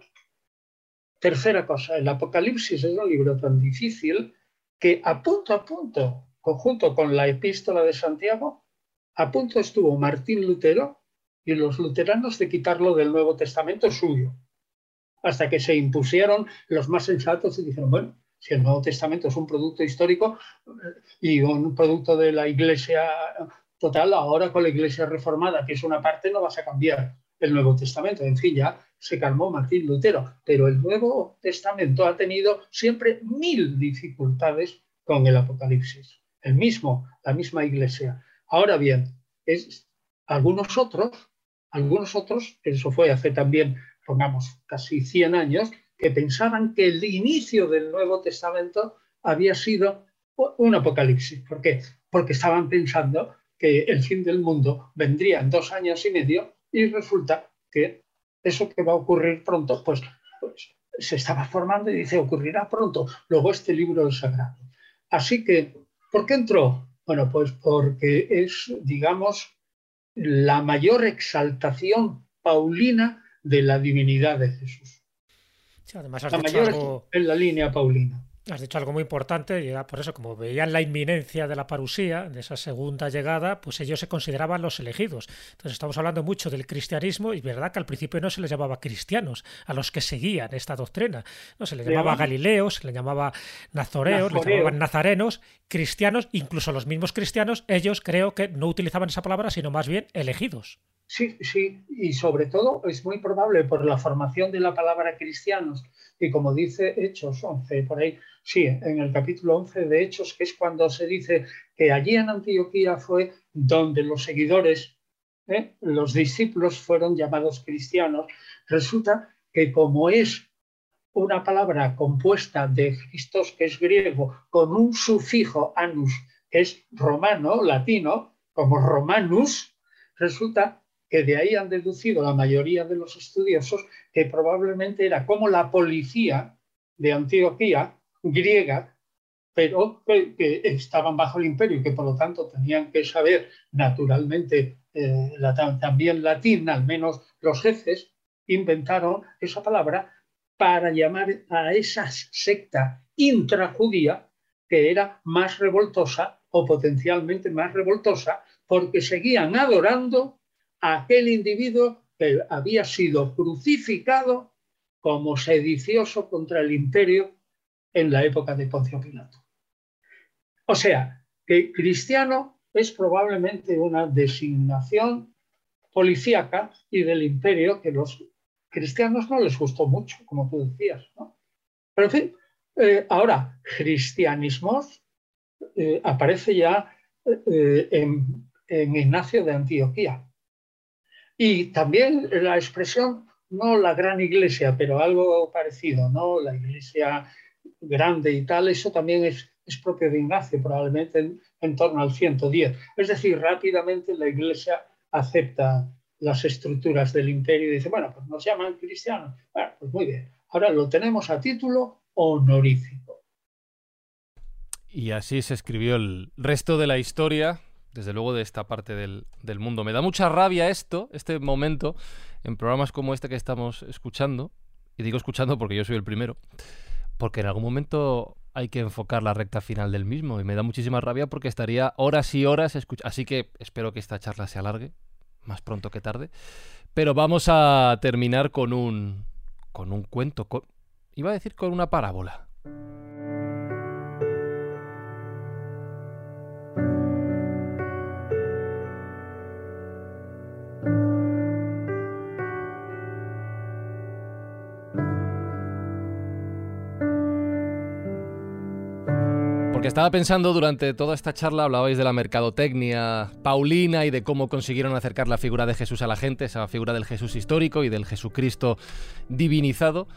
Tercera cosa, el Apocalipsis es un libro tan difícil que a punto a punto, conjunto con la epístola de Santiago, a punto estuvo Martín Lutero y los luteranos de quitarlo del Nuevo Testamento suyo, hasta que se impusieron los más sensatos y dijeron, bueno, si el Nuevo Testamento es un producto histórico eh, y un producto de la Iglesia total, ahora con la Iglesia reformada, que es una parte, no vas a cambiar el Nuevo Testamento. En fin, ya se calmó Martín Lutero, pero el Nuevo Testamento ha tenido siempre mil dificultades con el Apocalipsis. El mismo, la misma Iglesia. Ahora bien, es, algunos otros, algunos otros, eso fue hace también, pongamos, casi 100 años, que pensaban que el inicio del Nuevo Testamento había sido un apocalipsis. ¿Por qué? Porque estaban pensando que el fin del mundo vendría en dos años y medio y resulta que eso que va a ocurrir pronto, pues, pues, se estaba formando y dice, ocurrirá pronto. Luego este libro es sagrado. Así que, ¿por qué entró? Bueno, pues porque es, digamos, la mayor exaltación paulina de la divinidad de Jesús. además la mayor en la línea paulina. Has dicho algo muy importante y era por eso, como veían la inminencia de la parusía, de esa segunda llegada, pues ellos se consideraban los elegidos. Entonces estamos hablando mucho del cristianismo y verdad que al principio no se les llamaba cristianos, a los que seguían esta doctrina. No, se les llamaba Galileos, se les llamaba Nazoreos, se les llamaban Nazarenos, cristianos, incluso los mismos cristianos, ellos creo que no utilizaban esa palabra, sino más bien elegidos. Sí, sí, y sobre todo es muy probable por la formación de la palabra cristianos, y como dice Hechos 11, por ahí, sí, en el capítulo 11 de Hechos, que es cuando se dice que allí en Antioquía fue donde los seguidores, ¿eh? los discípulos fueron llamados cristianos, resulta que como es una palabra compuesta de Christos, que es griego, con un sufijo anus, que es romano, latino, como romanus, resulta que de ahí han deducido la mayoría de los estudiosos que probablemente era como la policía de Antioquía griega, pero que, estaban bajo el imperio y que por lo tanto tenían que saber naturalmente eh, también latín, al menos los jefes, inventaron esa palabra para llamar a esa secta intrajudía que era más revoltosa o potencialmente más revoltosa porque seguían adorando aquel individuo que había sido crucificado como sedicioso contra el imperio en la época de Poncio Pilato. O sea, que cristiano es probablemente una designación policíaca y del imperio que los cristianos no les gustó mucho, como tú decías. Pero en fin, eh, ahora, cristianismos eh, aparece ya eh, en, en Ignacio de Antioquía. Y también la expresión, no la gran iglesia, pero algo parecido, ¿no? La iglesia grande y tal, eso también es, es propio de Ignacio, probablemente en, torno al 110. Es decir, rápidamente la iglesia acepta las estructuras del imperio y dice, bueno, pues nos llaman cristianos. Bueno, pues muy bien. Ahora lo tenemos a título honorífico. Y así se escribió el resto de la historia desde luego de esta parte del, mundo. Me da mucha rabia esto, este momento, en programas como este que estamos escuchando, y digo escuchando porque yo soy el primero, porque en algún momento hay que enfocar la recta final del mismo, y me da muchísima rabia porque estaría horas y horas escuchando. Así que espero que esta charla se alargue, más pronto que tarde. Pero vamos a terminar con un, con un cuento, iba a decir con una parábola. Estaba pensando durante toda esta charla, hablabais de la mercadotecnia paulina y de cómo consiguieron acercar la figura de Jesús a la gente, esa figura del Jesús histórico y del Jesucristo divinizado.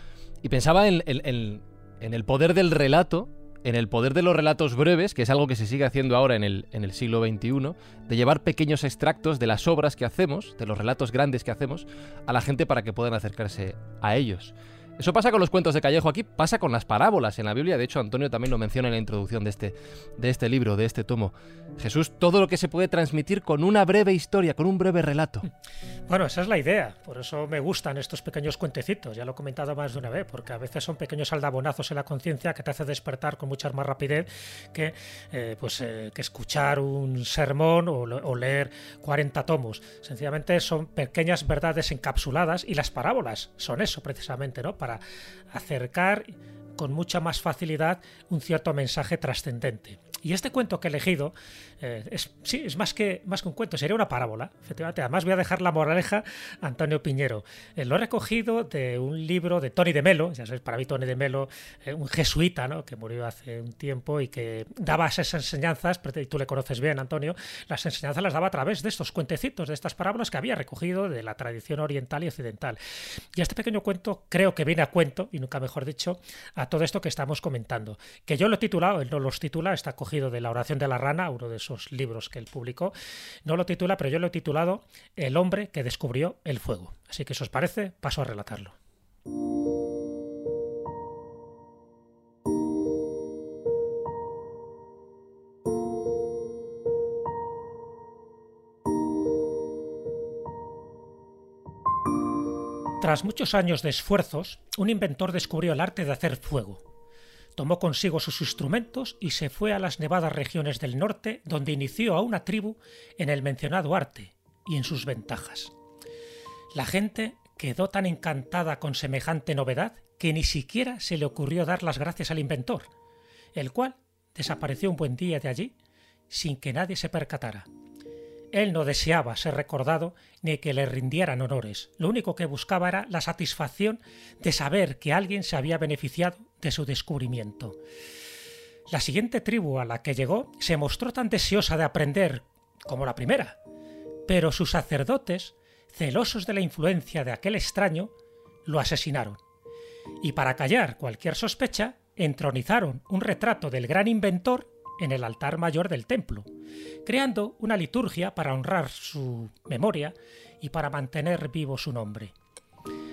Y pensaba en, en el poder del relato en el poder de los relatos breves, que es algo que se sigue haciendo ahora en el, en el siglo XXI, de llevar pequeños extractos de las obras que hacemos, de los relatos grandes que hacemos, a la gente para que puedan acercarse a ellos. Eso pasa con los cuentos de Callejo aquí, pasa con las parábolas en la Biblia. De hecho, Antonio también lo menciona en la introducción de este, de este libro, de este tomo. Jesús, todo lo que se puede transmitir con una breve historia, con un breve relato. Bueno, esa es la idea. Por eso me gustan estos pequeños cuentecitos. Ya lo he comentado más de una vez, porque a veces son pequeños aldabonazos en la conciencia que te hace despertar con mucha más rapidez que, eh, pues, eh, que escuchar un sermón o, leer 40 tomos. Sencillamente son pequeñas verdades encapsuladas y las parábolas son eso precisamente, ¿no? Acercar con mucha más facilidad un cierto mensaje trascendente. Y este cuento que he elegido eh, es, sí, es más que, más que un cuento, sería una parábola, efectivamente. Además voy a dejar la moraleja a Antonio Piñero. Eh, lo he recogido de un libro de Tony de Melo, ya sabes, para mí Tony de Melo, eh, un jesuita, ¿no? que murió hace un tiempo y que daba esas enseñanzas, pero tú le conoces bien, Antonio, las enseñanzas las daba a través de estos cuentecitos, de estas parábolas que había recogido de la tradición oriental y occidental. Y este pequeño cuento creo que viene a cuento, y nunca mejor dicho, a todo esto que estamos comentando. Que yo lo he titulado, él no los titula, está cogido de La oración de la rana, uno de esos libros que él publicó. No lo titula, pero yo lo he titulado El hombre que descubrió el fuego. Así que si os parece, paso a relatarlo. Tras muchos años de esfuerzos, un inventor descubrió el arte de hacer fuego tomó consigo sus instrumentos y se fue a las nevadas regiones del norte, donde inició a una tribu en el mencionado arte y en sus ventajas. La gente quedó tan encantada con semejante novedad que ni siquiera se le ocurrió dar las gracias al inventor, el cual desapareció un buen día de allí sin que nadie se percatara. Él no deseaba ser recordado ni que le rindieran honores. Lo único que buscaba era la satisfacción de saber que alguien se había beneficiado de su descubrimiento. La siguiente tribu a la que llegó se mostró tan deseosa de aprender como la primera, pero sus sacerdotes, celosos de la influencia de aquel extraño, lo asesinaron. Y para callar cualquier sospecha, entronizaron un retrato del gran inventor en el altar mayor del templo, creando una liturgia para honrar su memoria y para mantener vivo su nombre.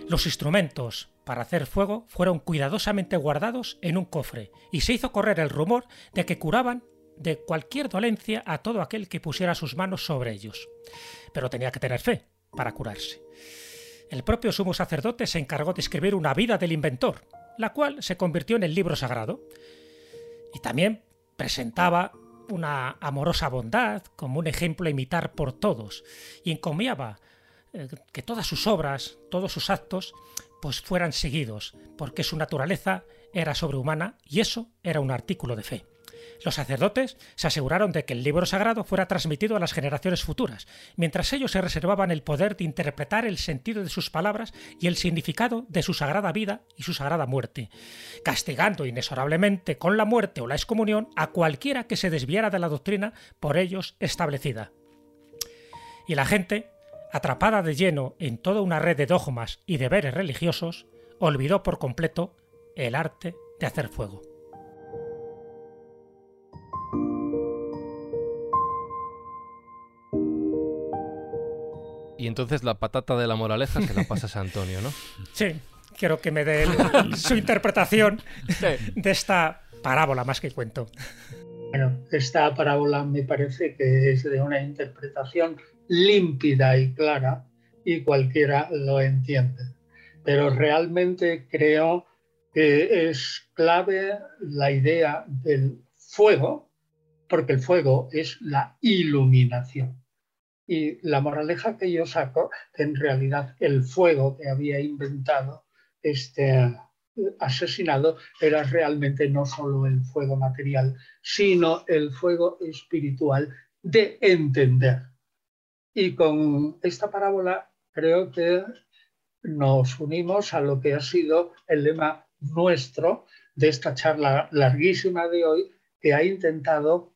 Los instrumentos para hacer fuego fueron cuidadosamente guardados en un cofre y se hizo correr el rumor de que curaban de cualquier dolencia a todo aquel que pusiera sus manos sobre ellos. Pero tenía que tener fe para curarse. El propio sumo sacerdote se encargó de escribir una vida del inventor, la cual se convirtió en el libro sagrado. Y también presentaba una amorosa bondad como un ejemplo a imitar por todos y encomiaba eh, que todas sus obras, todos sus actos, pues fueran seguidos, porque su naturaleza era sobrehumana y eso era un artículo de fe. Los sacerdotes se aseguraron de que el libro sagrado fuera transmitido a las generaciones futuras, mientras ellos se reservaban el poder de interpretar el sentido de sus palabras y el significado de su sagrada vida y su sagrada muerte, castigando inexorablemente con la muerte o la excomunión a cualquiera que se desviara de la doctrina por ellos establecida. Y la gente, atrapada de lleno en toda una red de dogmas y deberes religiosos, olvidó por completo el arte de hacer fuego. Y entonces la patata de la moraleja se la pasas a Antonio, ¿no? Sí, quiero que me dé su interpretación de esta parábola más que cuento. Bueno, esta parábola me parece que es de una interpretación límpida y clara y cualquiera lo entiende. Pero realmente creo que es clave la idea del fuego, porque el fuego es la iluminación. Y la moraleja que yo saco, en realidad el fuego que había inventado este asesinado era realmente no solo el fuego material, sino el fuego espiritual de entender. Y con esta parábola creo que nos unimos a lo que ha sido el lema nuestro de esta charla larguísima de hoy, que ha intentado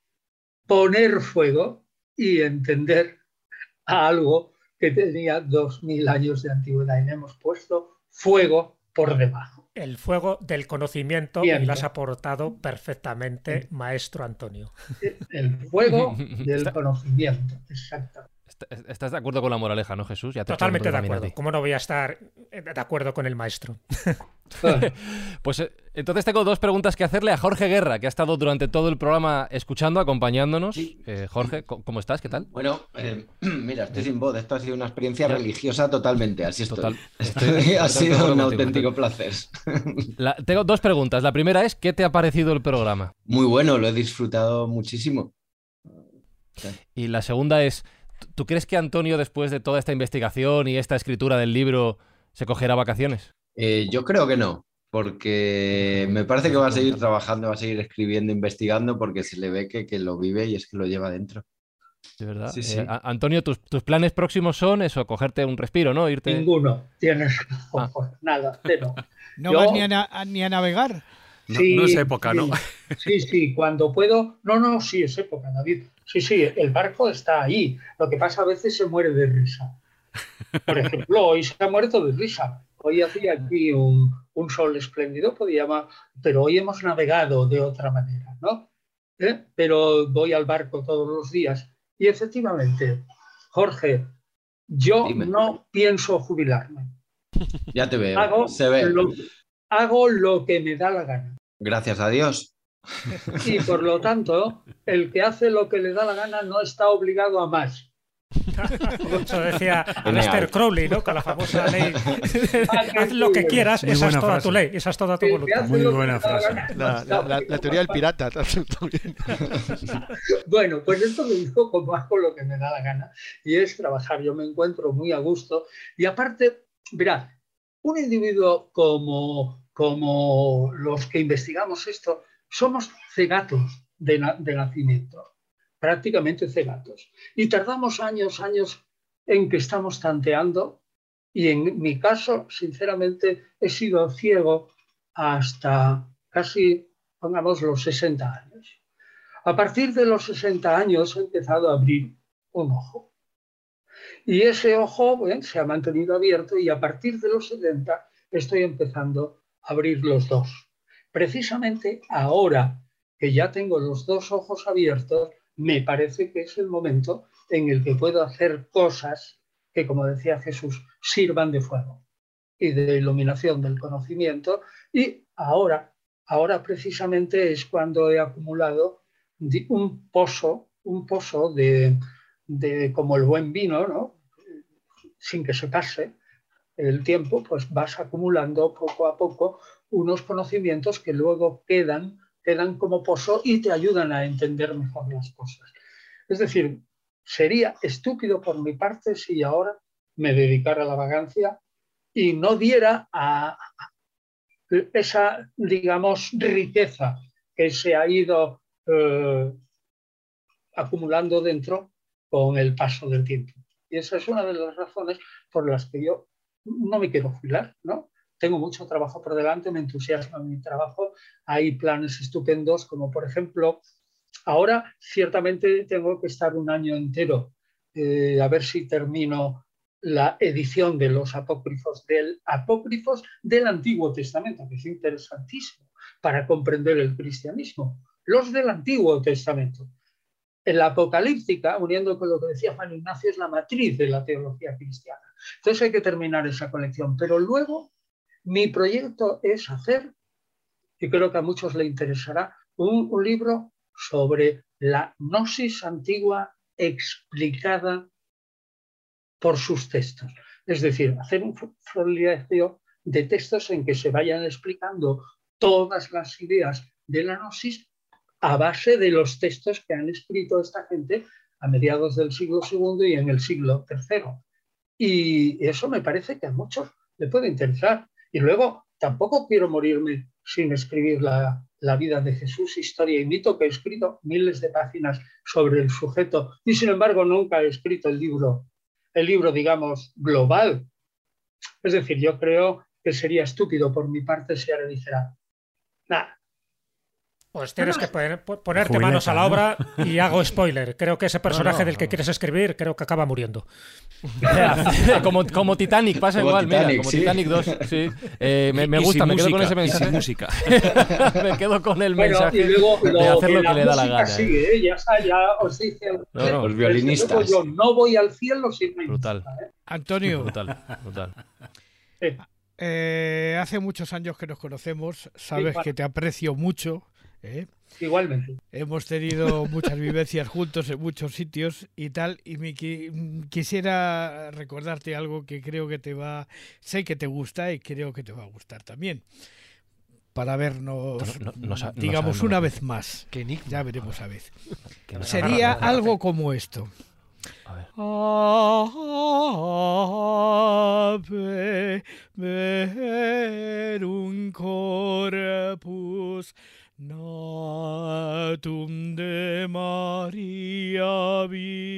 poner fuego y entender a algo que tenía dos mil años de antigüedad y le hemos puesto fuego por debajo. El fuego del conocimiento y lo has aportado perfectamente, maestro Antonio. El fuego del conocimiento, exactamente. Estás de acuerdo con la moraleja, ¿no, Jesús? Totalmente de acuerdo. ¿Cómo no voy a estar de acuerdo con el maestro? pues eh, entonces tengo dos preguntas que hacerle a Jorge Guerra, que ha estado durante todo el programa escuchando, acompañándonos. Eh, Jorge, ¿cómo estás? ¿Qué tal? Bueno, eh, mira, estoy sin voz. Esto ha sido una experiencia religiosa totalmente. Así estoy. ha sido un auténtico placer. tengo dos preguntas. La primera es, ¿qué te ha parecido el programa? Muy bueno, lo he disfrutado muchísimo. Y la segunda es, ¿tú crees que Antonio, después de toda esta investigación y esta escritura del libro, se cogerá vacaciones? Eh, yo creo que no, porque me parece que va a seguir trabajando, va a seguir escribiendo, investigando, porque se le ve que, lo vive y es que lo lleva dentro. De verdad. Eh, Antonio, ¿tus, planes próximos son eso, cogerte un respiro, ¿no? Irte... Ninguno. Tienes ah. nada, cero. ¿No vas ni a, ni a navegar? No, es época, ¿no? Sí, sí, cuando puedo. No, no, sí, es época, David. Sí, sí, el barco está ahí. Lo que pasa a veces se muere de risa. Por ejemplo, hoy se ha muerto de risa. Hoy hacía aquí un, sol espléndido, podía, pero hoy hemos navegado de otra manera, ¿no? ¿Eh? Pero voy al barco todos los días. Y efectivamente, Jorge, yo no pienso jubilarme. Ya te veo. Hago, se ve. Lo, hago lo que me da la gana. Gracias a Dios. Y por lo tanto, el que hace lo que le da la gana no está obligado a más. Eso decía Lester Crowley, ¿no? Con la famosa ley. Haz lo que quieras, esa es toda tu ley, esa es toda tu voluntad. Muy buena frase. La, teoría del pirata. bueno, pues esto me dijo como hago lo que me da la gana y es trabajar. Yo me encuentro muy a gusto y aparte, mira, un individuo como, como los que investigamos esto, somos cegatos de, nacimiento prácticamente cegatos. Y tardamos años, años en que estamos tanteando y en mi caso, sinceramente, he sido ciego hasta casi, pongamos, los 60 años. A partir de los 60 años he empezado a abrir un ojo. Y ese ojo se ha mantenido abierto y a partir de los 70 estoy empezando a abrir los dos. Precisamente ahora que ya tengo los dos ojos abiertos, me parece que es el momento en el que puedo hacer cosas que, como decía Jesús, sirvan de fuego y de iluminación del conocimiento. Y ahora, ahora precisamente es cuando he acumulado un pozo, un pozo de, de como el buen vino, ¿no? sin que se pase el tiempo, pues vas acumulando poco a poco unos conocimientos que luego quedan quedan como pozo y te ayudan a entender mejor las cosas. Es decir, sería estúpido por mi parte si ahora me dedicara a la vagancia y no diera a esa, digamos, riqueza que se ha ido eh, acumulando dentro con el paso del tiempo. Y esa es una de las razones por las que yo no me quiero jubilar, ¿no? Tengo mucho trabajo por delante, me entusiasma mi trabajo, hay planes estupendos como por ejemplo, ahora ciertamente tengo que estar un año entero eh, a ver si termino la edición de los apócrifos del apócrifos del Antiguo Testamento, que es interesantísimo para comprender el cristianismo. Los del Antiguo Testamento. En la apocalíptica, uniendo con lo que decía Juan Ignacio, es la matriz de la teología cristiana. Entonces hay que terminar esa colección. Pero luego mi proyecto es hacer, y creo que a muchos le interesará, un, libro sobre la gnosis antigua explicada por sus textos. Es decir, hacer un folio de textos en que se vayan explicando todas las ideas de la gnosis a base de los textos que han escrito esta gente a mediados del siglo II y en el siglo III. Y eso me parece que a muchos le puede interesar. Y luego, tampoco quiero morirme sin escribir la, vida de Jesús, historia y mito, que he escrito miles de páginas sobre el sujeto y sin embargo nunca he escrito el libro, el libro, digamos, global. Es decir, yo creo que sería estúpido por mi parte si ahora dijera, nada, Pues tienes que ponerte manos a la obra y hago spoiler. Creo que ese personaje del que quieres escribir, creo que acaba muriendo. como, como, Titanic, pasa igual, mira, como Titanic 2. Sí. Eh, me, gusta, me quedo con ese mensaje. música. me quedo con el mensaje de hacer lo que le da la gana. Sigue, ¿eh? Ya os dice los violinistas. Yo no voy al cielo sin Brutal. ¿eh? Antonio. Brutal, brutal. Eh, hace muchos años que nos conocemos, sabes que te aprecio mucho ¿eh? Igualmente. Hemos tenido muchas vivencias juntos en muchos sitios y tal, y me quisiera recordarte algo que creo que te va, sé que te gusta y creo que te va a gustar también. Para vernos, digamos, una vez más. Ya veremos a ver. Sería algo como esto. Ave un corpus Natum de Maria Virgine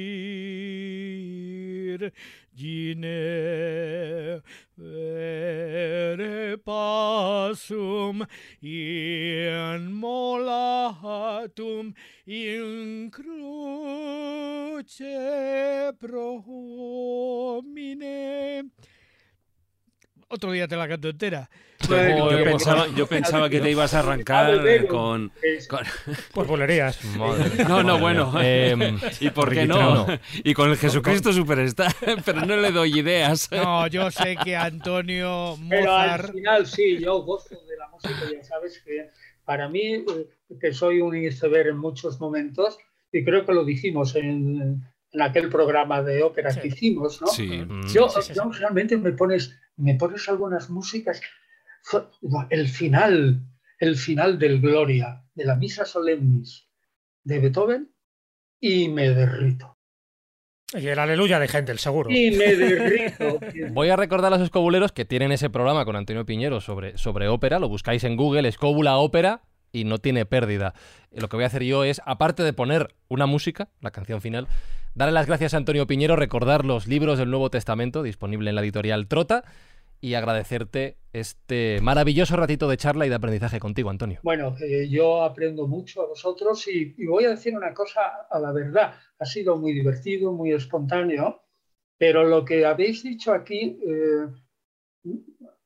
vere pasum in molatum in cruce promine otro día te la canto entera. yo, pensaba, que te ibas a arrancar con, Por bolerías. no, no, bueno. Em, ¿Y por qué no? Y con el Jesucristo Superstar, pero no le doy ideas. No, yo sé que Antonio Mozart... Pero al final sí, yo gozo de la música, ya sabes que para mí, eh, que soy un iceberg en muchos momentos, y creo que lo dijimos en, en aquel programa de ópera que hicimos, ¿no? Sí. Yo, yo realmente me pones me pones algunas músicas, el final, el final del Gloria, de la Misa Solemnis de Beethoven, y me derrito. Y el aleluya de gente, el seguro. Y me derrito. Voy a recordar a los escobuleros que tienen ese programa con Antonio Piñero sobre, sobre ópera, lo buscáis en Google, escóbula ópera, y no tiene pérdida. Lo que voy a hacer yo es, aparte de poner una música, la canción final, darle las gracias a Antonio Piñero, recordar los libros del Nuevo Testamento, disponible en la editorial Trota, y agradecerte este maravilloso ratito de charla y de aprendizaje contigo, Antonio. Bueno, eh, yo aprendo mucho a vosotros y, voy a decir una cosa a la verdad. Ha sido muy divertido, muy espontáneo, pero lo que habéis dicho aquí eh,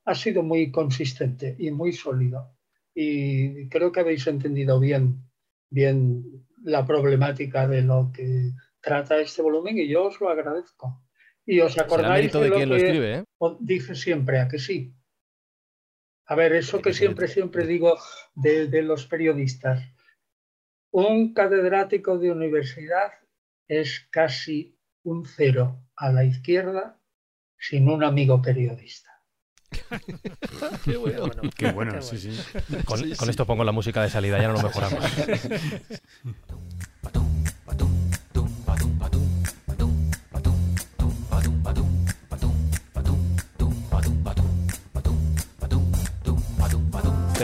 ha sido muy consistente y muy sólido. Y creo que habéis entendido bien, bien la problemática de lo que trata este volumen y yo os lo agradezco. Y os acordáis de, lo, que escribe, ¿eh? dice siempre, a que sí. A ver, eso que siempre, siempre digo de, de los periodistas. Un catedrático de universidad es casi un cero a la izquierda sin un amigo periodista. Qué bueno. Qué bueno, sí, sí. Con, con, esto pongo la música de salida, ya no lo mejoramos.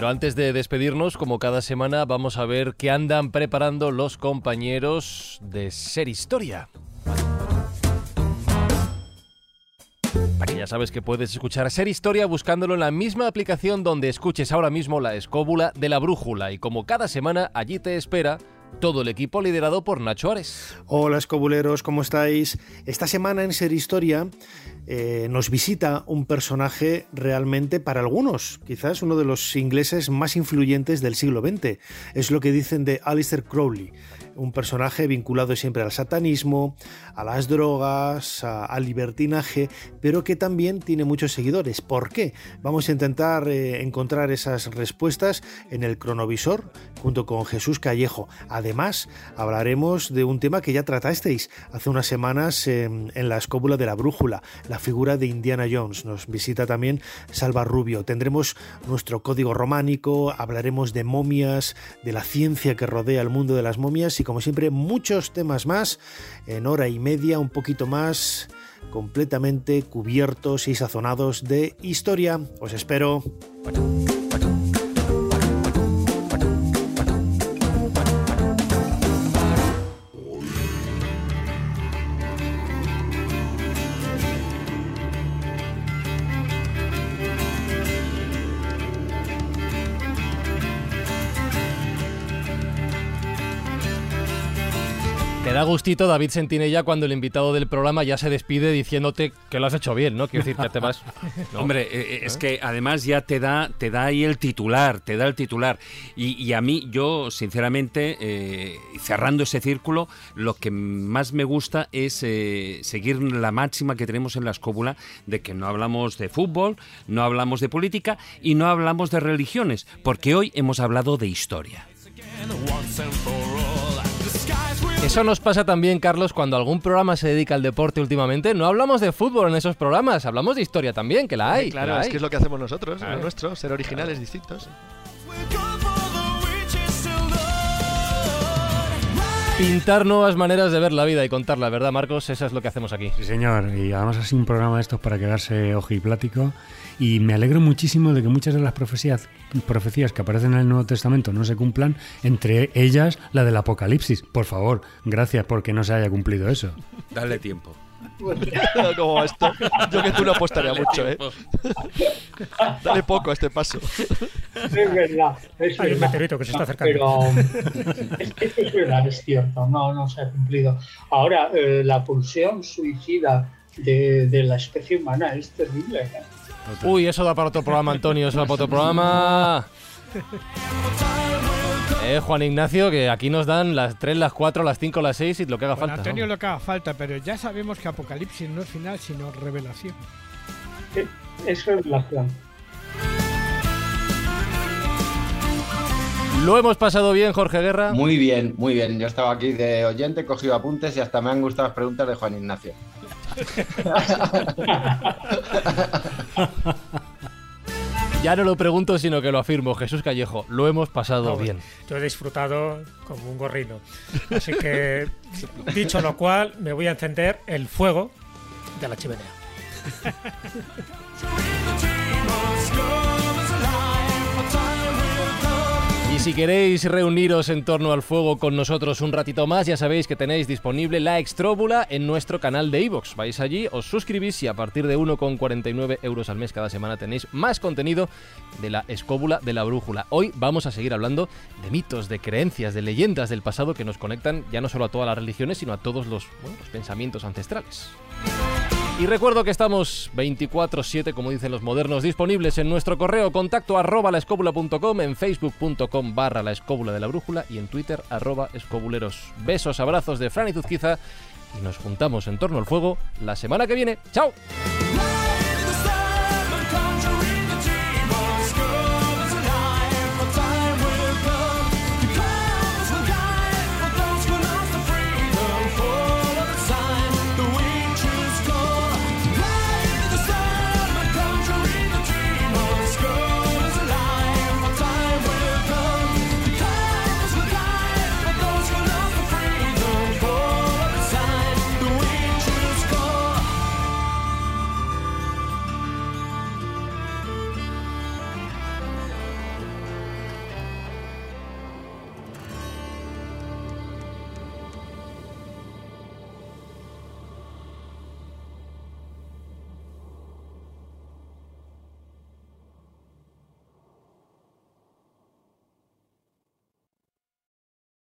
Pero antes de despedirnos, como cada semana, vamos a ver qué andan preparando los compañeros de Ser Historia. Aquí ya sabes que puedes escuchar Ser Historia buscándolo en la misma aplicación donde escuches ahora mismo la escóbula de la brújula. Y como cada semana, allí te espera todo el equipo liderado por Nacho Ares. Hola escobuleros, ¿cómo estáis? Esta semana en Ser Historia eh, nos visita un personaje realmente para algunos, quizás uno de los ingleses más influyentes del siglo XX. Es lo que dicen de Alistair Crowley un personaje vinculado siempre al satanismo, a las drogas, al libertinaje, pero que también tiene muchos seguidores. ¿Por qué? Vamos a intentar eh, encontrar esas respuestas en el cronovisor junto con Jesús Callejo. Además, hablaremos de un tema que ya tratasteis hace unas semanas en la escóbula de la brújula, la figura de Indiana Jones. Nos visita también Salva Rubio. Tendremos nuestro código románico, hablaremos de momias, de la ciencia que rodea el mundo de las momias y como siempre muchos temas más en hora y media, un poquito más completamente cubiertos y sazonados de historia. Os espero. Te da gustito David Sentinella cuando el invitado del programa ya se despide diciéndote que lo has hecho bien, ¿no? Quiero decir que te vas. ¿no? Hombre, eh, es que además ya te da, te da ahí el titular, te da el titular. Y, y a mí, yo, sinceramente, eh, cerrando ese círculo, lo que más me gusta es eh, seguir la máxima que tenemos en la escóbula de que no hablamos de fútbol, no hablamos de política y no hablamos de religiones, porque hoy hemos hablado de historia. Eso nos pasa también, Carlos, cuando algún programa se dedica al deporte últimamente. No hablamos de fútbol en esos programas, hablamos de historia también, que la hay. Claro, la es hay. que es lo que hacemos nosotros, Claro. lo nuestro, ser originales, distintos. Pintar nuevas maneras de ver la vida y contarla, ¿verdad, Marcos? Eso es lo que hacemos aquí. Sí, señor. Y además así un programa de estos para quedarse ojiplático. Y me alegro muchísimo de que muchas de las profecías, profecías que aparecen en el Nuevo Testamento no se cumplan, entre ellas la del Apocalipsis. Por favor, gracias porque no se haya cumplido eso. Dale tiempo. ¿Cómo va esto? Yo que tú no apostaría mucho, ¿eh? Dale poco a este paso. Es verdad. Es Hay un verdad. meteorito que se está acercando. Pero es, que es verdad, es cierto, no, no se ha cumplido. Ahora, eh, la pulsión suicida de, de la especie humana es terrible. ¿eh? Uy, eso da para otro programa, Antonio, eso da para otro programa. Eh, Juan Ignacio, que aquí nos dan las 3, las 4, las 5, las 6 y lo que haga Bueno, falta. Antonio, ¿no? lo que haga falta, pero ya sabemos que Apocalipsis no es final, sino revelación. Eh, Es revelación. Lo hemos pasado bien, Jorge Guerra. Muy bien, muy bien. Yo estaba aquí de oyente, he cogido apuntes y hasta me han gustado las preguntas de Juan Ignacio. Ya no lo pregunto, sino que lo afirmo. Jesús Callejo, lo hemos pasado bien. Yo he disfrutado como un gorrino. Así que, dicho lo cual, me voy a encender el fuego de la chimenea. si queréis reuniros en torno al fuego con nosotros un ratito más, ya sabéis que tenéis disponible la extróbula en nuestro canal de iVoox. Vais allí, os suscribís y a partir de 1,49 euros al mes cada semana tenéis más contenido de la escóbula de la brújula. Hoy vamos a seguir hablando de mitos, de creencias, de leyendas del pasado que nos conectan ya no solo a todas las religiones, sino a todos los, pensamientos ancestrales. Y recuerdo que estamos 24-7, como dicen los modernos, disponibles en nuestro correo contacto arroba laescóbula.com, en facebook.com barra la escóbula de la brújula y en twitter arroba escobuleros. Besos, abrazos de Fran y Zuzquiza y nos juntamos en torno al fuego la semana que viene. ¡Chao!